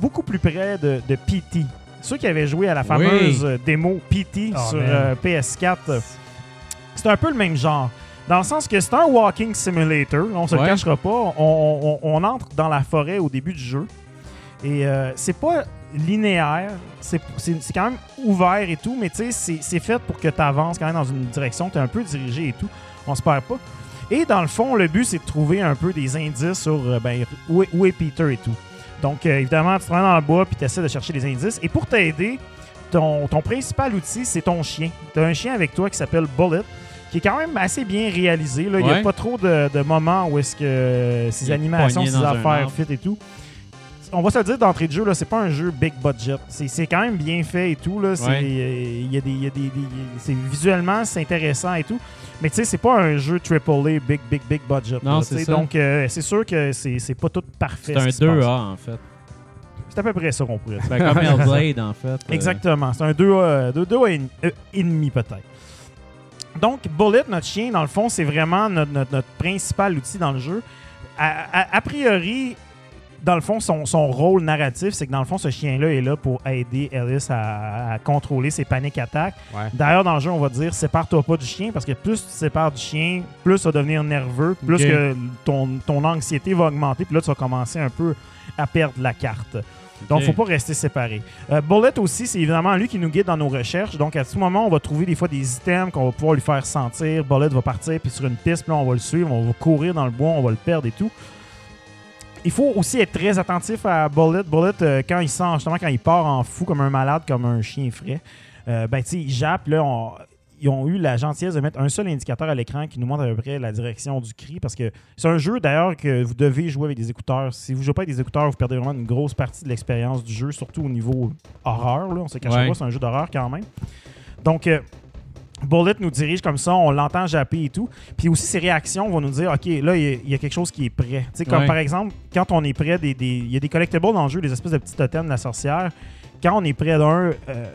beaucoup plus près de, de PT. Ceux qui avaient joué à la fameuse euh, démo PT Oh, sur euh, PS4, euh, c'est un peu le même genre. Dans le sens que c'est un walking simulator, on se le cachera pas. On, on- on entre dans la forêt au début du jeu. Et euh, c'est pas linéaire, c'est quand même ouvert et tout, mais tu sais, c'est- fait pour que tu avances quand même dans une direction, tu es un peu dirigé et tout. On se perd pas. Et dans le fond, le but, c'est de trouver un peu des indices sur euh, ben, où, est, où est Peter et tout. Donc, euh, évidemment, tu te rends dans le bois puis tu essaies de chercher des indices. Et pour t'aider, ton, ton principal outil, c'est ton chien. Tu as un chien avec toi qui s'appelle Bullet, qui est quand même assez bien réalisé. là. Il n'y a pas trop de, de moments où est-ce que euh, animations, un affaires fit et tout. On va se le dire d'entrée de jeu, là, c'est pas un jeu big budget. C'est quand même bien fait et tout. Là. C'est- Ouais. il y a des, il y a des- des- c'est- visuellement, c'est intéressant et tout. Mais tu sais, c'est pas un jeu AAA big, big, big budget. Non, là. Donc, euh, c'est sûr que c'est pas tout parfait. C'est ce un qui se passe. 2A, en fait. C'est à peu près ça qu'on pourrait dire. Ben, comme Hellblade, en fait. euh, Exactement. C'est un 2A, 2A et, euh, et demi peut-être. Donc, Bullet, notre chien, dans le fond, c'est vraiment notre, notre- notre principal outil dans le jeu. A, a- a priori, dans le fond, son, son rôle narratif, c'est que dans le fond, ce chien-là est là pour aider Ellis à, à contrôler ses paniques attaques. Ouais. D'ailleurs, dans le jeu, on va dire sépare-toi pas du chien parce que plus tu te sépares du chien, plus ça va devenir nerveux, plus que ton, ton anxiété va augmenter, puis là, tu vas commencer un peu à perdre la carte. Donc, Ok. faut pas rester séparé. Euh, Bullet aussi, c'est évidemment lui qui nous guide dans nos recherches. Donc, à tout moment, on va trouver des fois des items qu'on va pouvoir lui faire sentir. Bullet va partir, puis sur une piste, puis là, on va le suivre, on va courir dans le bois, on va le perdre et tout. Il faut aussi être très attentif à Bullet. Bullet, euh, quand il sent, justement, quand il part en fou comme un malade, comme un chien frais, euh, ben, tu sais, il jappe, là, on- ils ont eu la gentillesse de mettre un seul indicateur à l'écran qui nous montre à peu près la direction du cri parce que c'est un jeu d'ailleurs que vous devez jouer avec des écouteurs. Si vous jouez pas avec des écouteurs, vous perdez vraiment une grosse partie de l'expérience du jeu, surtout au niveau horreur. Là. On se cache Ouais. pas, c'est un jeu d'horreur quand même. Donc, euh, Bullet nous dirige comme ça, on l'entend japper et tout. Puis aussi, ses réactions vont nous dire, OK, là, il y a- il y, a quelque chose qui est prêt. Tu sais, comme Ouais. par exemple, quand on est près des. des- Il y a des collectibles dans le jeu, des espèces de petits totems de la sorcière. Quand on est près d'un, euh,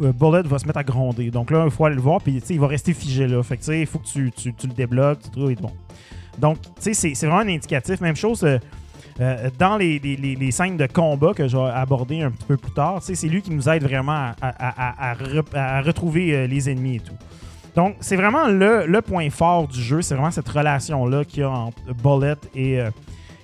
B- Bullet va se mettre à gronder. Donc là, il faut aller le voir, puis il va rester figé là. Fait que tu sais, il faut que tu, tu- tu le débloques, tu trouves et bon. Donc, tu sais, c'est- c'est vraiment un indicatif. Même chose. euh, euh, dans les, les- scènes de combat que je vais aborder un petit peu plus tard, tu sais, c'est lui qui nous aide vraiment à, à- à- à re- à retrouver euh, les ennemis et tout. Donc, c'est vraiment le, le point fort du jeu, c'est vraiment cette relation-là qu'il y a entre Bullet et, euh,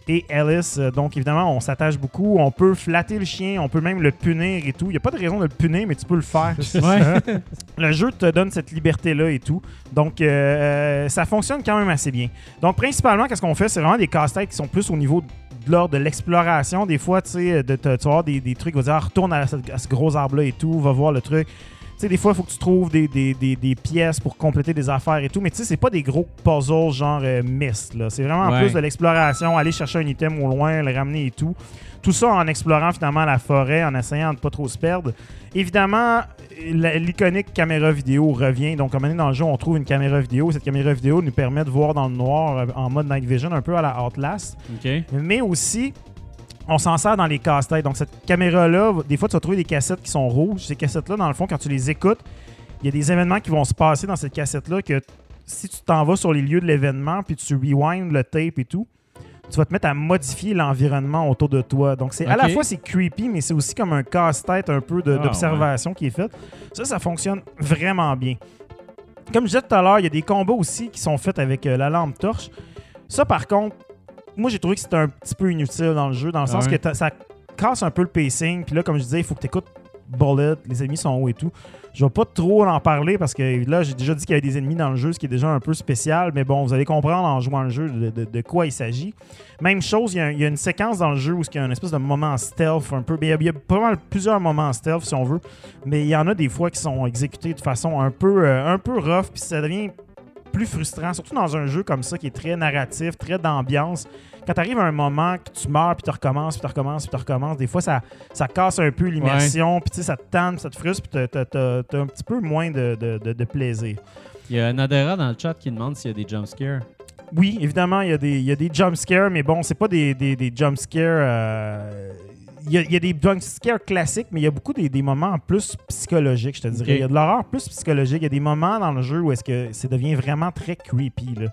et Alice. Donc, évidemment, on s'attache beaucoup, on peut flatter le chien, on peut même le punir et tout. Il n'y a pas de raison de le punir, mais tu peux le faire. Ouais. Le jeu te donne cette liberté-là et tout. Donc, euh, ça fonctionne quand même assez bien. Donc, principalement, qu'est-ce qu'on fait? C'est vraiment des casse-têtes qui sont plus au niveau de l'ordre de l'exploration. Des fois, tu sais, de, te- tu vas des, des trucs, va dire, Ah, retourne à, ce- à ce gros arbre-là et tout, va voir le truc. Tu sais, des fois, il faut que tu trouves des, des- des- des pièces pour compléter des affaires et tout. Mais tu sais, c'est pas des gros puzzles genre euh, Myst, là. C'est vraiment Ouais. plus de l'exploration, aller chercher un item au loin, le ramener et tout. Tout ça en explorant finalement la forêt, en essayant de pas trop se perdre. Évidemment, l'iconique caméra vidéo revient. Donc, comme on est dans le jeu, on trouve une caméra vidéo. Cette caméra vidéo nous permet de voir dans le noir euh, en mode night vision, un peu à la Outlast. Mais aussi, on s'en sert dans les casse-têtes. Donc, cette caméra-là, des fois, tu vas trouver des cassettes qui sont rouges. Ces cassettes-là, dans le fond, quand tu les écoutes, il y a des événements qui vont se passer dans cette cassette-là que si tu t'en vas sur les lieux de l'événement puis tu rewind le tape et tout, tu vas te mettre à modifier l'environnement autour de toi. Donc, c'est à la fois c'est creepy, mais c'est aussi comme un casse-tête un peu Ah, d'observation qui est fait. Ça, ça fonctionne vraiment bien. Comme je disais tout à l'heure, il y a des combats aussi qui sont faits avec euh, la lampe torche. Ça, par contre, moi, j'ai trouvé que c'était un petit peu inutile dans le jeu, dans le Ah sens ouais? que ça casse un peu le pacing. Puis là, comme je disais, il faut que tu écoutes Bullet, les ennemis sont hauts et tout. Je vais pas trop en parler parce que là, j'ai déjà dit qu'il y avait des ennemis dans le jeu, ce qui est déjà un peu spécial. Mais bon, vous allez comprendre en jouant le jeu de, de- de quoi il s'agit. Même chose, il y, a, il y a une séquence dans le jeu où il y a une espèce de moment stealth un peu. mais Il y a, il y a pas mal plusieurs moments stealth si on veut. Mais il y en a des fois qui sont exécutés de façon un peu, euh, un peu rough. Puis ça devient plus frustrant, surtout dans un jeu comme ça qui est très narratif, très d'ambiance. Quand tu arrives à un moment que tu meurs, puis tu recommences, puis tu recommences, puis tu recommences, des fois ça, ça casse un peu l'immersion, puis tu sais, ça te tente, ça te frustre, puis t'as- t'as t'as un petit peu moins de, de- de- de plaisir. Il y a Nadera dans le chat qui demande s'il y a des jumpscares. Oui, évidemment, il y a des, il y a des jump scares, mais bon, c'est pas des, des, des jump scares. euh, Il y, a, il y a des jump scares classiques, mais il y a beaucoup des, des moments plus psychologiques, je te dirais. Il y a de l'horreur plus psychologique. Il y a des moments dans le jeu où est-ce que ça devient vraiment très creepy. Là.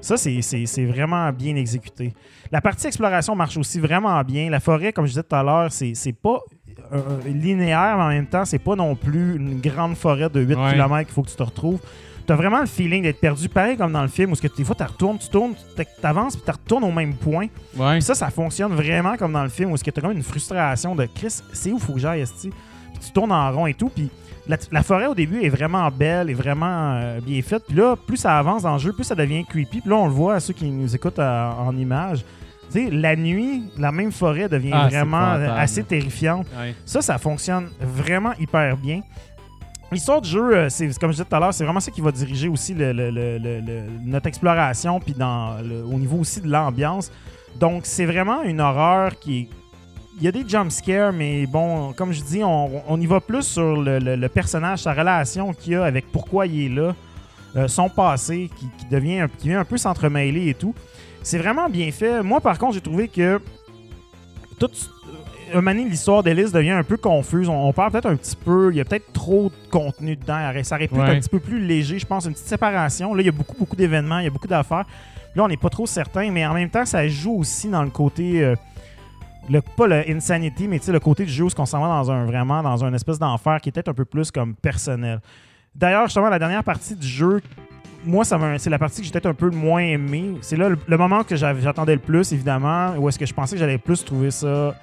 Ça, c'est- vraiment bien exécuté. La partie exploration marche aussi vraiment bien. La forêt, comme je disais tout à l'heure, c'est c'est pas euh, linéaire, mais en même temps, c'est pas non plus une grande forêt de 8 Ouais. km qu'il faut que tu te retrouves. Tu as vraiment le feeling d'être perdu, pareil comme dans le film, où ce que des fois, tu retournes, tu tournes, tu avances, puis tu retournes au même point. Ouais. Puis ça, ça fonctionne vraiment comme dans le film, où tu as comme une frustration de Chris, c'est où faut que j'aille? Puis tu tournes en rond et tout. Puis la, la forêt au début est vraiment belle, est vraiment euh, bien faite. Puis là, plus ça avance dans le jeu, plus ça devient creepy. Puis là, on le voit à ceux qui nous écoutent euh, en images. Tu sais, la nuit, la même forêt devient Ah, vraiment assez terrifiante. Ouais. Ça, ça fonctionne vraiment hyper bien. L'histoire du jeu, euh, c'est comme je disais tout à l'heure, c'est vraiment ça qui va diriger aussi le- notre exploration, puis dans au niveau aussi de l'ambiance. Donc, c'est vraiment une horreur qui est. Il y a des jump scares, mais bon, comme je dis, on, y va plus sur le, personnage, sa relation qu'il a avec pourquoi il est là, euh, son passé, qui, devient qui vient un peu s'entremêler et tout. C'est vraiment bien fait. Moi, par contre, j'ai trouvé que tout, l'histoire d'Ellis devient un peu confuse. On, on parle peut-être un petit peu, il y a peut-être trop de contenu dedans. Ça aurait pu être un petit peu plus léger, je pense, une petite séparation. Là, il y a beaucoup, beaucoup d'événements, il y a beaucoup d'affaires. Là, on n'est pas trop certain, mais en même temps, ça joue aussi dans le côté euh, le, pas le insanity, mais tu sais, le côté du jeu où on s'en va dans un vraiment dans un espèce d'enfer qui est peut-être un peu plus comme personnel. D'ailleurs, justement, la dernière partie du jeu, moi, c'est la partie que j'ai peut-être un peu le moins aimé. C'est là le, le moment que j'attendais le plus, évidemment, où est-ce que je pensais que j'allais plus trouver ça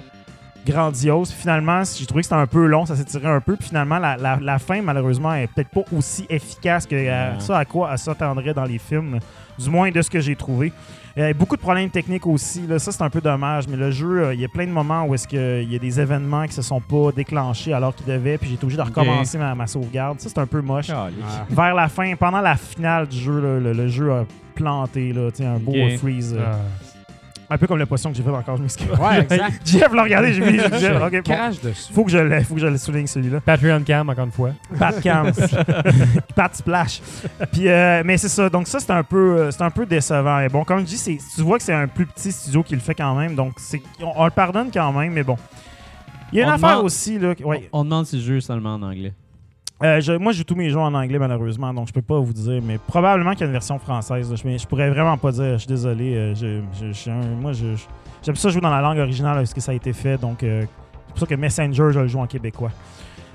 grandiose. Finalement, j'ai trouvé que c'était un peu long, ça s'est tiré un peu. Puis finalement, la, la- la fin, malheureusement, est peut-être pas aussi efficace que euh, ça à quoi elle s'attendrait dans les films, du moins de ce que j'ai trouvé. Il y a beaucoup de problèmes techniques aussi. Là. Ça, c'est un peu dommage. Mais le jeu, euh, il y a plein de moments où est-ce qu'il y a des événements qui se sont pas déclenchés alors qu'ils devaient. Puis j'ai été obligé de recommencer ma, ma sauvegarde. Ça, c'est un peu moche. Ah. Vers la fin, pendant la finale du jeu, là, le, le jeu a planté. Là, un beau euh, freeze. euh, Ah. Un peu comme la potion que j'ai fait encore, je m'excuse. Ouais, exact. Jeff l'a regardé, j'ai vu. dit, Jeff, ok, bon. Crache dessus. Faut que je le, faut que je le souligne celui-là. Patreon Cam, encore une fois. Pat Cam. Pat Splash. Puis, euh, mais c'est ça. Donc ça, c'est un peu, euh, c'est un peu décevant. Et bon, comme je dis, c'est- tu vois que c'est un plus petit studio qui le fait quand même. Donc c'est, on, on le pardonne quand même, mais bon. Il y a une On affaire demande- aussi là. ouais. On, on demande si le jeu est seulement en anglais. Euh, je- moi, je joue tous mes jeux en anglais malheureusement, donc je peux pas vous dire, mais probablement qu'il y a une version française. là. Je, je pourrais vraiment pas dire. Je suis désolé. euh, je, moi, j'aime ça jouer dans la langue originale parce que ça a été fait. Donc euh, c'est pour ça que Messenger, je le joue en québécois.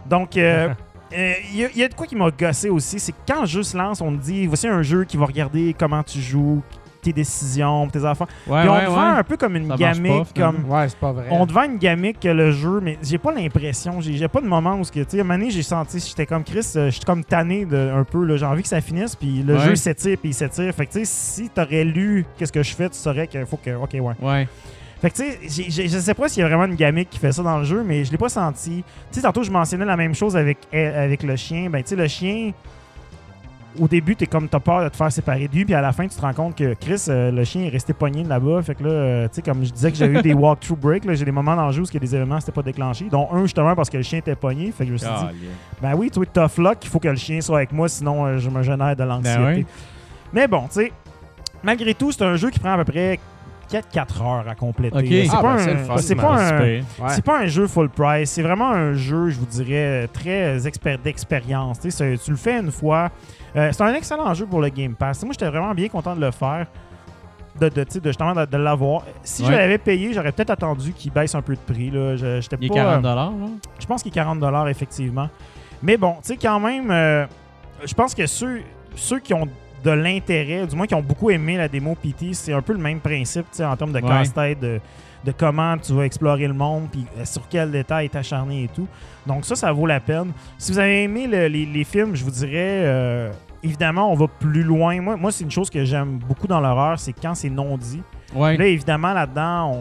Donc euh, euh, il y, a- il y a de quoi qui m'a gossé aussi, c'est que quand le jeu se lance, on te dit voici un jeu qui va regarder comment tu joues, tes décisions, tes affaires. Ouais, Puis on ouais, te ouais. vend un peu comme une Ça gamique, pas, comme Ouais, c'est pas vrai. on te vend une gamique que le jeu, mais j'ai pas l'impression, j'ai j'ai pas de moment où, ce que, tu sais, à un moment donné, j'ai senti, j'étais comme Chris, euh, je suis comme tanné de, un peu, là, j'ai envie que ça finisse, puis le Ouais. jeu s'étire, puis il s'étire. Fait que, tu sais, si t'aurais lu qu'est-ce que je fais, tu saurais qu'il faut que, ok, ouais. Ouais. Fait que, tu sais, j'ai- je sais pas s'il y a vraiment une gamique qui fait ça dans le jeu, mais je l'ai pas senti. Tu sais, tantôt, je mentionnais la même chose avec, euh, avec le chien. Ben, tu sais, le chien, au début, t'es comme, t'as peur de te faire séparer de lui, puis à la fin, tu te rends compte que Chris, euh, le chien est resté pogné là-bas. Fait que là, euh, tu sais, comme je disais que j'avais eu des walkthrough breaks, là, j'ai des moments dans le jeu où il y a des événements qui n'étaient pas déclenchés, dont un justement parce que le chien était pogné. Fait que je me suis dit, ben oui, tu vois, tough luck, il faut que le chien soit avec moi, sinon euh, je me génère de l'anxiété. Ben oui. Mais bon, tu sais, malgré tout, c'est un jeu qui prend à peu près 4 heures à compléter. C'est Ah, pas, ben, c'est un, le fun, c'est pas pas un- Ouais. pas un jeu full price, c'est vraiment un jeu, je vous dirais, très expert d'expérience. Tu le fais une fois. Euh, c'est un excellent jeu pour le Game Pass. Moi, j'étais vraiment bien content de le faire. De, de, de, justement de, de l'avoir. Si je l'avais payé, j'aurais peut-être attendu qu'il baisse un peu de prix. Là. Je, j'étais Il est pas, 40 là? je pense qu'il est 40 effectivement. Mais bon, tu sais, quand même, euh, je pense que ceux, ceux qui ont de l'intérêt, du moins qui ont beaucoup aimé la démo PT, c'est un peu le même principe en termes de Ouais. casse-tête, de, de comment tu vas explorer le monde, puis euh, sur quel détail t'acharner et tout. Donc ça, ça vaut la peine. Si vous avez aimé le- les, les films, je vous dirais, euh, évidemment, on va plus loin. Moi, moi c'est une chose que j'aime beaucoup dans l'horreur, c'est quand c'est non dit. Ouais. Là, évidemment, là-dedans,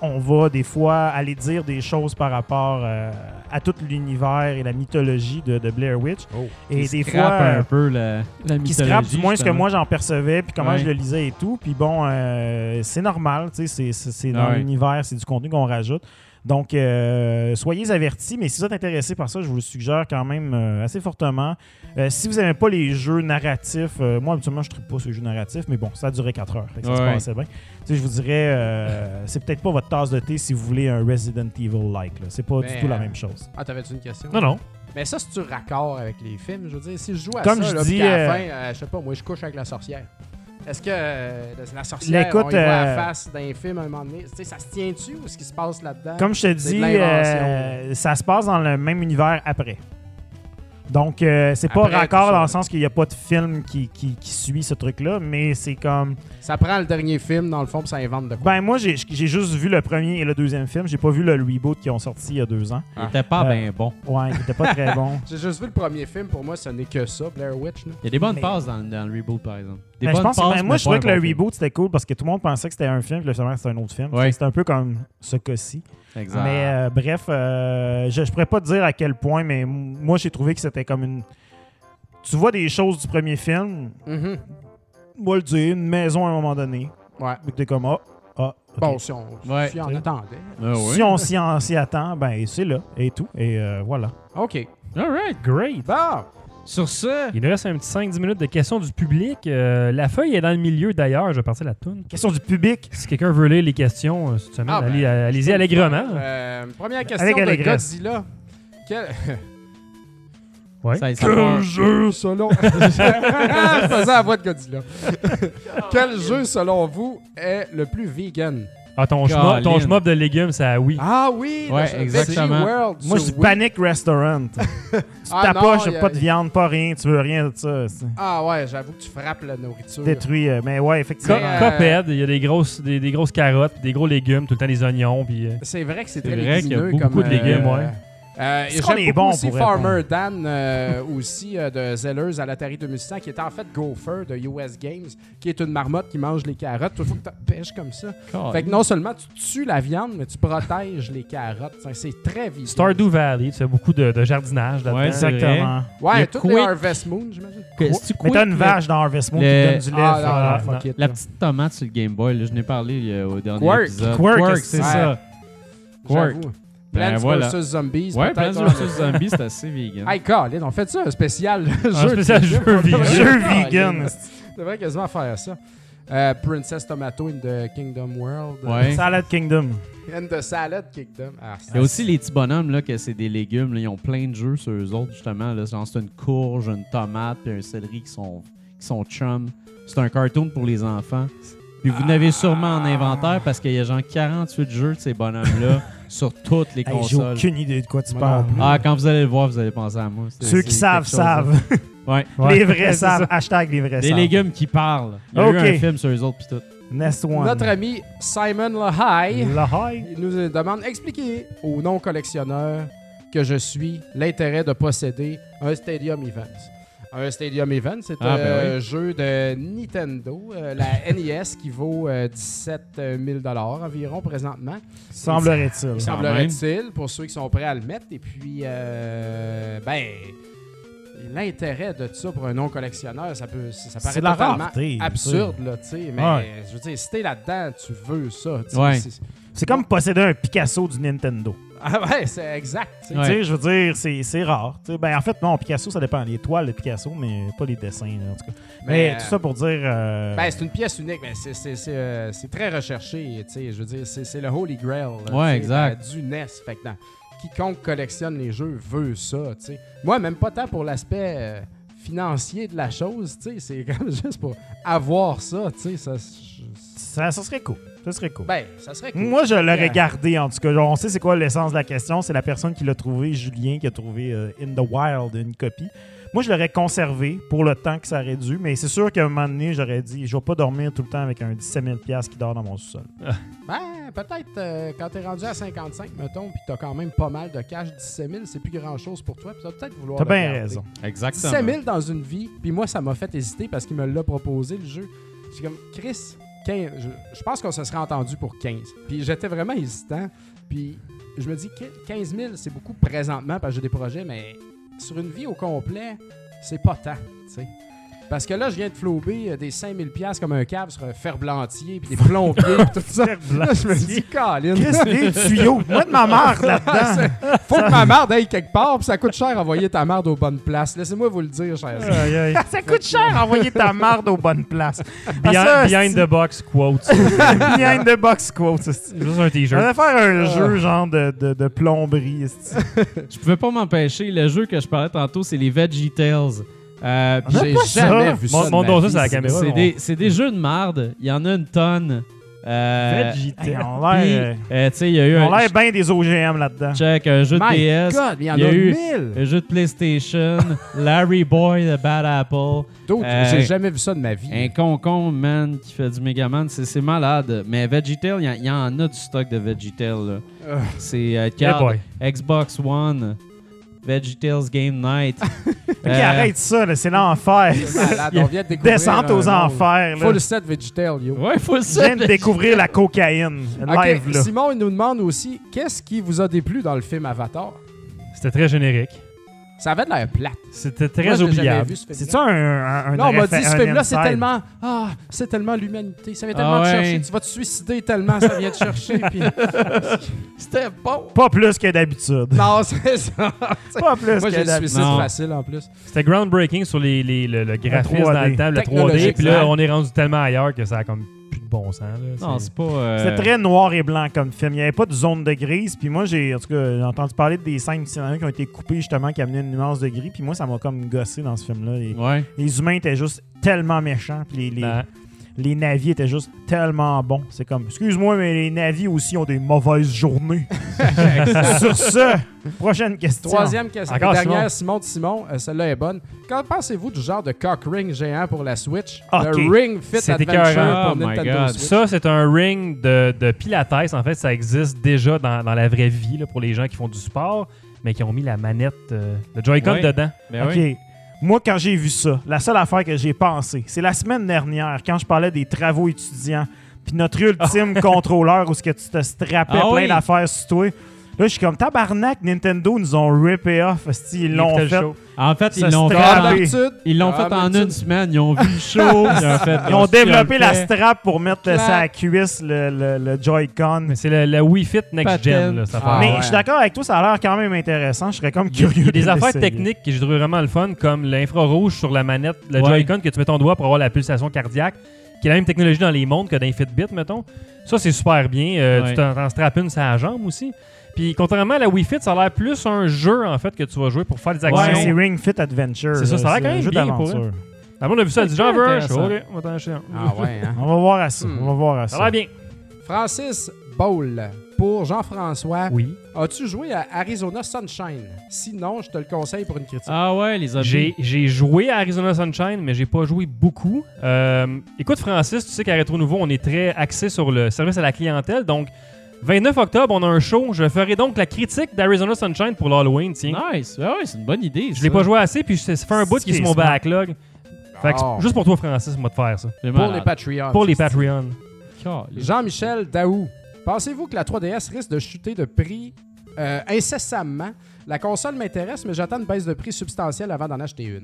on, on va des fois aller dire des choses par rapport euh, à tout l'univers et la mythologie de, de Blair Witch. Oh. Et des fois, un peu la, la qui mythologie. scrape du moins ce que moi j'en percevais, puis comment Ouais. je le lisais et tout. Puis bon, euh, c'est normal, tu sais, c'est- dans ouais. l'univers, c'est du contenu qu'on rajoute. Donc, euh, soyez avertis, mais si vous êtes intéressé par ça, je vous le suggère quand même euh, assez fortement. Euh, si vous n'aimez pas les jeux narratifs, euh, moi, habituellement, je ne pas ce jeu narratif, mais bon, ça a duré 4 heures. ça se Ouais. passait bien. Tu sais, je vous dirais, c'est peut-être pas votre tasse de thé si vous voulez un Resident Evil-like. C'est pas du tout la même chose. Ah, t'avais-tu une question? Non, non. Mais ça, c'est-tu raccord avec les films? Je veux dire, si je joue à Comme ça, je là, dis, qu'à la fin, je sais pas, moi, je couche avec la sorcière. Est-ce que euh, la sorcière, Écoute, on y voit la euh, face d'un film à un moment donné? Tu sais, ça se tient-tu ou ce qui se passe là-dedans? Comme je te c'est de dis, l'invention. euh, ça se passe dans le même univers après. Donc, euh, c'est pas Après, raccord dans le sens qu'il n'y a pas de film qui, qui, qui suit ce truc-là, mais c'est comme. Ça prend le dernier film, dans le fond, puis ça invente de quoi? Ben, moi, j'ai j'ai juste vu le premier et le deuxième film. J'ai pas vu le reboot qui ont sorti il y a deux ans. Il était pas Euh, bien bon. Ouais, il était pas très bon. J'ai juste vu le premier film, pour moi, ce n'est que ça, Blair Witch. là. Il y a des bonnes Mais- passes dans, dans le reboot, par exemple. Des Ben, je pense que- passes, ben, moi, je trouvais que le film. reboot c'était cool parce que tout le monde pensait que c'était un film, puis finalement, c'était un autre film. Ouais. C'était un peu comme ce cas-ci. Exact. Mais euh, bref, euh, je, je pourrais pas te dire à quel point, mais moi, j'ai trouvé que c'était comme une. Tu vois des choses du premier film, moi le dire, une maison à un moment donné. Ouais. Puis t'es comme, ah, ah. Bon, si on, Ouais. si on attendait. Ah. Si on s'y s'y attend, ben c'est là, et tout. Et euh, voilà. OK. All right. Great. Bon. Sur ce, Il nous reste un petit 5-10 minutes de questions du public. Euh, la feuille est dans le milieu d'ailleurs. Je vais partir la toune. Question du public. Si quelqu'un veut lire les questions euh, cette semaine, Ah, ben, allez- allez-y allègrement. Euh, première question Avec de allégresse. Godzilla. Quel... Ouais. ça, ça part- jeu selon... Je faisais la voix de Godzilla. Quel jeu selon vous est le plus vegan? Ah, ton schmop, ton schmop de légumes, ça oui. Ah oui, Ouais, le exactement. Veggie World Moi, je dis Wii. Panic Restaurant. tu Ah, t'approches, non, y a- pas de viande, pas rien, tu veux rien de ça. Ah ouais, j'avoue que tu frappes la nourriture. Détruit. euh, Mais ouais, effectivement. Euh, Coped, il y a des grosses, des, des grosses carottes, des gros légumes, tout le temps des oignons, puis... euh, C'est vrai que c'est C'est très vrai qu'il y a légumineux beaucoup comme, de légumes, euh, ouais. Euh, Est-ce qu'on est bon aussi pour Farmer répondre? Dan euh, aussi euh, de Zellers à l'Atari 2600 qui était en fait Gopher de US Games qui est une marmotte qui mange les carottes. Il faut que tu pêches comme ça. Fait que non seulement tu tues la viande, mais tu protèges les carottes. C'est très visuel. Stardew Valley, tu fais beaucoup de, de jardinage là-dedans. Ouais, Exactement. Ouais, a toutes les. Harvest Moon, j'imagine. Mais t'as une vache dans Harvest Moon le- qui donne du lait. Ah, non, non, it, La petite tomate sur le Game Boy, là, je n'ai parlé euh, au dernier Quirk. épisode. Quirk, c'est ouais. ça. Quirk. Ben, Plants voilà. vs Zombies. Ouais, Plants vs Zombies, c'est assez vegan. Hey, Colin, on fait ça, un spécial jeu. spécial vegan. Jeu vegan. Quasiment faire ça. Euh, Princess Tomato in the Kingdom World. Ouais. Salad Kingdom. And the Salad Kingdom. Ah, Il y a aussi les petits bonhommes, là, que c'est des légumes. là, ils ont plein de jeux sur eux autres, justement. Là. Genre, c'est une courge, une tomate, puis un céleri qui sont, qui sont chum. C'est un cartoon pour les enfants. Puis vous n'avez sûrement en inventaire parce qu'il y a genre 48 jeux de ces bonhommes-là sur toutes les Hey, J'ai consoles. aucune idée de quoi tu parles. Ah, quand vous allez le voir, vous allez penser à moi. Ceux qui savent, savent. Ouais. Les vrais savent. Hashtag les vrais Des savent. légumes qui parlent. Il y a eu un film sur eux autres, puis tout. Next one. Notre ami Simon Lahai La high. il nous demande expliquez aux non-collectionneurs que je suis l'intérêt de posséder un Stadium Events. Un Stadium Event, c'est Ah, un ben oui. jeu de Nintendo, euh, la NES, qui vaut euh, 17 000 environ présentement. Semblerait-il. Il semblerait-il, pour ceux qui sont prêts à le mettre. Et puis, euh, ben, l'intérêt de ça pour un non-collectionneur, ça peut, ça paraît totalement rareté. absurde, là, tu sais. Mais Ouais. je veux dire, si t'es là-dedans, tu veux ça. Ouais. C'est- comme posséder un Picasso du Nintendo. Ah ouais, c'est exact. tu sais. Tu sais, je veux dire, c'est c'est rare. Tu sais, ben, en fait, non, Picasso, ça dépend. Les toiles de Picasso, mais pas les dessins, là, en tout cas. Mais, Mais, tout euh, ça pour dire. euh, Ben, c'est une pièce unique, mais c'est- c'est c'est, euh, c'est très recherché. tu sais, Je veux dire, c'est c'est le Holy Grail là, Ouais, exact. euh, du NES. Fait que dans- quiconque collectionne les jeux veut ça. tu sais. Moi, même pas tant pour l'aspect euh, financier de la chose. tu sais, C'est comme juste pour avoir ça. tu sais, Ça, ça, ça serait cool. Ça serait cool. ben, ça serait cool. Moi, je l'aurais gardé, en tout cas. Genre, on sait c'est quoi l'essence de la question. C'est la personne qui l'a trouvé, Julien, qui a trouvé euh, In the Wild une copie. Moi, je l'aurais conservé pour le temps que ça aurait dû, mais c'est sûr qu'à un moment donné, j'aurais dit je vais pas dormir tout le temps avec un 17 000 qui dort dans mon sous-sol. Ben, peut-être euh, quand t'es rendu à 55, mettons, puis t'as quand même pas mal de cash, 17 000, c'est plus grand-chose pour toi, puis tu vas peut-être vouloir T'as bien raison. Exactement. 17 000 dans une vie, puis moi, ça m'a fait hésiter parce qu'il me l'a proposé, le jeu. J'ai comme, Chris, 15, je, je pense qu'on se serait entendu pour 15. Puis j'étais vraiment hésitant. Puis je me dis, que 15 000, c'est beaucoup présentement parce que j'ai des projets, mais sur une vie au complet, c'est pas tant, tu sais. Parce que là, je viens de flober euh, des 5000 pièces comme un cave sur un ferblantier, puis des plombiers, puis tout ça. Là, je me dis, Colin, Chris, des tuyaux. Moi, de ma marde là-dedans. faut que ma marde aille quelque part, puis ça coûte cher envoyer ta marde aux bonnes places. Laissez-moi vous le dire, cher. Aïe, aïe. ça coûte cher envoyer ta marde aux bonnes places. Behind, Ah, ça, behind the box quotes. Behind the box quote. c'est- Juste un On t-shirt. va faire un Ah. jeu genre de, de, de plomberie. Je pouvais pas m'empêcher. Le jeu que je parlais tantôt, c'est les Veggie Tales. Euh, puis J'ai jamais ça. vu ça. Mon- ça, c'est la caméra. c'est des, c'est des jeux de marde. Il y en a une tonne. Euh, Veggie on a puis, l'air euh, tu sais, il y a eu ils ont un l'air bien des OGM là-dedans. check, un jeu de My God, il y en y a, a eu- mille. un jeu de PlayStation, Larry Boy de Bad Apple, D'autres, Euh, j'ai jamais vu ça de ma vie. un concon man qui fait du Megaman, c'est c'est malade. Mais VeggieTale, il y, a- il y en a du stock de VeggieTale. Euh, C'est euh. Xbox One, VeggieTales Game Night. Ok, Euh, arrête ça, là, c'est l'enfer. Descente aux enfers. là. Full set Vegetal, yo. Ouais, Je viens de découvrir la cocaïne. Live, là. Simon, il nous demande aussi qu'est-ce qui vous a déplu dans le film Avatar? C'était très générique. Ça avait de l'air plate. C'était Moi, très jamais oubliable. vu, ce film-là. C'est-tu un, un, un Non, on m'a dit ce film-là, c'est tellement. Ah, c'est tellement l'humanité. Ça vient tellement Ah te ouais. chercher. Tu vas te suicider tellement ça vient te chercher. puis- C'était bon. Pas plus que d'habitude. Non, c'est ça. Pas plus Moi, que j'ai le d'habitude. suicide Non. facile en plus. C'était groundbreaking sur les, les- le, le graphisme 3D. dans le temps, le 3D. Technologique, Puis là, on est rendu tellement ailleurs que ça a comme bon sens. Là. Non, C'est- c'est pas. euh, C'était très noir et blanc comme film. Il n'y avait pas de zone de grise. Puis moi, j'ai en tout cas j'ai entendu parler de des scènes qui ont été coupées justement, qui amenaient une nuance de gris. Puis moi, ça m'a comme gossé dans ce film-là. Les, Ouais. les humains étaient juste tellement méchants. Puis les, les, Ben, les navis étaient juste tellement bons. C'est comme, excuse-moi, mais les navis aussi ont des mauvaises journées. Sur ce, prochaine question. Troisième question. Encore Dernière, Simon de Simon. Euh, Celle-là est bonne. Qu'en pensez-vous du genre de cock ring géant pour la Switch? Ok. Le Ring Fit C'est Adventure écœurant. pour Oh my Nintendo God. Switch. Ça, c'est un ring de, de Pilates. En fait, ça existe déjà dans, dans la vraie vie là, pour les gens qui font du sport, mais qui ont mis la manette, euh, le Joy-Con Ouais. dedans. Ben OK. oui. Moi, quand j'ai vu ça, la seule affaire que j'ai pensé, c'est la semaine dernière, quand je parlais des travaux étudiants, puis notre ultime contrôleur où ce que tu te strappais Ah plein oui. d'affaires sur toi. Là, je suis comme tabarnak, Nintendo nous ont rippé off. Ils l'ont fait. show. En fait, Ça ils l'ont fait, d'habitude. ils l'ont fait en une semaine. Ils ont vu le show. Ils ont, fait, Ils ont développé la strap. pour mettre Clap. sa cuisse le, le- le Joy-Con. Mais c'est le, le Wii Fit Next Gen. Là, cette Ah, affaire. Mais ouais. je suis d'accord avec toi, ça a l'air quand même intéressant. Je serais comme a- curieux. il y a des de affaires techniques que j'ai trouvé vraiment le fun, comme l'infrarouge sur la manette, le Ouais. Joy-Con que tu mets ton doigt pour avoir la pulsation cardiaque, qui est la même technologie dans les montres que dans les Fitbit, mettons. Ça, c'est super bien. Euh, Ouais. Tu t'en t'en strappes une sur la jambe aussi. Puis, contrairement à la Wii Fit, ça a l'air plus un jeu, en fait, que tu vas jouer pour faire des Ouais, actions. c'est Ring Fit Adventure. C'est ça, ça a l'air quand un même jeu bien pour d'aventure. Ah, on a vu ça, elle dit j'en veux un. OK, on va t'en acheter un. Ah ouais, hein? On va voir à ça. Hmm. On va voir à Ça ça. a l'air bien. Francis Bowl. Pour Jean-François, Oui. as-tu joué à Arizona Sunshine? Sinon, je te le conseille pour une critique. Ah ouais, les. J'ai j'ai joué à Arizona Sunshine, mais j'ai pas joué beaucoup. Euh, écoute, Francis, tu sais qu'à Rétro Nouveau, on est très axé sur le service à la clientèle. Donc, 29 octobre, on a un show. Je ferai donc la critique d'Arizona Sunshine pour l'Halloween, tiens. Nice. Ah ouais, c'est une bonne idée. Je l'ai pas joué assez, puis ça ça fait un bout qui est sur mon backlog. Fait que Ah. juste pour toi, Francis, moi de faire ça. pour les Patreons. Pour les Patreons. Jean-Michel Daou. Pensez-vous que la 3DS risque de chuter de prix euh, incessamment? La console m'intéresse, mais j'attends une baisse de prix substantielle avant d'en acheter une.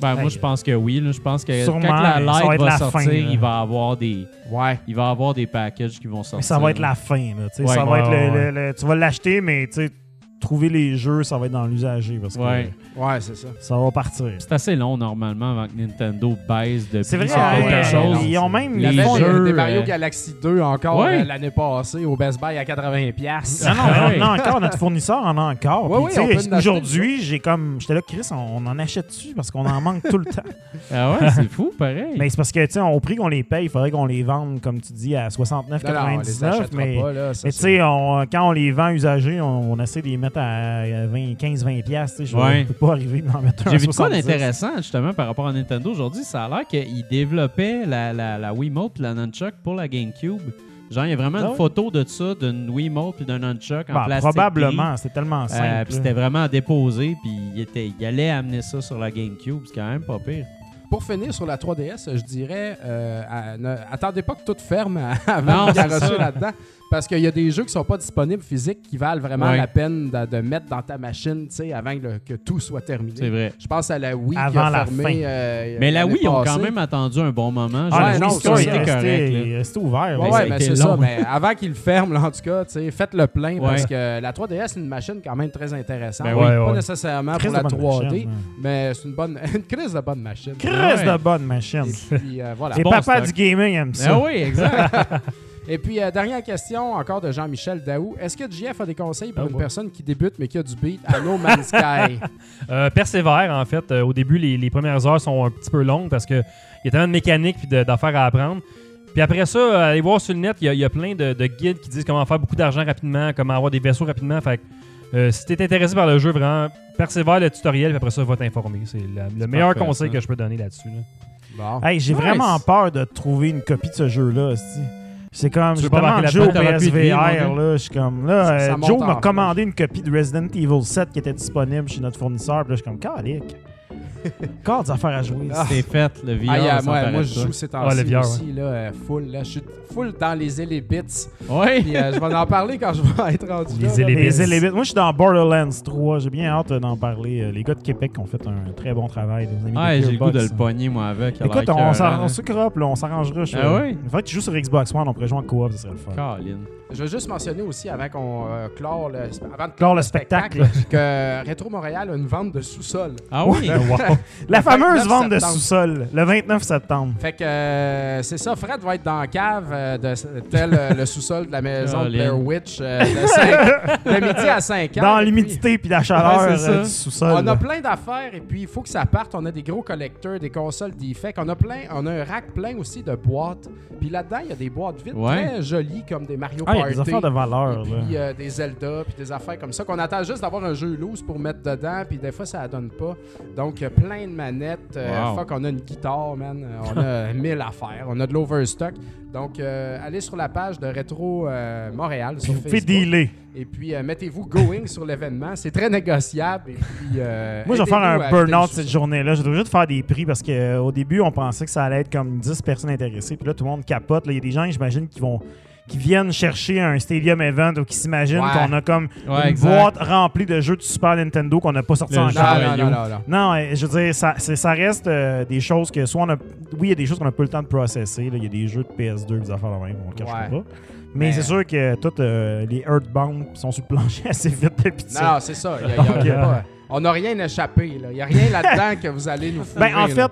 Ben, moi, je pense que oui. là. Je pense que Sûrement, quand la mais ça va va, être la sortir, là. il va avoir des, Ouais. il va avoir des packages qui vont sortir. Mais ça va être la fin. Là, tu sais, Ouais. ça va Ouais, être le- ouais. le- le- tu vas l'acheter, mais tu sais, trouver les jeux, ça va être dans l'usager parce que Ouais. Ouais, c'est ça. ça va partir. C'est assez long normalement avant que Nintendo baisse de C'est vrai, sur quelque ouais, chose. ils ont même Les jeux, des Mario euh, Galaxy 2 encore Ouais. euh, l'année passée au Best Buy à 80$. piastres. Non, non, Ouais. on en a encore, notre fournisseur en a encore. Oui, Aujourd'hui, j'ai comme. J'étais là, Chris, on, on en achète dessus parce qu'on en manque tout le temps. Ah ouais, c'est fou, pareil. Mais c'est parce que, tu sais, au prix qu'on les paye, il faudrait qu'on les vende, comme tu dis, à Non, non, on les 69,99. achètera Mais, tu sais, quand on les vend usagés, on, on essaie de les mettre à 15-20$. piastres, tu sais, Je Ouais. ne peux pas arriver d'en mettre un J'ai à vu quoi 70. d'intéressant justement par rapport à Nintendo aujourd'hui. Ça a l'air qu'ils développaient la, la, la Wiimote et la Nunchuck pour la GameCube. Genre, il y a vraiment Ah une ouais? photo de ça, d'une Wiimote et d'un Nunchuck en Bah, plastique. probablement, c'est tellement simple. Euh, là. puis c'était vraiment à déposer, puis il, était, il allait amener ça sur la GameCube. C'est quand même pas pire. Pour finir sur la 3DS, je dirais, euh, à- ne- attendez pas que tout ferme avant Non, de ça. là-dedans. Parce qu'il y a des jeux qui sont pas disponibles physiques qui valent vraiment Ouais. la peine de, de mettre dans ta machine tu sais, avant que, que tout soit terminé. C'est vrai. Je pense à la Wii qui Avant a la fermé. fin. euh, Mais la l'année Wii, ils ont passée. quand même attendu un bon moment. Ah, non, ça, là. resté ouvert. Ouais, là. ouais, ça a mais été c'est ça. Mais avant qu'il le ferme, là, en tout cas, tu sais, faites le plein parce Ouais. que la 3DS, c'est une machine quand même très intéressante. Ben pas oui. Ouais, ouais. nécessairement Crise pour la de bonne 3D, machine, hein. mais c'est une bonne, une crise de bonne machine. Crise Ouais. de bonne machine. Et puis, euh, voilà. Les bon papas stock. du gaming aiment ça. Ah oui, exact. Et puis, euh, dernière question, encore de Jean-Michel Daou. Est-ce que JF a des conseils pour Oh une personne qui débute mais qui a du beat à No Man's Sky? Euh, persévère, en fait. Euh, au début, les, les premières heures sont un petit peu longues parce qu'il y a tellement de mécanique et d'affaires à apprendre. Puis après ça, allez voir sur le net, il y a- il y, a plein de, de guides qui disent comment faire beaucoup d'argent rapidement, comment avoir des vaisseaux rapidement. Fait que, euh, si t'es intéressé par le jeu, vraiment, persévère le tutoriel, puis après ça, va t'informer. C'est le meilleur parfait, conseil que je peux donner là-dessus. là. Bon. Hey, j'ai Nice. vraiment peur de trouver une copie de ce jeu-là. esti. C'est comme, Tu veux pas jeux au PSVR. Là, je suis comme, là, Ça- ça euh, Joe m'a commandé une copie de Resident Evil 7 qui était disponible chez notre fournisseur. Puis là, je suis comme, calique. Encore des affaires à jouer. Ah. C'est fait, le VR. Ah, yeah, moi, moi je joue ces Ah, temps-ci le VR, aussi, là, euh, full. Là, je suis full dans les Elebits. Ouais. Puis euh, je vais en parler quand je vais être rendu Les là. Les Elebits. Moi, je suis dans Borderlands 3. J'ai bien hâte euh, d'en parler. Les gars de Québec ont fait un très bon travail. Nos amis Ouais, de j'ai le goût de le pogner, moi, avec. Écoute, on, se croppe, là, on s'arrangera. Ah ouais? Il faudrait que tu joues sur Xbox One, on pourrait jouer en coop, ça serait le fun. Colin. Je veux juste mentionner aussi, avant qu'on euh, clore le, avant de Clore le spectacle. que Retro Montréal a une vente de sous-sol. Ah oui? Wow. La fameuse 29 vente de sous-sol, le 29 septembre. Fait que euh, c'est ça, Fred va être dans la cave euh, de tel euh, le sous-sol de la maison de. Blair Witch euh, de, cinq- de midi à 5 heures. Dans l'humidité puis la chaleur Ouais, euh, du sous-sol. On a plein d'affaires et puis il faut que ça parte. On a des gros collecteurs, des consoles defect. On a plein, on a un rack plein aussi de boîtes. Puis là-dedans, il y a des boîtes vides Ouais. très jolies comme des Mario Ah, il y Party. a des affaires de valeur. Et puis euh, des Zelda, puis des affaires comme ça qu'on attend juste d'avoir un jeu loose pour mettre dedans, puis des fois ça la donne pas. Donc euh, plein de manettes. euh, Wow. Fuck, on a une guitare, man. Euh, On a mille affaires. On a de l'overstock. Donc euh, allez sur la page de Retro euh, Montréal sur Vous pouvez Facebook. dealer. Et puis euh, mettez-vous going sur l'événement. C'est très négociable. Et puis, euh, Moi, je vais faire un burn-out cette journée-là. Je dois juste faire des prix parce qu'au début, on pensait que ça allait être comme 10 personnes intéressées. Puis là, tout le monde capote. Il y a des gens, j'imagine, qui vont qui viennent chercher un Stadium Event ou qui s'imaginent Ouais. qu'on a comme Ouais, une boîte remplie de jeux de Super Nintendo qu'on n'a pas sorti encore. Non, non, non, non, non. Non, euh, je veux dire, ça, ça reste euh, des choses que soit on a. Oui, il y a des choses qu'on n'a pas le temps de processer. Il y a des jeux de PS2, des affaires de même, on le Ouais. pas. Mais Mais- c'est sûr que toutes euh, les Earthbound sont sur le plancher assez vite d'habitude. Non, non, c'est ça. Il y a- y y a euh, pas- on n'a rien échappé. Il n'y a rien là-dedans que vous allez nous fourrer. Ben, en fait,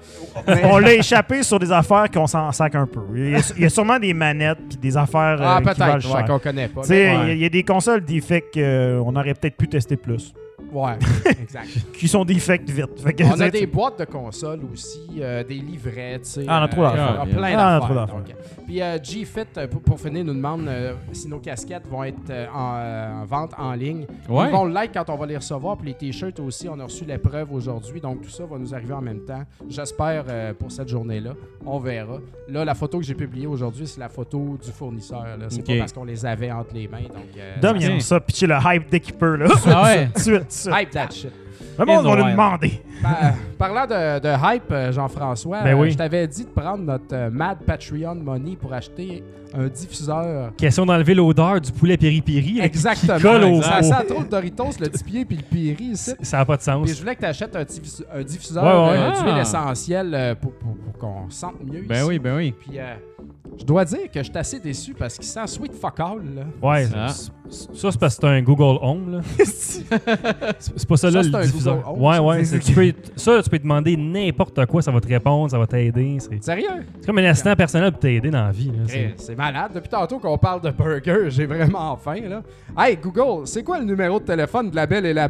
on l'a échappé sur des affaires qu'on s'en sac un peu. Il y a, il y a sûrement des manettes puis des affaires Ah, euh, peut-être, ouais, qu'on connaît pas. Il y y, a des consoles defect qu'on aurait peut-être pu tester plus. Ouais, exact. Qui sont defect vite. Fait que, On a des boîtes de consoles aussi, euh, des livrets, tu sais. Ah, on a trop euh, d'affaires. on a plein Ah, d'affaires. donc. Puis euh, G-Fit, euh, pour, pour finir, nous demande euh, si nos casquettes vont être euh, en, euh, en vente en ligne. Ouais. Ils vont le like quand on va les recevoir. Puis les t-shirts aussi, on a reçu l'épreuve aujourd'hui. Donc tout ça va nous arriver en même temps. J'espère euh, pour cette journée-là. On verra. Là, la photo que j'ai publiée aujourd'hui, c'est la photo du fournisseur. là. C'est Ok. pas parce qu'on les avait entre les mains. Donc, euh, Dom, il aime ça, pitcher le hype d'équipeur, là. Ah ouais. Hype that shit. Le monde In va wild. demander. Par- parlant de, de hype, euh, Jean-François, Ben euh, oui. je t'avais dit de prendre notre euh, Mad Patreon Money pour acheter un diffuseur. Question d'enlever l'odeur du poulet piri-piri. là, qui- Exactement. Qui colle au. Ça au- sent trop le Doritos, le petit pied puis le piri ici. Ça n'a pas de Puis sens. je voulais que tu achètes un, diffus- un diffuseur Ouais, ouais. euh, Ah. d'huile essentielle euh, pour, pour- pour qu'on sente mieux Ben ici. oui, ben oui. Puis euh, je dois dire que je suis assez déçu parce qu'il sent sweet fuck all. Là. Ouais, Ah. c'est- ça c'est parce que c'est un Google Home. là. C'est pas ça, là c'est le un diffuseur. Google Home, ouais, ça. ouais. c'est- tu peux, ça, tu peux demander n'importe quoi, ça va te répondre, ça va t'aider. C'est Sérieux? c'est comme un assistant personnel pour t'aider dans la vie. là. C'est- C'est malade. Depuis tantôt qu'on parle de burger, j'ai vraiment faim. Là. Hey Google, c'est quoi le numéro de téléphone de la belle et la...